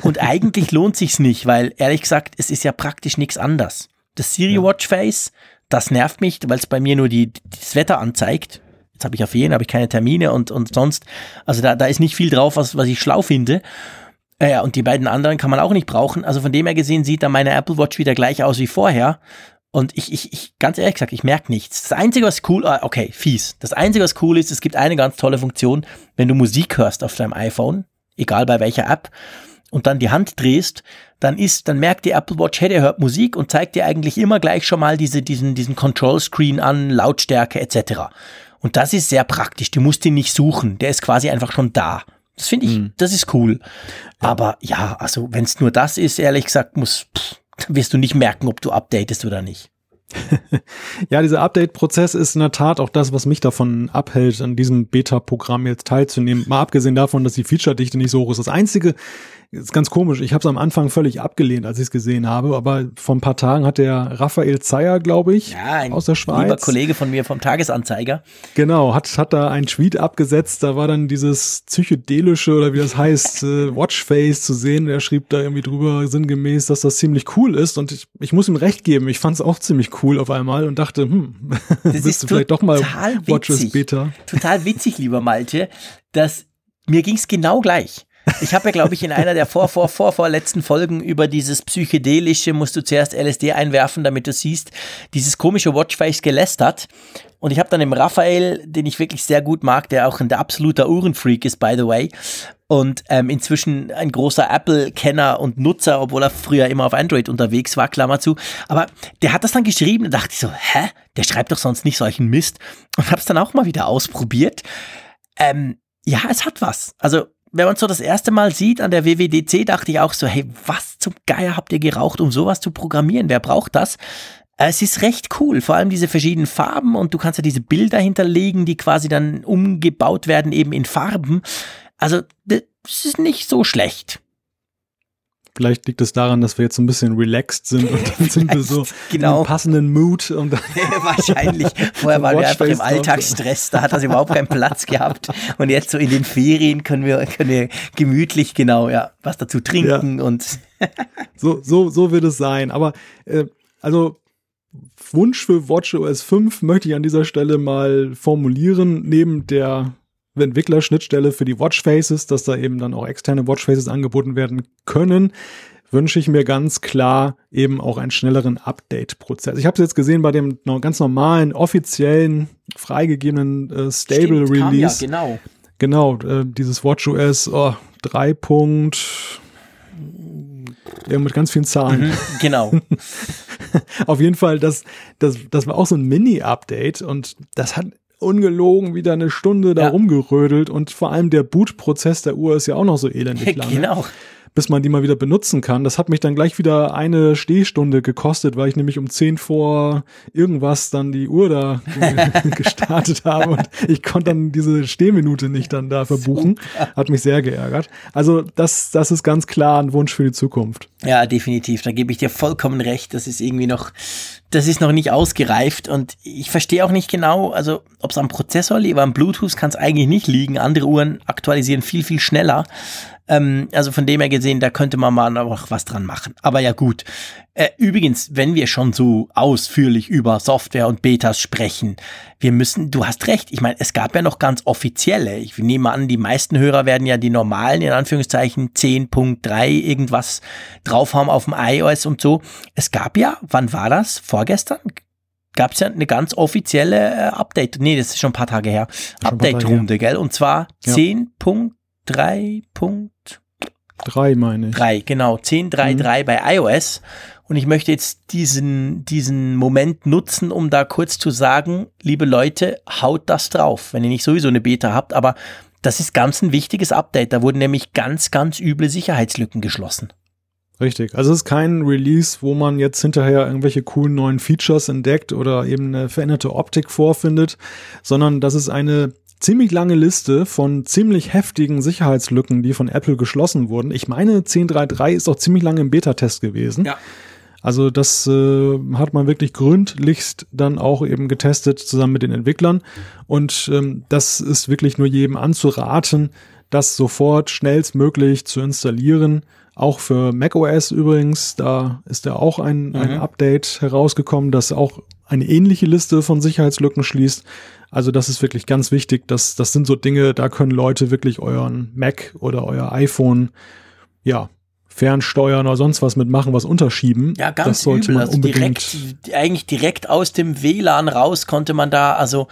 Und eigentlich lohnt sich's nicht, weil ehrlich gesagt, es ist ja praktisch nichts anders. Das Siri. Watch Face, das nervt mich, weil es bei mir nur die, das Wetter anzeigt. Jetzt habe ich auf jeden, habe ich keine Termine und, und sonst, also da, da ist nicht viel drauf, was, was ich schlau finde. Äh, ja, und die beiden anderen kann man auch nicht brauchen. Also von dem her gesehen sieht dann meine Apple Watch wieder gleich aus wie vorher. Und ich, ich, ich, ganz ehrlich gesagt, ich merke nichts. Das Einzige, was cool, ah, okay, fies. Das Einzige, was cool ist, es gibt eine ganz tolle Funktion, wenn du Musik hörst auf deinem iPhone, egal bei welcher App, und dann die Hand drehst, dann ist, dann merkt die Apple Watch, hey, der hört Musik und zeigt dir eigentlich immer gleich schon mal diese, diesen, diesen Control Screen an, Lautstärke etc. Und das ist sehr praktisch. Du musst ihn nicht suchen. Der ist quasi einfach schon da. Das finde ich, mhm. das ist cool. Aber ja, also wenn es nur das ist, ehrlich gesagt, muss, pff, wirst du nicht merken, ob du updatest oder nicht. ja, dieser Update-Prozess ist in der Tat auch das, was mich davon abhält, an diesem Beta-Programm jetzt teilzunehmen. Mal abgesehen davon, dass die Feature-Dichte nicht so hoch ist. Das Einzige, ist ganz komisch. Ich habe es am Anfang völlig abgelehnt, als ich es gesehen habe, aber vor ein paar Tagen hat der Raphael Zeyer, glaube ich, ja, aus der Schweiz. Lieber Kollege von mir vom Tagesanzeiger. Genau, hat, hat da ein Tweet abgesetzt, da war dann dieses psychedelische oder wie das heißt, äh, Watchface zu sehen. Er schrieb da irgendwie drüber sinngemäß, dass das ziemlich cool ist und ich, ich muss ihm recht geben, ich fand es auch ziemlich cool auf einmal und dachte, hm, das bist du vielleicht doch mal Watches Beta. Total witzig, lieber Malte, dass mir ging's genau gleich. Ich habe ja, glaube ich, in einer der vor, vor, vor, vorletzten Folgen über dieses psychedelische, musst du zuerst LSD einwerfen, damit du siehst, dieses komische Watchface gelästert. Und ich habe dann dem Raphael, den ich wirklich sehr gut mag, der auch ein absoluter Uhrenfreak ist, by the way, und ähm, inzwischen ein großer Apple-Kenner und Nutzer, obwohl er früher immer auf Android unterwegs war, Klammer zu. Aber der hat das dann geschrieben und dachte ich so, hä? Der schreibt doch sonst nicht solchen Mist. Und habe es dann auch mal wieder ausprobiert. Ähm, ja, es hat was. Also wenn man so das erste Mal sieht an der WWDC, dachte ich auch so, hey, was zum Geier habt ihr geraucht, um sowas zu programmieren? Wer braucht das? Es ist recht cool, vor allem diese verschiedenen Farben und du kannst ja diese Bilder hinterlegen, die quasi dann umgebaut werden eben in Farben. Also, das ist nicht so schlecht. Vielleicht liegt es daran, dass wir jetzt so ein bisschen relaxed sind und dann sind wir so genau. im passenden Mood. Und Wahrscheinlich. Vorher waren wir einfach im Alltagsstress, da hat das überhaupt keinen Platz gehabt. Und jetzt so in den Ferien können wir, können wir gemütlich genau ja was dazu trinken ja. und so, so, so wird es sein. Aber äh, also Wunsch für WatchOS 5 möchte ich an dieser Stelle mal formulieren, neben der Entwicklerschnittstelle für die Watchfaces, dass da eben dann auch externe Watchfaces angeboten werden können, wünsche ich mir ganz klar eben auch einen schnelleren Update-Prozess. Ich habe es jetzt gesehen bei dem ganz normalen, offiziellen, freigegebenen äh, Stable Stimmt, Release. Ja, genau. Genau, äh, dieses WatchOS oh, 3. Punkt, mit ganz vielen Zahlen. Mhm, genau. Auf jeden Fall, das, das, das war auch so ein Mini-Update und das hat ungelogen wieder eine Stunde da Ja. rumgerödelt und vor allem der Bootprozess der Uhr ist ja auch noch so elendig lange genau. Bis man die mal wieder benutzen kann. Das hat mich dann gleich wieder eine Stehstunde gekostet, weil ich nämlich um 10 vor irgendwas dann die Uhr da gestartet habe und ich konnte dann diese Stehminute nicht dann da verbuchen. Hat mich sehr geärgert. Also das, das ist ganz klar ein Wunsch für die Zukunft. Ja, definitiv. Da gebe ich dir vollkommen recht. Das ist irgendwie noch, das ist noch nicht ausgereift und ich verstehe auch nicht genau, also ob es am Prozessor liegt, aber am Bluetooth kann es eigentlich nicht liegen. Andere Uhren aktualisieren viel, viel schneller. Ähm, also von dem her gesehen, da könnte man mal noch was dran machen. Aber ja gut. Äh, übrigens, wenn wir schon so ausführlich über Software und Betas sprechen, wir müssen, du hast recht, ich meine, es gab ja noch ganz offizielle. Ich nehme an, die meisten Hörer werden ja die normalen, in Anführungszeichen 10.3 irgendwas drauf haben auf dem iOS und so. Es gab ja, wann war das? Vorgestern? Gab es ja eine ganz offizielle äh, Update. Nee, das ist schon ein paar Tage her. Update-Runde, gell? Und zwar Ja. 10.3.3, Drei meine ich. genau, 10.3.3 bei iOS. Und ich möchte jetzt diesen, diesen Moment nutzen, um da kurz zu sagen, liebe Leute, haut das drauf, wenn ihr nicht sowieso eine Beta habt, aber das ist ganz ein wichtiges Update. Da wurden nämlich ganz, ganz üble Sicherheitslücken geschlossen. Richtig. Also es ist kein Release, wo man jetzt hinterher irgendwelche coolen neuen Features entdeckt oder eben eine veränderte Optik vorfindet, sondern das ist eine ziemlich lange Liste von ziemlich heftigen Sicherheitslücken, die von Apple geschlossen wurden. Ich meine, 10.3.3 ist auch ziemlich lange im Beta-Test gewesen. Ja. Also das äh, hat man wirklich gründlichst dann auch eben getestet zusammen mit den Entwicklern. Und ähm, das ist wirklich nur jedem anzuraten, das sofort schnellstmöglich zu installieren. Auch für macOS übrigens, da ist ja auch ein, ein Mhm. Update herausgekommen, das auch eine ähnliche Liste von Sicherheitslücken schließt. Also das ist wirklich ganz wichtig. Das, das sind so Dinge, da können Leute wirklich euren Mac oder euer iPhone, ja, fernsteuern oder sonst was mitmachen, was unterschieben. Ja, das ganz sollte übel. man Also unbedingt. direkt, eigentlich direkt aus dem WLAN raus konnte man da also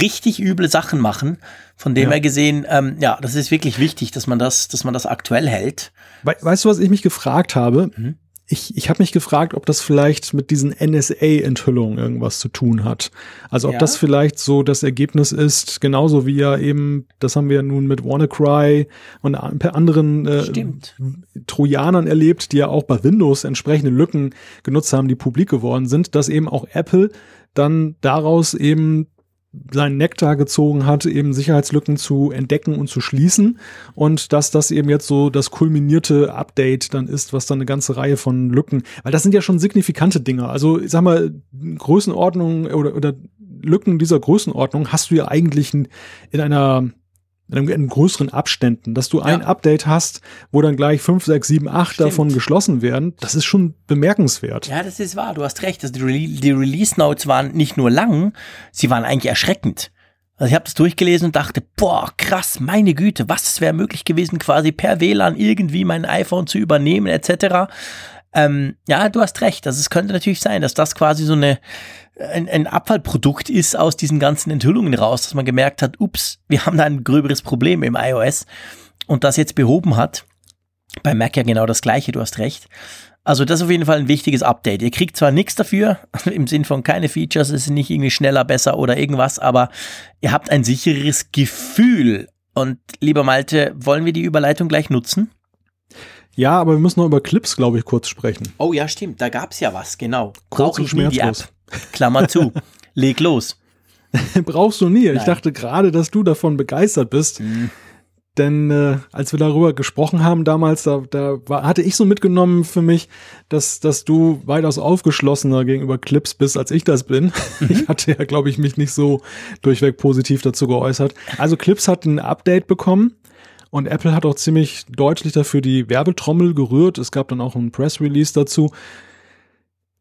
richtig üble Sachen machen. Von dem Ja. her gesehen, ähm, ja, das ist wirklich wichtig, dass man das, dass man das aktuell hält. We weißt du, was ich mich gefragt habe? Mhm. Ich, ich habe mich gefragt, ob das vielleicht mit diesen NSA-Enthüllungen irgendwas zu tun hat. Also ob Ja. das vielleicht so das Ergebnis ist, genauso wie ja eben, das haben wir ja nun mit WannaCry und an- per anderen äh, Stimmt. Trojanern erlebt, die ja auch bei Windows entsprechende Lücken genutzt haben, die publik geworden sind, dass eben auch Apple dann daraus eben seinen Nektar gezogen hat, eben Sicherheitslücken zu entdecken und zu schließen und dass das eben jetzt so das kulminierte Update dann ist, was dann eine ganze Reihe von Lücken, weil das sind ja schon signifikante Dinge. Also ich sag mal, Größenordnung oder, oder Lücken dieser Größenordnung hast du ja eigentlich in, in einer in, größeren Abständen, dass du ein Ja. Update hast, wo dann gleich fünf, sechs, sieben, acht Stimmt. davon geschlossen werden, das ist schon bemerkenswert. Ja, das ist wahr. Du hast recht. Also die, Rele die Release Notes waren nicht nur lang, sie waren eigentlich erschreckend. Also ich habe das durchgelesen und dachte, boah, krass, meine Güte, was wäre möglich gewesen, quasi per WLAN irgendwie mein iPhone zu übernehmen, etc. Ähm, ja, du hast recht. Also es könnte natürlich sein, dass das quasi so eine ein, ein Abfallprodukt ist aus diesen ganzen Enthüllungen raus, dass man gemerkt hat, ups, wir haben da ein gröberes Problem im iOS und das jetzt behoben hat. Bei Mac ja genau das gleiche, du hast recht. Also das ist auf jeden Fall ein wichtiges Update. Ihr kriegt zwar nichts dafür, im Sinn von keine Features, es ist nicht irgendwie schneller, besser oder irgendwas, aber ihr habt ein sicheres Gefühl. Und lieber Malte, wollen wir die Überleitung gleich nutzen? Ja, aber wir müssen noch über Clips, glaube ich, kurz sprechen. Oh ja, stimmt, da gab's ja was, genau. Kurz Brauche und ich nie die App. Klammer zu. Leg los. Brauchst du nie. Ich Nein. dachte gerade, dass du davon begeistert bist. Denn äh, als wir darüber gesprochen haben damals, da, da war, hatte ich so mitgenommen für mich, dass, dass du weitaus aufgeschlossener gegenüber Clips bist, als ich das bin. Ich hatte ja, glaube ich, mich nicht so durchweg positiv dazu geäußert. Also Clips hat ein Update bekommen und Apple hat auch ziemlich deutlich dafür die Werbetrommel gerührt. Es gab dann auch ein Press Release dazu.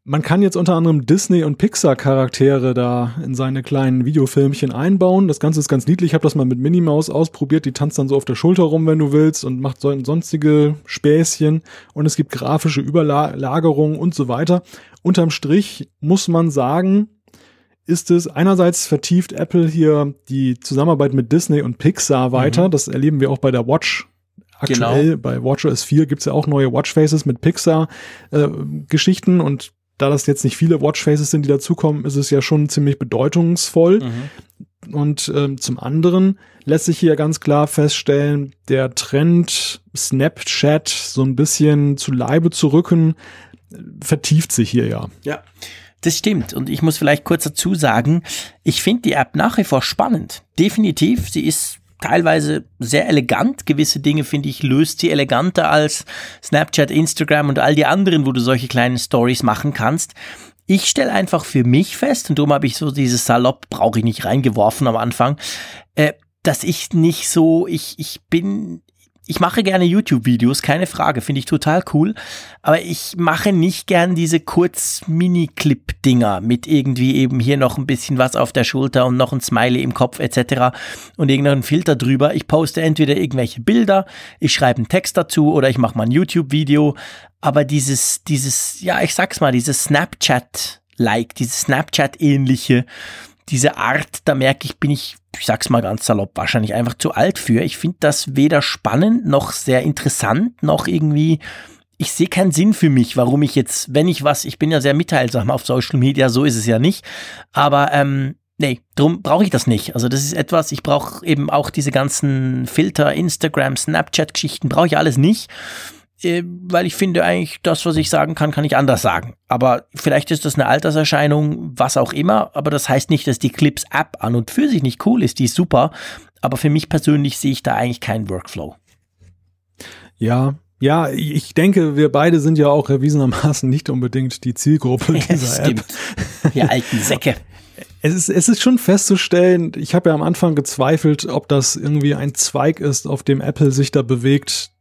Man kann jetzt unter anderem Disney- und Pixar-Charaktere da in seine kleinen Videofilmchen einbauen. Das Ganze ist ganz niedlich. Ich habe das mal mit Minnie Maus ausprobiert. Die tanzt dann so auf der Schulter rum, wenn du willst, und macht so sonstige Späßchen. Und es gibt grafische Überlagerungen und so weiter. Unterm Strich muss man sagen, ist es einerseits vertieft Apple hier die Zusammenarbeit mit Disney und Pixar weiter. Das erleben wir auch bei der Watch. Aktuell bei WatchOS 4 gibt's ja auch neue Watchfaces mit Pixar-Geschichten und da das jetzt nicht viele Watchfaces sind, die dazukommen, ist es ja schon ziemlich bedeutungsvoll. Und ähm, zum anderen lässt sich hier ganz klar feststellen, der Trend Snapchat so ein bisschen zu Leibe zu rücken, vertieft sich hier ja. Ja. Das stimmt. Und ich muss vielleicht kurz dazu sagen, ich finde die App nach wie vor spannend. Definitiv. Sie ist teilweise sehr elegant. Gewisse Dinge, finde ich, löst sie eleganter als Snapchat, Instagram und all die anderen, wo du solche kleinen Stories machen kannst. Ich stelle einfach für mich fest, und darum habe ich so dieses Salopp, brauche ich nicht reingeworfen am Anfang, äh, dass ich nicht so, ich, ich bin ich mache gerne YouTube-Videos, keine Frage, finde ich total cool. Aber ich mache nicht gern diese Kurz-Mini-Clip-Dinger mit irgendwie eben hier noch ein bisschen was auf der Schulter und noch ein Smiley im Kopf etc. und irgendeinen Filter drüber. Ich poste entweder irgendwelche Bilder, ich schreibe einen Text dazu oder ich mache mal ein YouTube-Video. Aber dieses, dieses, ja, ich sag's mal, dieses Snapchat-like, dieses Snapchat-ähnliche, diese Art, da merke ich, bin ich, ich sag's mal ganz salopp, wahrscheinlich einfach zu alt für. Ich finde das weder spannend noch sehr interessant, noch irgendwie, ich sehe keinen Sinn für mich, warum ich jetzt, wenn ich was, ich bin ja sehr mitteilsam auf Social Media, so ist es ja nicht, aber ähm, nee, drum brauche ich das nicht. Also das ist etwas, ich brauche eben auch diese ganzen Filter, Instagram, Snapchat-Geschichten, brauche ich alles nicht. Äh, weil ich finde eigentlich, das, was ich sagen kann, kann ich anders sagen. Aber vielleicht ist das eine Alterserscheinung, was auch immer, aber das heißt nicht, dass die Clips-App an und für sich nicht cool ist, die ist super, aber für mich persönlich sehe ich da eigentlich keinen Workflow. Ja, ja, ich denke, wir beide sind ja auch erwiesenermaßen nicht unbedingt die Zielgruppe dieser App. Wir alten Säcke. Es ist, es ist schon festzustellen, ich habe ja am Anfang gezweifelt, ob das irgendwie ein Zweig ist, auf dem Apple sich da bewegt,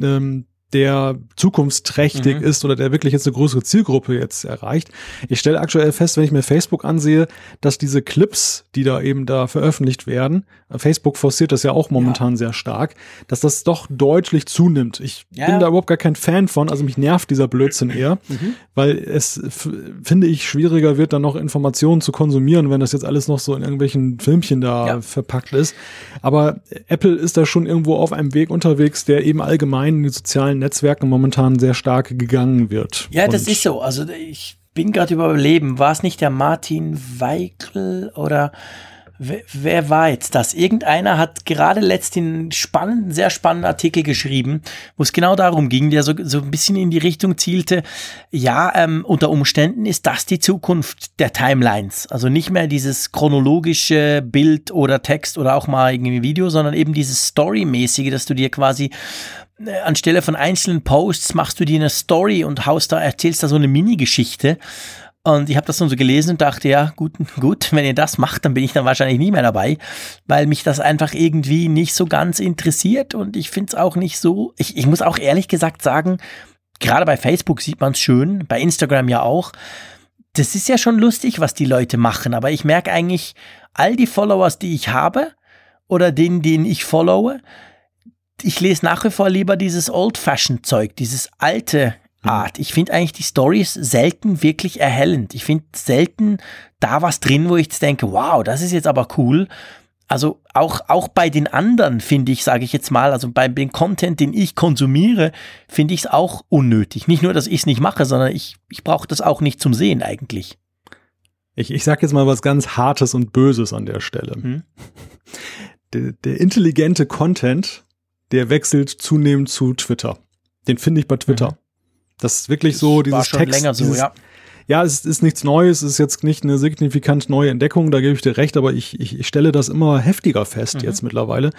ähm, der zukunftsträchtig mhm. ist oder der wirklich jetzt eine größere Zielgruppe jetzt erreicht. Ich stelle aktuell fest, wenn ich mir Facebook ansehe, dass diese Clips, die da eben da veröffentlicht werden, Facebook forciert das ja auch momentan ja. sehr stark, dass das doch deutlich zunimmt. Ich ja. bin da überhaupt gar kein Fan von, also mich nervt dieser Blödsinn eher, mhm. weil es finde ich schwieriger wird, dann noch Informationen zu konsumieren, wenn das jetzt alles noch so in irgendwelchen Filmchen da ja. verpackt ist. Aber Apple ist da schon irgendwo auf einem Weg unterwegs, der eben allgemein in die sozialen Netzwerken momentan sehr stark gegangen wird. Ja, das ist so. Also ich bin gerade überleben. War es nicht der Martin Weichel oder wer war jetzt das? Irgendeiner hat gerade letztens einen spannenden, sehr spannenden Artikel geschrieben, wo es genau darum ging, der so, so ein bisschen in die Richtung zielte, ja, ähm, unter Umständen ist das die Zukunft der Timelines. Also nicht mehr dieses chronologische Bild oder Text oder auch mal irgendwie Video, sondern eben dieses Story-mäßige, dass du dir quasi äh, anstelle von einzelnen Posts machst du dir eine Story und haust da, erzählst da so eine Mini-Geschichte. Und ich habe das nun so gelesen und dachte, ja, gut, gut, wenn ihr das macht, dann bin ich dann wahrscheinlich nie mehr dabei, weil mich das einfach irgendwie nicht so ganz interessiert und ich finde es auch nicht so. Ich, ich muss auch ehrlich gesagt sagen, gerade bei Facebook sieht man es schön, bei Instagram ja auch. Das ist ja schon lustig, was die Leute machen, aber ich merke eigentlich, all die Followers, die ich habe oder denen, denen ich followe, ich lese nach wie vor lieber dieses Old-Fashioned-Zeug, dieses alte. Art. Ich finde eigentlich die Stories selten wirklich erhellend. Ich finde selten da was drin, wo ich jetzt denke, wow, das ist jetzt aber cool. Also auch, auch bei den anderen finde ich, sage ich jetzt mal, also bei dem Content, den ich konsumiere, finde ich es auch unnötig. Nicht nur, dass ich es nicht mache, sondern ich, ich brauche das auch nicht zum Sehen eigentlich. Ich, ich sage jetzt mal was ganz Hartes und Böses an der Stelle. Hm? Der, der intelligente Content der wechselt zunehmend zu Twitter. Den finde ich bei Twitter. Mhm. Das ist wirklich so, dieses War schon Text. Länger so, dieses, ja. ja, es ist nichts Neues, es ist jetzt nicht eine signifikant neue Entdeckung, da gebe ich dir recht, aber ich, ich, ich stelle das immer heftiger fest mhm. jetzt mittlerweile,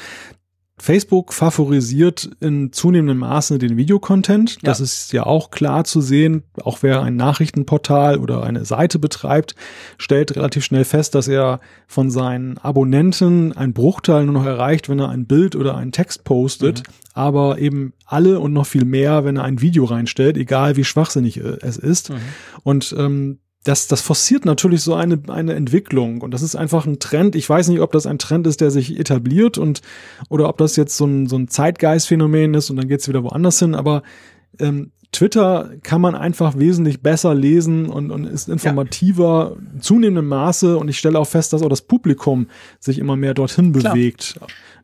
Facebook favorisiert in zunehmendem Maße den Videocontent. Ja. Das ist ja auch klar zu sehen. Auch wer ein Nachrichtenportal oder eine Seite betreibt, stellt relativ schnell fest, dass er von seinen Abonnenten einen Bruchteil nur noch erreicht, wenn er ein Bild oder einen Text postet. Mhm. Aber eben alle und noch viel mehr, wenn er ein Video reinstellt, egal wie schwachsinnig es ist. Mhm. Und ähm, das, das forciert natürlich so eine, eine Entwicklung. Und das ist einfach ein Trend. Ich weiß nicht, ob das ein Trend ist, der sich etabliert und oder ob das jetzt so ein, so ein Zeitgeistphänomen ist und dann geht's wieder woanders hin. Aber ähm, Twitter kann man einfach wesentlich besser lesen und, und ist informativer ja. zunehmendem Maße. Und ich stelle auch fest, dass auch das Publikum sich immer mehr dorthin Klar. bewegt.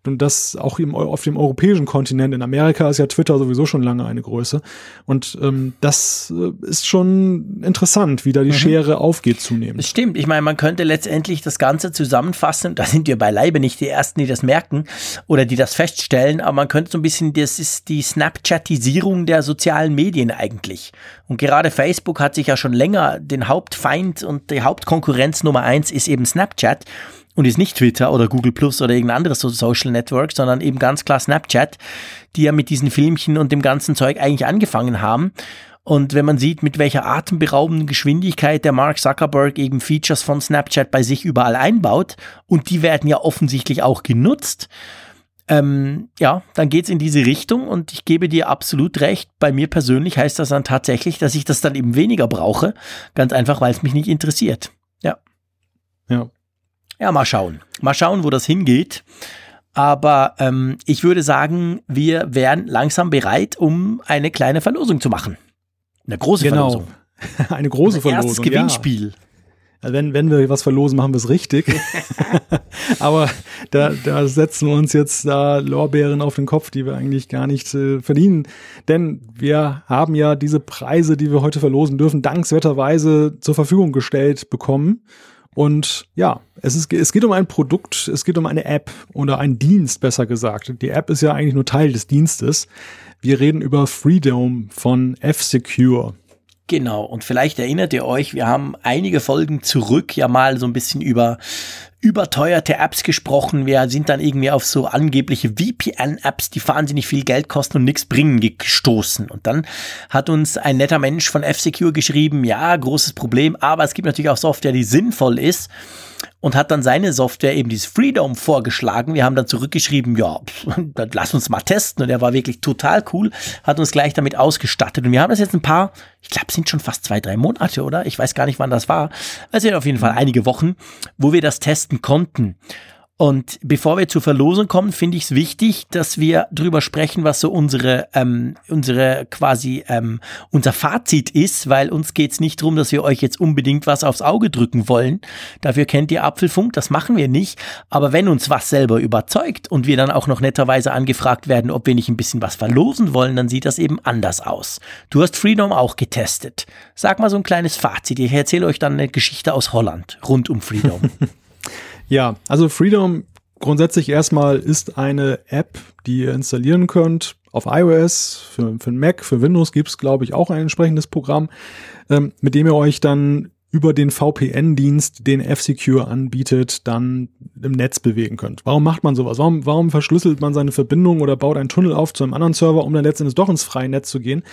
Und das auch im, auf dem europäischen Kontinent. In Amerika ist ja Twitter sowieso schon lange eine Größe. Und ähm, das äh, ist schon interessant, wie da die mhm. Schere aufgeht zunehmend. Das stimmt. Ich meine, man könnte letztendlich das Ganze zusammenfassen. Da sind wir beileibe nicht die Ersten, die das merken oder die das feststellen, aber man könnte so ein bisschen, das ist die Snapchatisierung der sozialen Medien eigentlich. Und gerade Facebook hat sich ja schon länger den Hauptfeind und die Hauptkonkurrenz Nummer eins ist eben Snapchat und ist nicht Twitter oder Google Plus oder irgendein anderes Social Network, sondern eben ganz klar Snapchat, die ja mit diesen Filmchen und dem ganzen Zeug eigentlich angefangen haben. Und wenn man sieht, mit welcher atemberaubenden Geschwindigkeit der Mark Zuckerberg eben Features von Snapchat bei sich überall einbaut, und die werden ja offensichtlich auch genutzt, ähm, ja, dann geht's in diese Richtung und ich gebe dir absolut recht. Bei mir persönlich heißt das dann tatsächlich, dass ich das dann eben weniger brauche. Ganz einfach, weil es mich nicht interessiert. Ja. Ja. Ja, mal schauen. Mal schauen, wo das hingeht. Aber ähm, ich würde sagen, wir wären langsam bereit, um eine kleine Verlosung zu machen. Eine große genau. Verlosung. eine große Verlosung. Erstes Gewinnspiel. Ja. Also wenn, wenn wir was verlosen, machen wir es richtig. Aber da, da setzen wir uns jetzt da Lorbeeren auf den Kopf, die wir eigentlich gar nicht äh, verdienen. Denn wir haben ja diese Preise, die wir heute verlosen dürfen, dankenswerterweise zur Verfügung gestellt bekommen. Und ja, es, ist, es geht um ein Produkt, es geht um eine App oder einen Dienst, besser gesagt. Die App ist ja eigentlich nur Teil des Dienstes. Wir reden über Freedom von F-Secure. Genau, und vielleicht erinnert ihr euch, wir haben einige Folgen zurück ja mal so ein bisschen über überteuerte Apps gesprochen. Wir sind dann irgendwie auf so angebliche VPN-Apps, die wahnsinnig viel Geld kosten und nichts bringen, gestoßen. Und dann hat uns ein netter Mensch von F-Secure geschrieben, ja, großes Problem, aber es gibt natürlich auch Software, die sinnvoll ist und hat dann seine Software eben dieses Freedom vorgeschlagen. Wir haben dann zurückgeschrieben, ja, dann lass uns mal testen. Und er war wirklich total cool, hat uns gleich damit ausgestattet. Und wir haben das jetzt ein paar, ich glaube, es sind schon fast zwei, drei Monate, oder? Ich weiß gar nicht, wann das war. Also auf jeden Fall einige Wochen, wo wir das testen konnten. Und bevor wir zur Verlosung kommen, finde ich es wichtig, dass wir drüber sprechen, was so unsere, ähm, unsere quasi ähm, unser Fazit ist, weil uns geht es nicht darum, dass wir euch jetzt unbedingt was aufs Auge drücken wollen. Dafür kennt ihr Apfelfunk, das machen wir nicht. Aber wenn uns was selber überzeugt und wir dann auch noch netterweise angefragt werden, ob wir nicht ein bisschen was verlosen wollen, dann sieht das eben anders aus. Du hast Freedom auch getestet. Sag mal so ein kleines Fazit. Ich erzähle euch dann eine Geschichte aus Holland rund um Freedom. Ja, also Freedom grundsätzlich erstmal ist eine App, die ihr installieren könnt auf iOS, für, für Mac, für Windows gibt es, glaube ich, auch ein entsprechendes Programm, ähm, mit dem ihr euch dann über den VPN-Dienst, den F-Secure anbietet, dann im Netz bewegen könnt. Warum macht man sowas? Warum, warum verschlüsselt man seine Verbindung oder baut einen Tunnel auf zu einem anderen Server, um dann letztendlich doch ins freie Netz zu gehen?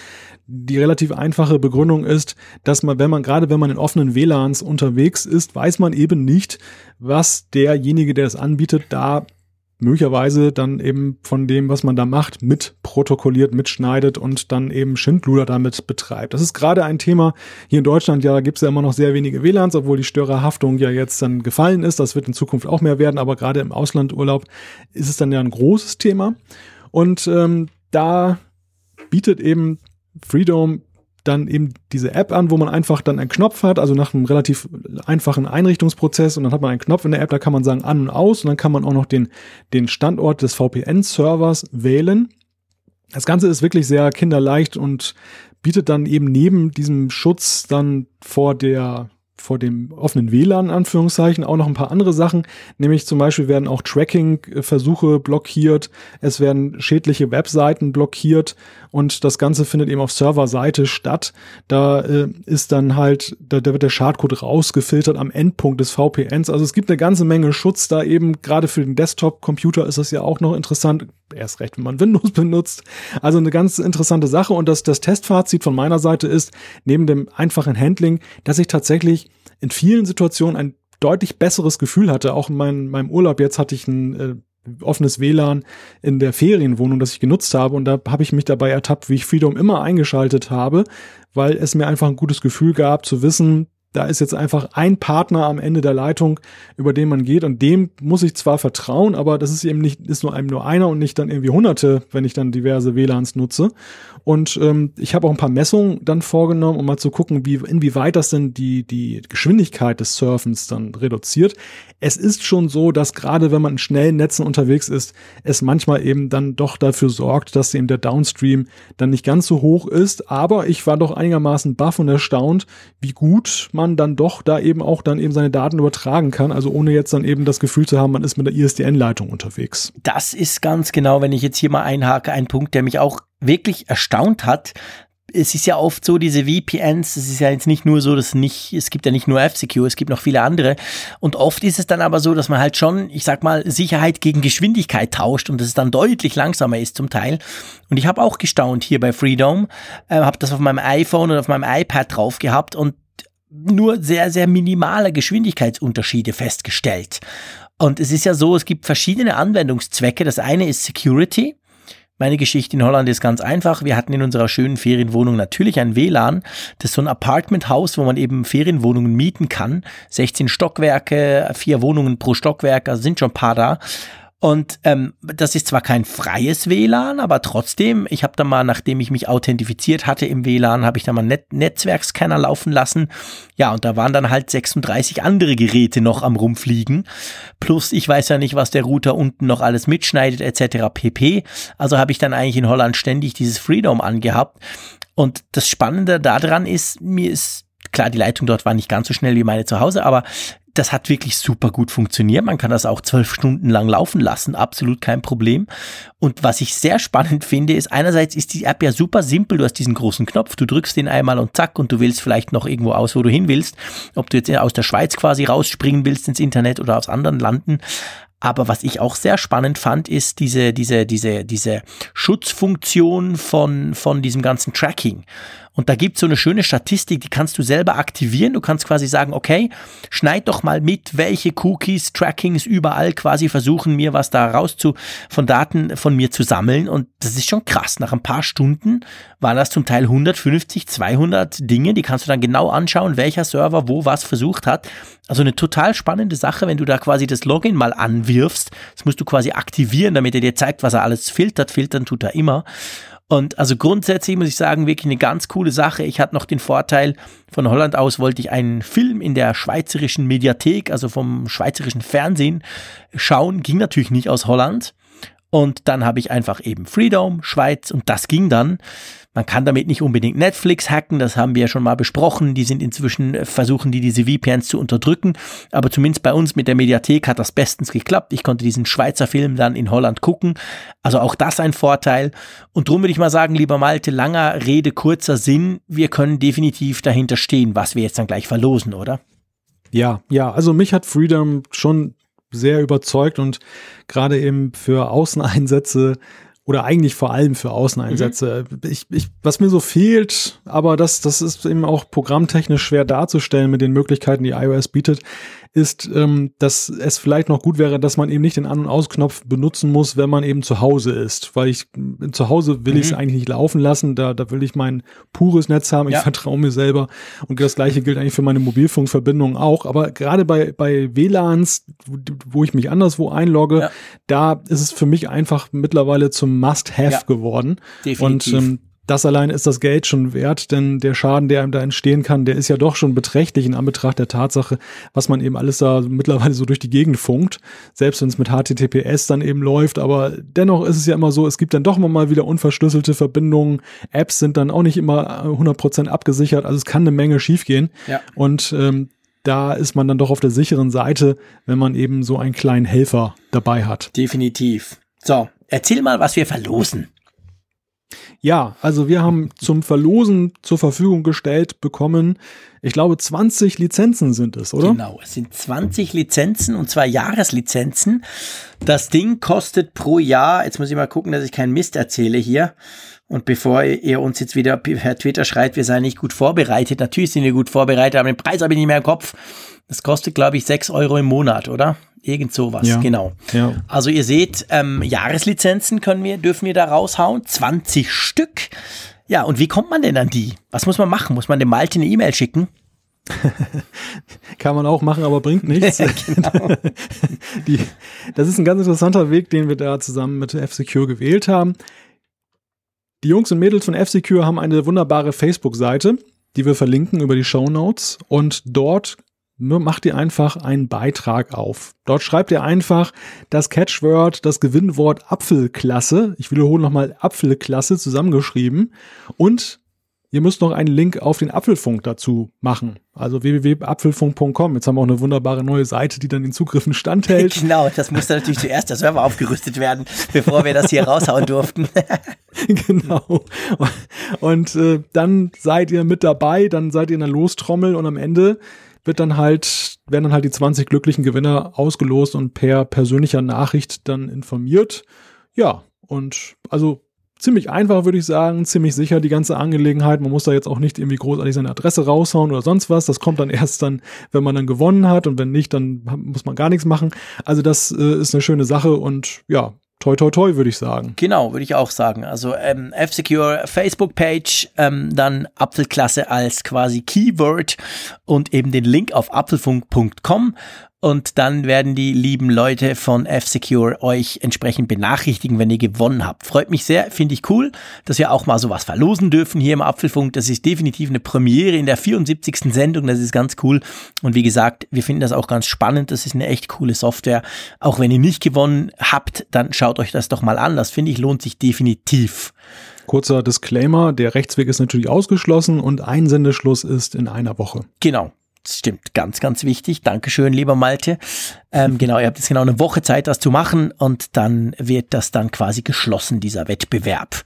Die relativ einfache Begründung ist, dass man, wenn man, gerade wenn man in offenen WLANs unterwegs ist, weiß man eben nicht, was derjenige, der es anbietet, da möglicherweise dann eben von dem, was man da macht, mit protokolliert, mitschneidet und dann eben Schindluder damit betreibt. Das ist gerade ein Thema hier in Deutschland, ja, gibt es ja immer noch sehr wenige WLANs, obwohl die Störerhaftung ja jetzt dann gefallen ist. Das wird in Zukunft auch mehr werden, aber gerade im Auslandurlaub ist es dann ja ein großes Thema. Und ähm, da bietet eben Freedom dann eben diese App an, wo man einfach dann einen Knopf hat, also nach einem relativ einfachen Einrichtungsprozess und dann hat man einen Knopf in der App, da kann man sagen an und aus und dann kann man auch noch den, den Standort des VPN-Servers wählen. Das Ganze ist wirklich sehr kinderleicht und bietet dann eben neben diesem Schutz dann vor der vor dem offenen WLAN, Anführungszeichen, auch noch ein paar andere Sachen. Nämlich zum Beispiel werden auch Tracking-Versuche blockiert, es werden schädliche Webseiten blockiert und das Ganze findet eben auf Serverseite statt. Da äh, ist dann halt, da, da wird der Schadcode rausgefiltert am Endpunkt des VPNs. Also es gibt eine ganze Menge Schutz da eben. Gerade für den Desktop-Computer ist das ja auch noch interessant. Erst recht, wenn man Windows benutzt. Also eine ganz interessante Sache. Und das, das Testfazit von meiner Seite ist, neben dem einfachen Handling, dass ich tatsächlich in vielen Situationen ein deutlich besseres Gefühl hatte. Auch in mein, meinem Urlaub jetzt hatte ich ein äh, offenes WLAN in der Ferienwohnung, das ich genutzt habe. Und da habe ich mich dabei ertappt, wie ich Freedom immer eingeschaltet habe, weil es mir einfach ein gutes Gefühl gab zu wissen, da ist jetzt einfach ein Partner am Ende der Leitung, über den man geht und dem muss ich zwar vertrauen, aber das ist eben nicht, ist nur einem nur einer und nicht dann irgendwie hunderte, wenn ich dann diverse WLANs nutze. Und ähm, ich habe auch ein paar Messungen dann vorgenommen, um mal zu gucken, wie inwieweit das denn die die Geschwindigkeit des Surfens dann reduziert. Es ist schon so, dass gerade wenn man in schnellen Netzen unterwegs ist, es manchmal eben dann doch dafür sorgt, dass eben der Downstream dann nicht ganz so hoch ist. Aber ich war doch einigermaßen baff und erstaunt, wie gut man man dann doch da eben auch dann eben seine Daten übertragen kann, also ohne jetzt dann eben das Gefühl zu haben, man ist mit der ISDN-Leitung unterwegs. Das ist ganz genau, wenn ich jetzt hier mal einhake, ein Punkt, der mich auch wirklich erstaunt hat, es ist ja oft so, diese VPNs, es ist ja jetzt nicht nur so, dass nicht, es gibt ja nicht nur F-Secure, es gibt noch viele andere. Und oft ist es dann aber so, dass man halt schon, ich sag mal, Sicherheit gegen Geschwindigkeit tauscht und dass es dann deutlich langsamer ist zum Teil. Und ich habe auch gestaunt hier bei Freedom, äh, habe das auf meinem iPhone und auf meinem iPad drauf gehabt und nur sehr, sehr minimale Geschwindigkeitsunterschiede festgestellt. Und es ist ja so, es gibt verschiedene Anwendungszwecke. Das eine ist Security. Meine Geschichte in Holland ist ganz einfach. Wir hatten in unserer schönen Ferienwohnung natürlich ein WLAN. Das ist so ein Apartmenthaus, wo man eben Ferienwohnungen mieten kann. 16 Stockwerke, vier Wohnungen pro Stockwerk, also sind schon ein paar da. Und ähm, das ist zwar kein freies WLAN, aber trotzdem, ich habe da mal, nachdem ich mich authentifiziert hatte im WLAN, habe ich da mal Net Netzwerkscanner laufen lassen. Ja, und da waren dann halt 36 andere Geräte noch am rumfliegen. Plus, ich weiß ja nicht, was der Router unten noch alles mitschneidet, etc. pp. Also habe ich dann eigentlich in Holland ständig dieses Freedom angehabt. Und das Spannende daran ist, mir ist Klar, die Leitung dort war nicht ganz so schnell wie meine zu Hause, aber das hat wirklich super gut funktioniert. Man kann das auch zwölf Stunden lang laufen lassen, absolut kein Problem. Und was ich sehr spannend finde, ist einerseits ist die App ja super simpel. Du hast diesen großen Knopf, du drückst den einmal und zack und du willst vielleicht noch irgendwo aus, wo du hin willst. Ob du jetzt aus der Schweiz quasi rausspringen willst ins Internet oder aus anderen Landen. Aber was ich auch sehr spannend fand, ist diese, diese, diese, diese Schutzfunktion von, von diesem ganzen Tracking. Und da gibt es so eine schöne Statistik, die kannst du selber aktivieren. Du kannst quasi sagen, okay, schneid doch mal mit, welche Cookies, Trackings überall quasi versuchen, mir was da raus zu, von Daten von mir zu sammeln. Und das ist schon krass. Nach ein paar Stunden waren das zum Teil 150, 200 Dinge. Die kannst du dann genau anschauen, welcher Server wo was versucht hat. Also eine total spannende Sache, wenn du da quasi das Login mal anwirfst. Das musst du quasi aktivieren, damit er dir zeigt, was er alles filtert. Filtern tut er immer. Und also grundsätzlich muss ich sagen, wirklich eine ganz coole Sache. Ich hatte noch den Vorteil, von Holland aus wollte ich einen Film in der schweizerischen Mediathek, also vom schweizerischen Fernsehen schauen. Ging natürlich nicht aus Holland. Und dann habe ich einfach eben Freedom, Schweiz und das ging dann. Man kann damit nicht unbedingt Netflix hacken, das haben wir ja schon mal besprochen. Die sind inzwischen, äh, versuchen die diese VPNs zu unterdrücken. Aber zumindest bei uns mit der Mediathek hat das bestens geklappt. Ich konnte diesen Schweizer Film dann in Holland gucken. Also auch das ein Vorteil. Und drum würde ich mal sagen, lieber Malte, langer Rede, kurzer Sinn. Wir können definitiv dahinter stehen, was wir jetzt dann gleich verlosen, oder? Ja, ja, also mich hat Freedom schon sehr überzeugt und gerade eben für Außeneinsätze oder eigentlich vor allem für Außeneinsätze. Mhm. Ich, ich, was mir so fehlt, aber das, das ist eben auch programmtechnisch schwer darzustellen mit den Möglichkeiten, die iOS bietet, ist, ähm, dass es vielleicht noch gut wäre, dass man eben nicht den An- und Ausknopf benutzen muss, wenn man eben zu Hause ist. Weil ich zu Hause will mhm. ich es eigentlich nicht laufen lassen, da, da will ich mein pures Netz haben, ich ja. vertraue mir selber. Und das gleiche gilt eigentlich für meine Mobilfunkverbindungen auch. Aber gerade bei, bei WLANs, wo, wo ich mich anderswo einlogge, ja. da ist es für mich einfach mittlerweile zum Must-Have ja. geworden. Definitiv. Und ähm, das allein ist das Geld schon wert, denn der Schaden, der einem da entstehen kann, der ist ja doch schon beträchtlich in Anbetracht der Tatsache, was man eben alles da mittlerweile so durch die Gegend funkt, selbst wenn es mit HTTPS dann eben läuft, aber dennoch ist es ja immer so, es gibt dann doch mal wieder unverschlüsselte Verbindungen, Apps sind dann auch nicht immer 100% abgesichert, also es kann eine Menge schiefgehen ja. und ähm, da ist man dann doch auf der sicheren Seite, wenn man eben so einen kleinen Helfer dabei hat. Definitiv. So, erzähl mal, was wir verlosen. Ja, also wir haben zum Verlosen zur Verfügung gestellt bekommen, ich glaube 20 Lizenzen sind es, oder? Genau, es sind 20 Lizenzen und zwar Jahreslizenzen. Das Ding kostet pro Jahr, jetzt muss ich mal gucken, dass ich keinen Mist erzähle hier. Und bevor ihr uns jetzt wieder per Twitter schreibt, wir seien nicht gut vorbereitet, natürlich sind wir gut vorbereitet, aber den Preis habe ich nicht mehr im Kopf. Das kostet, glaube ich, 6 Euro im Monat, oder? Irgend sowas, ja. genau. Ja. Also ihr seht, ähm, Jahreslizenzen können wir, dürfen wir da raushauen, 20 Stück. Ja, und wie kommt man denn an die? Was muss man machen? Muss man dem Malte eine E-Mail schicken? Kann man auch machen, aber bringt nichts. genau. Die, das ist ein ganz interessanter Weg, den wir da zusammen mit F-Secure gewählt haben. Die Jungs und Mädels von F-Secure haben eine wunderbare Facebook-Seite, die wir verlinken über die Show Notes. Und dort macht ihr einfach einen Beitrag auf. Dort schreibt ihr einfach das Catchword, das Gewinnwort Apfelklasse. Ich wiederhole nochmal Apfelklasse zusammengeschrieben. Und Ihr müsst noch einen Link auf den Apfelfunk dazu machen. Also www.apfelfunk.com. Jetzt haben wir auch eine wunderbare neue Seite, die dann den Zugriffen standhält. Genau, das musste natürlich zuerst der Server aufgerüstet werden, bevor wir das hier raushauen durften. genau. Und äh, dann seid ihr mit dabei, dann seid ihr in der Lostrommel und am Ende wird dann halt, werden dann halt die 20 glücklichen Gewinner ausgelost und per persönlicher Nachricht dann informiert. Ja, und also ziemlich einfach, würde ich sagen, ziemlich sicher die ganze Angelegenheit. Man muss da jetzt auch nicht irgendwie großartig seine Adresse raushauen oder sonst was. Das kommt dann erst dann, wenn man dann gewonnen hat und wenn nicht, dann muss man gar nichts machen. Also das äh, ist eine schöne Sache und ja, toi toi toi, würde ich sagen. Genau, würde ich auch sagen. Also ähm, F-Secure Facebook-Page, ähm, dann Apfelklasse als quasi Keyword und eben den Link auf apfelfunk.com und dann werden die lieben Leute von F-Secure euch entsprechend benachrichtigen, wenn ihr gewonnen habt. Freut mich sehr, finde ich cool, dass wir auch mal sowas verlosen dürfen hier im Apfelfunk. Das ist definitiv eine Premiere in der 74. Sendung, das ist ganz cool. Und wie gesagt, wir finden das auch ganz spannend, das ist eine echt coole Software. Auch wenn ihr nicht gewonnen habt, dann schaut euch das doch mal an, das finde ich lohnt sich definitiv. Kurzer Disclaimer, der Rechtsweg ist natürlich ausgeschlossen und Einsendeschluss ist in einer Woche. Genau. Das stimmt, ganz, ganz wichtig. Dankeschön, lieber Malte. Ähm, genau, ihr habt jetzt genau eine Woche Zeit, das zu machen und dann wird das dann quasi geschlossen, dieser Wettbewerb.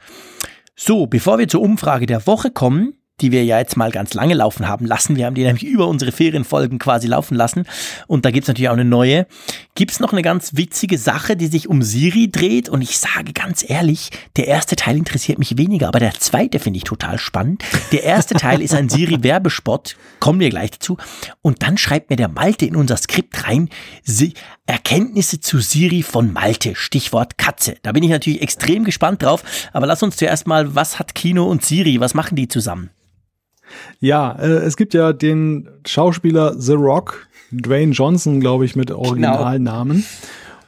So, bevor wir zur Umfrage der Woche kommen, die wir ja jetzt mal ganz lange laufen haben lassen. Wir haben die nämlich über unsere Ferienfolgen quasi laufen lassen. Und da gibt's natürlich auch eine neue. Gibt's noch eine ganz witzige Sache, die sich um Siri dreht. Und ich sage ganz ehrlich, der erste Teil interessiert mich weniger, aber der zweite finde ich total spannend. Der erste Teil ist ein Siri-Werbespot. Kommen wir gleich dazu. Und dann schreibt mir der Malte in unser Skript rein, Erkenntnisse zu Siri von Malte, Stichwort Katze. Da bin ich natürlich extrem gespannt drauf. Aber lass uns zuerst mal, was hat Kino und Siri, was machen die zusammen? Ja, äh, es gibt ja den Schauspieler The Rock, Dwayne Johnson, glaube ich, mit Originalnamen. Genau.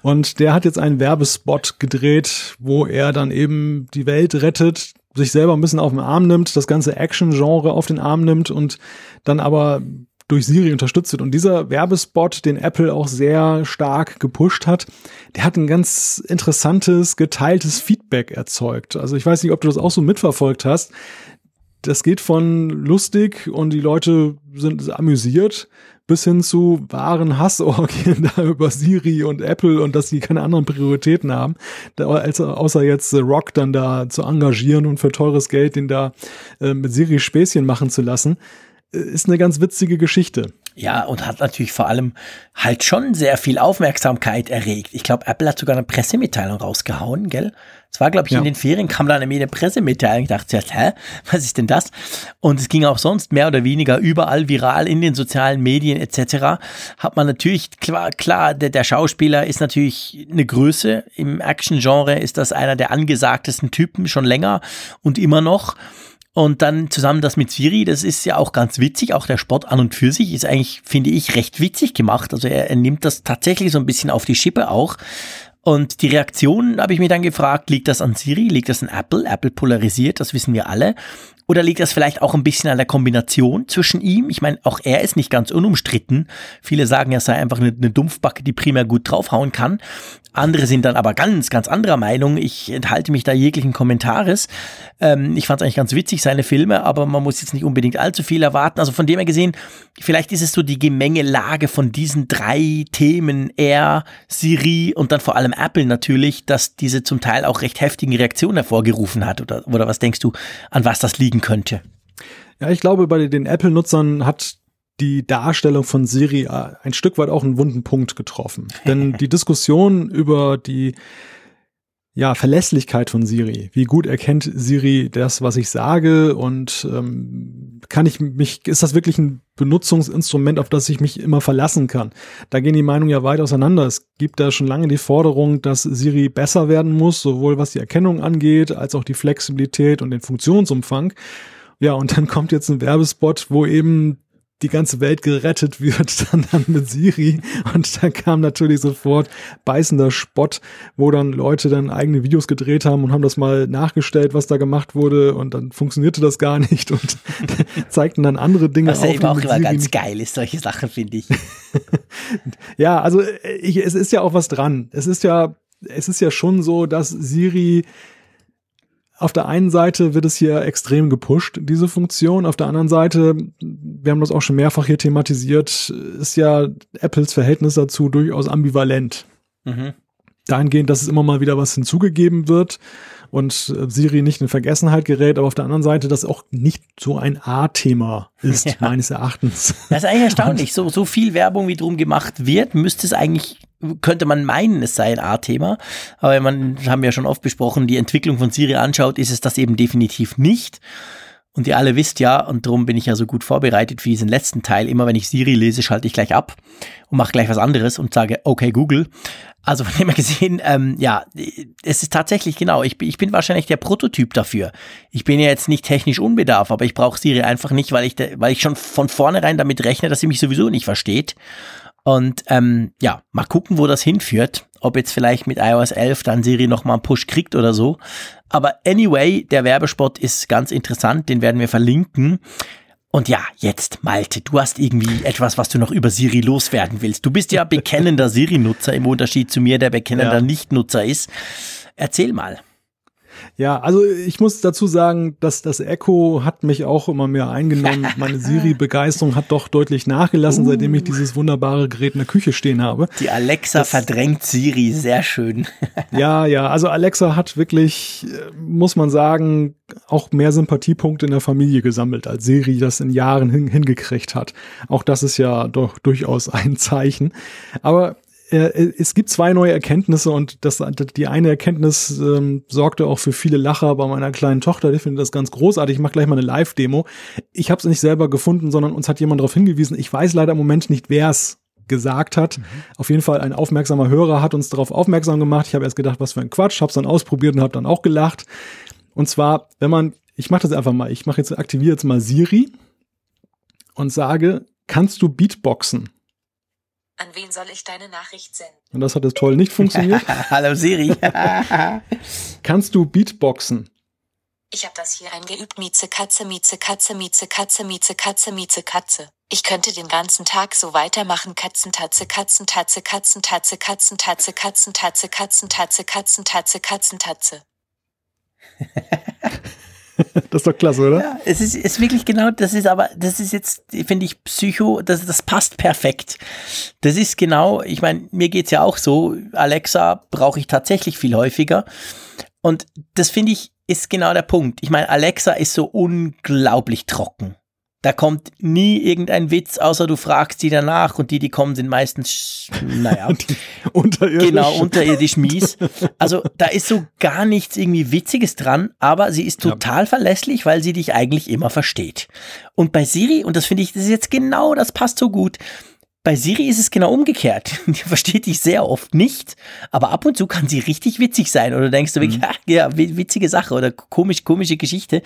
Und der hat jetzt einen Werbespot gedreht, wo er dann eben die Welt rettet, sich selber ein bisschen auf den Arm nimmt, das ganze Action-Genre auf den Arm nimmt und dann aber durch Siri unterstützt wird. Und dieser Werbespot, den Apple auch sehr stark gepusht hat, der hat ein ganz interessantes, geteiltes Feedback erzeugt. Also ich weiß nicht, ob du das auch so mitverfolgt hast das geht von lustig und die Leute sind amüsiert bis hin zu wahren Hassorgien da über Siri und Apple und dass sie keine anderen Prioritäten haben, da, als, außer jetzt The Rock dann da zu engagieren und für teures Geld den da äh, mit Siri Späßchen machen zu lassen, äh, ist eine ganz witzige Geschichte. Ja, und hat natürlich vor allem halt schon sehr viel Aufmerksamkeit erregt. Ich glaube, Apple hat sogar eine Pressemitteilung rausgehauen, gell? Es war, glaube ich, ja. in den Ferien kam dann eine Pressemitteilung. Ich dachte hä, was ist denn das? Und es ging auch sonst mehr oder weniger überall viral in den sozialen Medien etc. Hat man natürlich, klar, klar der, der Schauspieler ist natürlich eine Größe. Im Action-Genre ist das einer der angesagtesten Typen schon länger und immer noch. Und dann zusammen das mit Siri, das ist ja auch ganz witzig. Auch der Sport an und für sich ist eigentlich, finde ich, recht witzig gemacht. Also er, er nimmt das tatsächlich so ein bisschen auf die Schippe auch. Und die Reaktion habe ich mir dann gefragt, liegt das an Siri, liegt das an Apple? Apple polarisiert, das wissen wir alle. Oder liegt das vielleicht auch ein bisschen an der Kombination zwischen ihm? Ich meine, auch er ist nicht ganz unumstritten. Viele sagen, er sei einfach eine, eine Dumpfbacke, die primär gut draufhauen kann. Andere sind dann aber ganz, ganz anderer Meinung. Ich enthalte mich da jeglichen Kommentares. Ähm, ich fand es eigentlich ganz witzig, seine Filme, aber man muss jetzt nicht unbedingt allzu viel erwarten. Also von dem her gesehen, vielleicht ist es so die Gemengelage von diesen drei Themen, er, Siri und dann vor allem Apple natürlich, dass diese zum Teil auch recht heftigen Reaktionen hervorgerufen hat. Oder, oder was denkst du, an was das liegen könnte? Ja, ich glaube, bei den Apple-Nutzern hat die Darstellung von Siri äh, ein Stück weit auch einen wunden Punkt getroffen. Denn die Diskussion über die ja, Verlässlichkeit von Siri. Wie gut erkennt Siri das, was ich sage? Und ähm, kann ich mich, ist das wirklich ein Benutzungsinstrument, auf das ich mich immer verlassen kann? Da gehen die Meinungen ja weit auseinander. Es gibt da schon lange die Forderung, dass Siri besser werden muss, sowohl was die Erkennung angeht, als auch die Flexibilität und den Funktionsumfang. Ja, und dann kommt jetzt ein Werbespot, wo eben die ganze Welt gerettet wird, dann, dann mit Siri. Und dann kam natürlich sofort beißender Spott, wo dann Leute dann eigene Videos gedreht haben und haben das mal nachgestellt, was da gemacht wurde. Und dann funktionierte das gar nicht und zeigten dann andere Dinge was auf. Was ja eben auch immer ganz geil ist, solche Sachen, finde ich. ja, also ich, es ist ja auch was dran. Es ist ja, es ist ja schon so, dass Siri auf der einen Seite wird es hier extrem gepusht, diese Funktion. Auf der anderen Seite, wir haben das auch schon mehrfach hier thematisiert, ist ja Apples Verhältnis dazu durchaus ambivalent. Mhm. Dahingehend, dass es immer mal wieder was hinzugegeben wird und Siri nicht in Vergessenheit gerät, aber auf der anderen Seite, dass auch nicht so ein A-Thema ist, ja. meines Erachtens. Das ist eigentlich erstaunlich. so, so viel Werbung, wie drum gemacht wird, müsste es eigentlich könnte man meinen, es sei ein A-Thema. Aber wenn man, haben wir ja schon oft besprochen, die Entwicklung von Siri anschaut, ist es das eben definitiv nicht. Und ihr alle wisst ja, und darum bin ich ja so gut vorbereitet für diesen letzten Teil, immer wenn ich Siri lese, schalte ich gleich ab und mache gleich was anderes und sage, okay, Google. Also von dem her gesehen, ähm, ja, es ist tatsächlich genau, ich, ich bin wahrscheinlich der Prototyp dafür. Ich bin ja jetzt nicht technisch unbedarf, aber ich brauche Siri einfach nicht, weil ich, weil ich schon von vornherein damit rechne, dass sie mich sowieso nicht versteht. Und ähm, ja, mal gucken, wo das hinführt. Ob jetzt vielleicht mit iOS 11 dann Siri nochmal einen Push kriegt oder so. Aber anyway, der Werbespot ist ganz interessant, den werden wir verlinken. Und ja, jetzt Malte, du hast irgendwie etwas, was du noch über Siri loswerden willst. Du bist ja bekennender Siri-Nutzer im Unterschied zu mir, der bekennender ja. Nicht-Nutzer ist. Erzähl mal. Ja, also ich muss dazu sagen, dass das Echo hat mich auch immer mehr eingenommen. Meine Siri-Begeisterung hat doch deutlich nachgelassen, uh. seitdem ich dieses wunderbare Gerät in der Küche stehen habe. Die Alexa das, verdrängt Siri, sehr schön. ja, ja, also Alexa hat wirklich, äh, muss man sagen, auch mehr Sympathiepunkte in der Familie gesammelt, als Siri das in Jahren hin, hingekriegt hat. Auch das ist ja doch durchaus ein Zeichen. Aber es gibt zwei neue Erkenntnisse und das, die eine Erkenntnis ähm, sorgte auch für viele Lacher bei meiner kleinen Tochter. Die findet das ganz großartig. Ich mache gleich mal eine Live-Demo. Ich habe es nicht selber gefunden, sondern uns hat jemand darauf hingewiesen. Ich weiß leider im Moment nicht, wer es gesagt hat. Mhm. Auf jeden Fall ein aufmerksamer Hörer hat uns darauf aufmerksam gemacht. Ich habe erst gedacht, was für ein Quatsch, habe es dann ausprobiert und habe dann auch gelacht. Und zwar, wenn man, ich mache das einfach mal, ich mache jetzt aktiviere jetzt mal Siri und sage, kannst du Beatboxen? An wen soll ich deine Nachricht senden? Und das hat jetzt toll nicht funktioniert. Hallo Siri. Kannst du Beatboxen? Ich habe das hier eingeübt. Mieze Katze, Mieze Katze, Mieze Katze, Mieze Katze, Mieze Katze. Ich könnte den ganzen Tag so weitermachen. Katzentatze, Katzentatze, Katzentatze, Katzentatze, Katzentatze, Katzentatze, Katzentatze, Katzentatze. das ist doch klasse, oder? Ja, es ist, ist wirklich genau, das ist aber, das ist jetzt, finde ich, Psycho, das, das passt perfekt. Das ist genau, ich meine, mir geht's ja auch so, Alexa brauche ich tatsächlich viel häufiger. Und das finde ich, ist genau der Punkt. Ich meine, Alexa ist so unglaublich trocken. Da kommt nie irgendein Witz, außer du fragst die danach und die, die kommen, sind meistens, naja, unterirdisch. Genau, unterirdisch mies. Also da ist so gar nichts irgendwie Witziges dran, aber sie ist total ja. verlässlich, weil sie dich eigentlich immer versteht. Und bei Siri, und das finde ich, das ist jetzt genau, das passt so gut, bei Siri ist es genau umgekehrt. Die versteht dich sehr oft nicht, aber ab und zu kann sie richtig witzig sein. Oder denkst du wirklich, mhm. ja, witzige Sache oder komisch, komische Geschichte.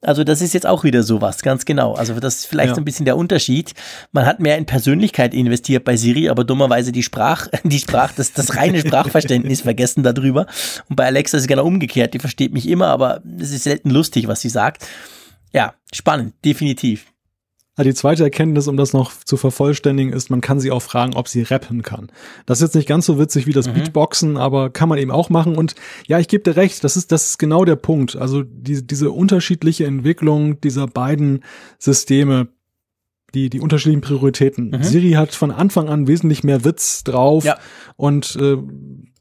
Also das ist jetzt auch wieder sowas, ganz genau. Also das ist vielleicht ja. so ein bisschen der Unterschied. Man hat mehr in Persönlichkeit investiert bei Siri, aber dummerweise die Sprach, die Sprach, das, das reine Sprachverständnis vergessen darüber. Und bei Alexa ist es genau umgekehrt. Die versteht mich immer, aber es ist selten lustig, was sie sagt. Ja, spannend, definitiv. Die zweite Erkenntnis, um das noch zu vervollständigen, ist, man kann sie auch fragen, ob sie rappen kann. Das ist jetzt nicht ganz so witzig wie das mhm. Beatboxen, aber kann man eben auch machen. Und ja, ich gebe dir recht, das ist, das ist genau der Punkt. Also die, diese unterschiedliche Entwicklung dieser beiden Systeme, die, die unterschiedlichen Prioritäten. Mhm. Siri hat von Anfang an wesentlich mehr Witz drauf ja. und äh,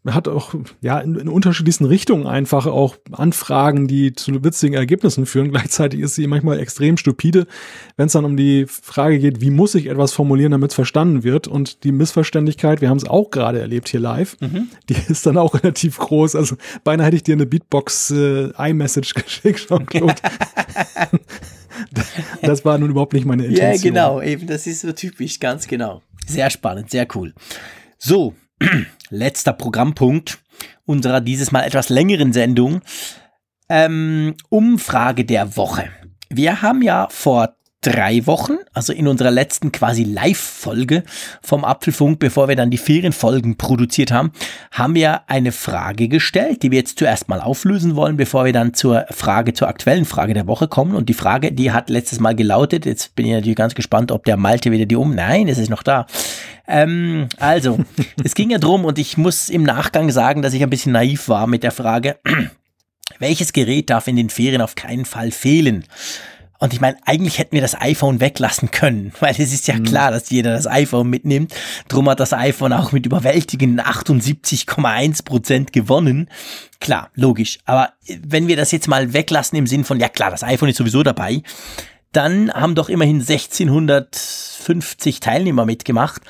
hat auch ja in, in unterschiedlichsten Richtungen einfach auch Anfragen, die zu witzigen Ergebnissen führen. Gleichzeitig ist sie manchmal extrem stupide, wenn es dann um die Frage geht, wie muss ich etwas formulieren, damit es verstanden wird. Und die Missverständlichkeit, wir haben es auch gerade erlebt hier live, mhm. die ist dann auch relativ groß. Also beinahe hätte ich dir eine Beatbox äh, iMessage geschickt, Jean-Claude. das war nun überhaupt nicht meine Intention. Ja, genau, eben, das ist so typisch, ganz genau. Sehr spannend, sehr cool. So, letzter Programmpunkt unserer dieses Mal etwas längeren Sendung. Ähm, Umfrage der Woche. Wir haben ja vor drei Wochen, also in unserer letzten quasi Live-Folge vom Apfelfunk, bevor wir dann die Ferienfolgen produziert haben, haben wir eine Frage gestellt, die wir jetzt zuerst mal auflösen wollen, bevor wir dann zur Frage, zur aktuellen Frage der Woche kommen. Und die Frage, die hat letztes Mal gelautet, jetzt bin ich natürlich ganz gespannt, ob der Malte wieder die um, nein, es ist noch da. Ähm, also, es ging ja drum und ich muss im Nachgang sagen, dass ich ein bisschen naiv war mit der Frage, welches Gerät darf in den Ferien auf keinen Fall fehlen? Und ich meine, eigentlich hätten wir das iPhone weglassen können, weil es ist ja mhm. klar, dass jeder das iPhone mitnimmt. Drum hat das iPhone auch mit überwältigenden 78,1 Prozent gewonnen. Klar, logisch. Aber wenn wir das jetzt mal weglassen im Sinn von, ja klar, das iPhone ist sowieso dabei, dann haben doch immerhin 1650 Teilnehmer mitgemacht.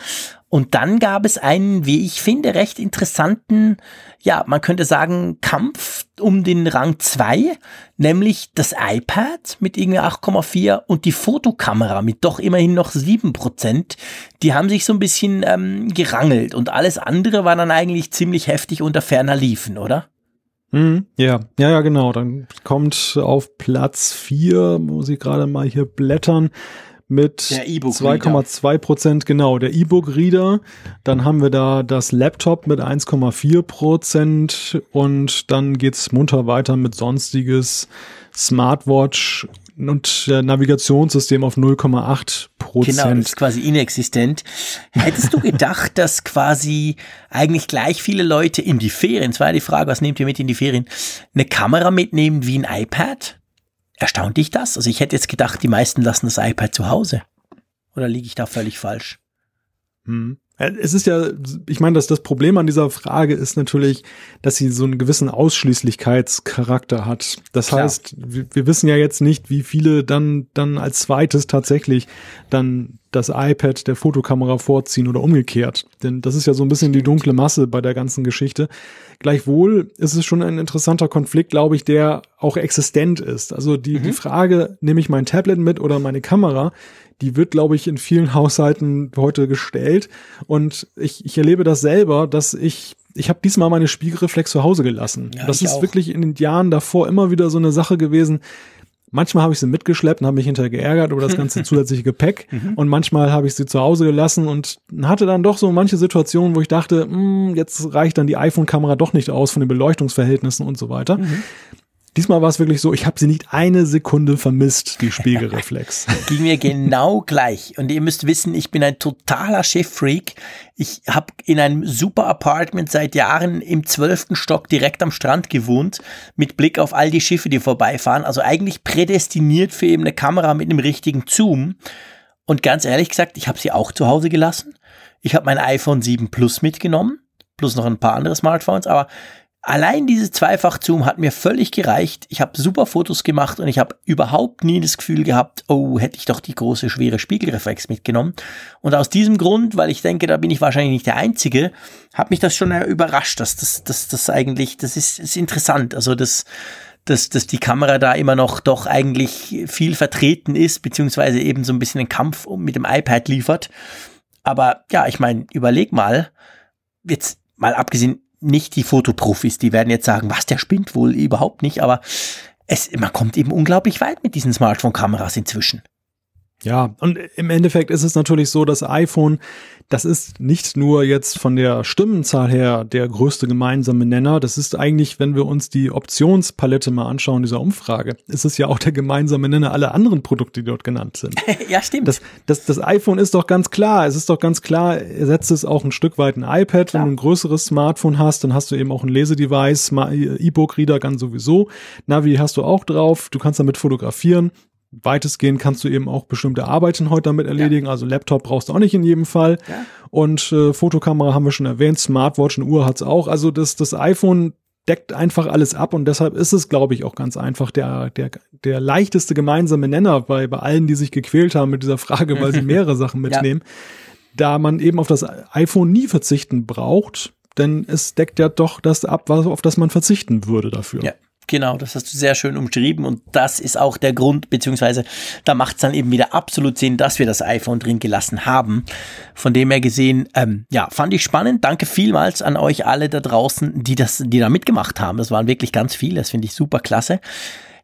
Und dann gab es einen, wie ich finde, recht interessanten, ja, man könnte sagen, Kampf um den Rang 2, nämlich das iPad mit irgendwie 8,4 und die Fotokamera mit doch immerhin noch 7%. Die haben sich so ein bisschen ähm, gerangelt und alles andere war dann eigentlich ziemlich heftig unter ferner Liefen, oder? Mhm, ja, ja, ja, genau. Dann kommt auf Platz 4, muss ich gerade mal hier blättern, mit 2,2 Prozent, genau, der E-Book-Reader. Dann haben wir da das Laptop mit 1,4 Prozent und dann geht's munter weiter mit sonstiges Smartwatch und der Navigationssystem auf 0,8 Prozent. Genau, das ist quasi inexistent. Hättest du gedacht, dass quasi eigentlich gleich viele Leute in die Ferien, zwar die Frage, was nehmt ihr mit in die Ferien, eine Kamera mitnehmen wie ein iPad? Erstaunt dich das? Also ich hätte jetzt gedacht, die meisten lassen das iPad zu Hause. Oder liege ich da völlig falsch? Hm. Es ist ja, ich meine, dass das Problem an dieser Frage ist natürlich, dass sie so einen gewissen Ausschließlichkeitscharakter hat. Das Klar. heißt, wir, wir, wissen ja jetzt nicht, wie viele dann, dann als zweites tatsächlich dann das iPad der Fotokamera vorziehen oder umgekehrt. Denn das ist ja so ein bisschen die dunkle Masse bei der ganzen Geschichte. Gleichwohl ist es schon ein interessanter Konflikt, glaube ich, der auch existent ist. Also die, mhm. die Frage, nehme ich mein Tablet mit oder meine Kamera, die wird, glaube ich, in vielen Haushalten heute gestellt. Und ich, ich erlebe das selber, dass ich ich habe diesmal meine Spiegelreflex zu Hause gelassen. Ja, das ist auch. wirklich in den Jahren davor immer wieder so eine Sache gewesen. Manchmal habe ich sie mitgeschleppt und habe mich hinterher geärgert über das ganze zusätzliche Gepäck. Mhm. Und manchmal habe ich sie zu Hause gelassen und hatte dann doch so manche Situationen, wo ich dachte, mh, hm, jetzt reicht dann die iPhone-Kamera doch nicht aus von den Beleuchtungsverhältnissen und so weiter. Mhm. Diesmal war es wirklich so, ich habe sie nicht eine Sekunde vermisst, die Spiegelreflex. Ging mir genau gleich. Und ihr müsst wissen, ich bin ein totaler Cheffreak. Ich habe in einem super Apartment seit Jahren im zwölften Stock direkt am Strand gewohnt, mit Blick auf all die Schiffe, die vorbeifahren. Also eigentlich prädestiniert für eben eine Kamera mit einem richtigen Zoom. Und ganz ehrlich gesagt, ich habe sie auch zu Hause gelassen. Ich habe mein iPhone 7 Plus mitgenommen, plus noch ein paar andere Smartphones, aber Allein dieses Zweifach-Zoom hat mir völlig gereicht. Ich habe super Fotos gemacht und ich habe überhaupt nie das Gefühl gehabt, oh, hätte ich doch die große, schwere Spiegelreflex mitgenommen. Und aus diesem Grund, weil ich denke, da bin ich wahrscheinlich nicht der Einzige, hat mich das schon überrascht, dass das, das, das eigentlich, das ist, ist interessant. Also das, dass, dass die Kamera da immer noch doch eigentlich viel vertreten ist, beziehungsweise eben so ein bisschen einen Kampf mit dem iPad liefert. Aber ja, ich meine, überleg mal, jetzt mal abgesehen nicht die Fotoprofis, die werden jetzt sagen, was, der spinnt wohl überhaupt nicht, aber es, man kommt eben unglaublich weit mit diesen Smartphone-Kameras inzwischen. Ja, und im Endeffekt ist es natürlich so, das iPhone, das ist nicht nur jetzt von der Stimmenzahl her der größte gemeinsame Nenner, das ist eigentlich, wenn wir uns die Optionspalette mal anschauen dieser Umfrage, ist es ja auch der gemeinsame Nenner aller anderen Produkte, die dort genannt sind. ja, stimmt. Das, das, das iPhone ist doch ganz klar, es ist doch ganz klar, ersetzt es auch ein Stück weit ein iPad, Klar. wenn du ein größeres Smartphone hast, dann hast du eben auch ein Lesedevice, E-Book-Reader ganz sowieso, Navi hast du auch drauf, du kannst damit fotografieren, weitestgehend kannst du eben auch bestimmte Arbeiten heute damit erledigen. Ja. Also Laptop brauchst du auch nicht in jedem Fall. Ja. Und äh, Fotokamera haben wir schon erwähnt, Smartwatch und Uhr hat's auch. Also das, das iPhone deckt einfach alles ab und deshalb ist es, glaube ich, auch ganz einfach der, der, der leichteste gemeinsame Nenner bei, bei allen, die sich gequält haben mit dieser Frage, weil sie mehrere Sachen mitnehmen. Ja. Da man eben auf das iPhone nie verzichten braucht, denn es deckt ja doch das ab, auf das man verzichten würde dafür. Ja. Genau, das hast du sehr schön umschrieben und das ist auch der Grund, beziehungsweise da macht es dann eben wieder absolut Sinn, dass wir das iPhone drin gelassen haben. Von dem her gesehen, ähm, ja, fand ich spannend. Danke vielmals an euch alle da draußen, die das, die da mitgemacht haben. Das waren wirklich ganz viele, das finde ich super klasse.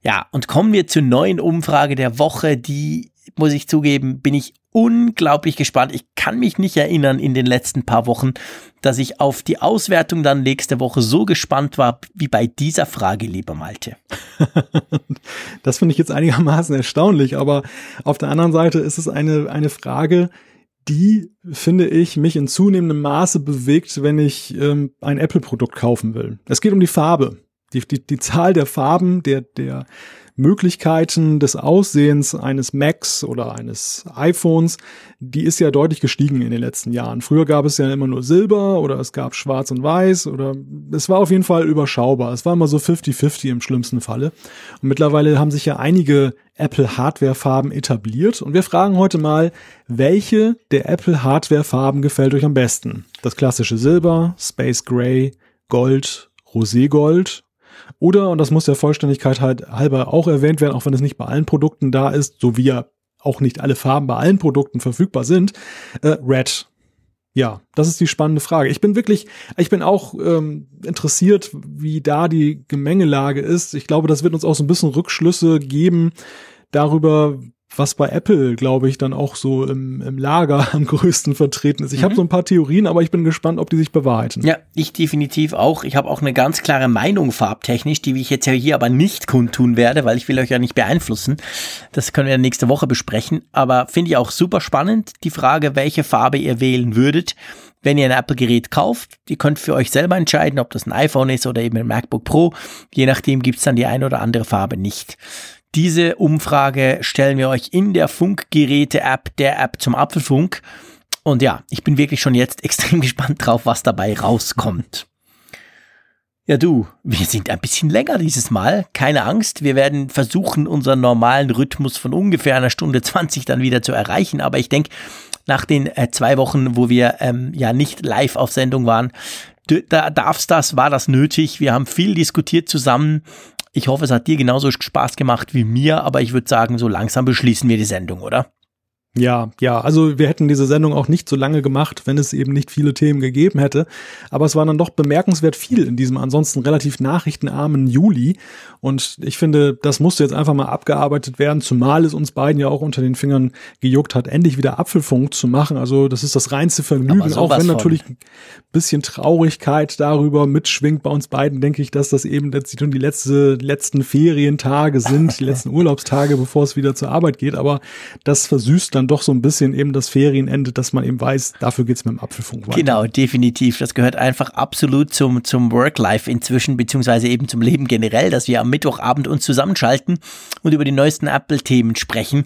Ja, und kommen wir zur neuen Umfrage der Woche, die muss ich zugeben, bin ich unglaublich gespannt. Ich kann mich nicht erinnern in den letzten paar Wochen, dass ich auf die Auswertung dann nächste Woche so gespannt war wie bei dieser Frage, lieber Malte. das finde ich jetzt einigermaßen erstaunlich, aber auf der anderen Seite ist es eine, eine Frage, die, finde ich, mich in zunehmendem Maße bewegt, wenn ich ähm, ein Apple-Produkt kaufen will. Es geht um die Farbe. Die, die, die Zahl der Farben, der, der Möglichkeiten des Aussehens eines Macs oder eines iPhones, die ist ja deutlich gestiegen in den letzten Jahren. Früher gab es ja immer nur Silber oder es gab Schwarz und Weiß oder es war auf jeden Fall überschaubar. Es war immer so 50-50 im schlimmsten Falle. Und mittlerweile haben sich ja einige Apple Hardware-Farben etabliert und wir fragen heute mal, welche der Apple Hardware-Farben gefällt euch am besten? Das klassische Silber, Space Gray, Gold, Roségold oder, und das muss der Vollständigkeit halt halber auch erwähnt werden, auch wenn es nicht bei allen Produkten da ist, so wie ja auch nicht alle Farben bei allen Produkten verfügbar sind, äh, Red. Ja, das ist die spannende Frage. Ich bin wirklich, ich bin auch ähm, interessiert, wie da die Gemengelage ist. Ich glaube, das wird uns auch so ein bisschen Rückschlüsse geben darüber, was bei Apple, glaube ich, dann auch so im, im Lager am größten vertreten ist. Ich mhm. habe so ein paar Theorien, aber ich bin gespannt, ob die sich bewahrheiten. Ja, ich definitiv auch. Ich habe auch eine ganz klare Meinung farbtechnisch, die ich jetzt ja hier aber nicht kundtun werde, weil ich will euch ja nicht beeinflussen. Das können wir nächste Woche besprechen. Aber finde ich auch super spannend, die Frage, welche Farbe ihr wählen würdet wenn ihr ein Apple-Gerät kauft. Ihr könnt für euch selber entscheiden, ob das ein iPhone ist oder eben ein MacBook Pro. Je nachdem gibt's dann die eine oder andere Farbe nicht. Diese Umfrage stellen wir euch in der Funkgeräte-App, der App zum Apfelfunk. Und ja, ich bin wirklich schon jetzt extrem gespannt drauf, was dabei rauskommt. Ja, du, wir sind ein bisschen länger dieses Mal. Keine Angst, wir werden versuchen, unseren normalen Rhythmus von ungefähr einer Stunde 20 dann wieder zu erreichen. Aber ich denke, nach den äh, zwei Wochen, wo wir ähm, ja nicht live auf Sendung waren, da darf's das, war das nötig. Wir haben viel diskutiert zusammen ich hoffe, es hat dir genauso Spaß gemacht wie mir, aber ich würde sagen, so langsam beschließen wir die Sendung, oder? Ja, ja, also wir hätten diese Sendung auch nicht so lange gemacht, wenn es eben nicht viele Themen gegeben hätte. Aber es war dann doch bemerkenswert viel in diesem ansonsten relativ nachrichtenarmen Juli. Und ich finde, das musste jetzt einfach mal abgearbeitet werden, zumal es uns beiden ja auch unter den Fingern gejuckt hat, endlich wieder Apfelfunk zu machen. Also das ist das reinste Vergnügen, auch wenn natürlich ein bisschen Traurigkeit darüber mitschwingt bei uns beiden, denke ich, dass das eben letztlich die letzte, letzten Ferientage sind, die letzten Urlaubstage, bevor es wieder zur Arbeit geht. Aber das versüßt dann doch so ein bisschen eben das Ferienende, dass man eben weiß, dafür geht's mit dem Apfelfunk weiter. Genau, definitiv. Das gehört einfach absolut zum, zum Work-Life inzwischen, beziehungsweise eben zum Leben generell, dass wir am Mittwochabend uns zusammenschalten und über die neuesten Apple-Themen sprechen.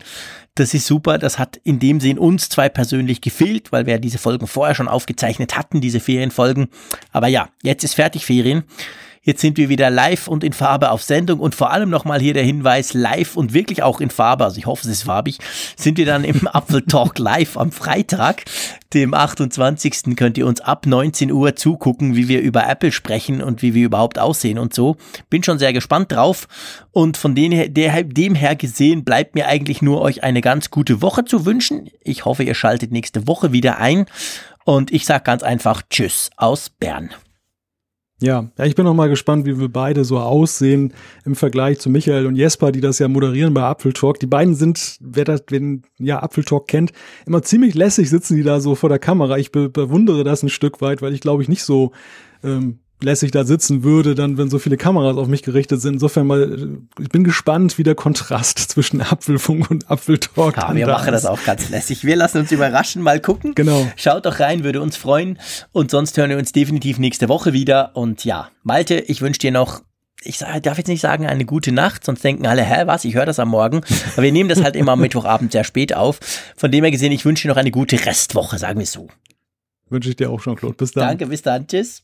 Das ist super. Das hat in dem Sinn uns zwei persönlich gefehlt, weil wir diese Folgen vorher schon aufgezeichnet hatten, diese Ferienfolgen. Aber ja, jetzt ist fertig Ferien. Jetzt sind wir wieder live und in Farbe auf Sendung und vor allem nochmal hier der Hinweis, live und wirklich auch in Farbe, also ich hoffe, es ist farbig, sind wir dann im Apfel Talk live am Freitag, dem 28. könnt ihr uns ab 19 Uhr zugucken, wie wir über Apple sprechen und wie wir überhaupt aussehen und so. Bin schon sehr gespannt drauf und von dem her, der, dem her gesehen bleibt mir eigentlich nur euch eine ganz gute Woche zu wünschen. Ich hoffe, ihr schaltet nächste Woche wieder ein und ich sage ganz einfach Tschüss aus Bern. Ja, ja, ich bin noch mal gespannt, wie wir beide so aussehen im Vergleich zu Michael und Jesper, die das ja moderieren bei Apfel Talk. Die beiden sind, wer das, wenn ja Apfel Talk kennt, immer ziemlich lässig sitzen die da so vor der Kamera. Ich be bewundere das ein Stück weit, weil ich glaube ich nicht so ähm, lässig da sitzen würde, dann, wenn so viele Kameras auf mich gerichtet sind. Insofern mal, ich bin gespannt, wie der Kontrast zwischen Apfelfunk und Apfeltalk Ja, wir da machen ist. das auch ganz lässig. Wir lassen uns überraschen, mal gucken. Genau. Schaut doch rein, würde uns freuen. Und sonst hören wir uns definitiv nächste Woche wieder. Und ja, Malte, ich wünsche dir noch ich darf jetzt nicht sagen eine gute Nacht, sonst denken alle, hä, was, ich höre das am Morgen. Aber wir nehmen das halt immer am Mittwochabend sehr spät auf. Von dem her gesehen, ich wünsche dir noch eine gute Restwoche, sagen wir so. Wünsche ich dir auch, Jean-Claude. Bis dann. Danke, bis dann. Tschüss.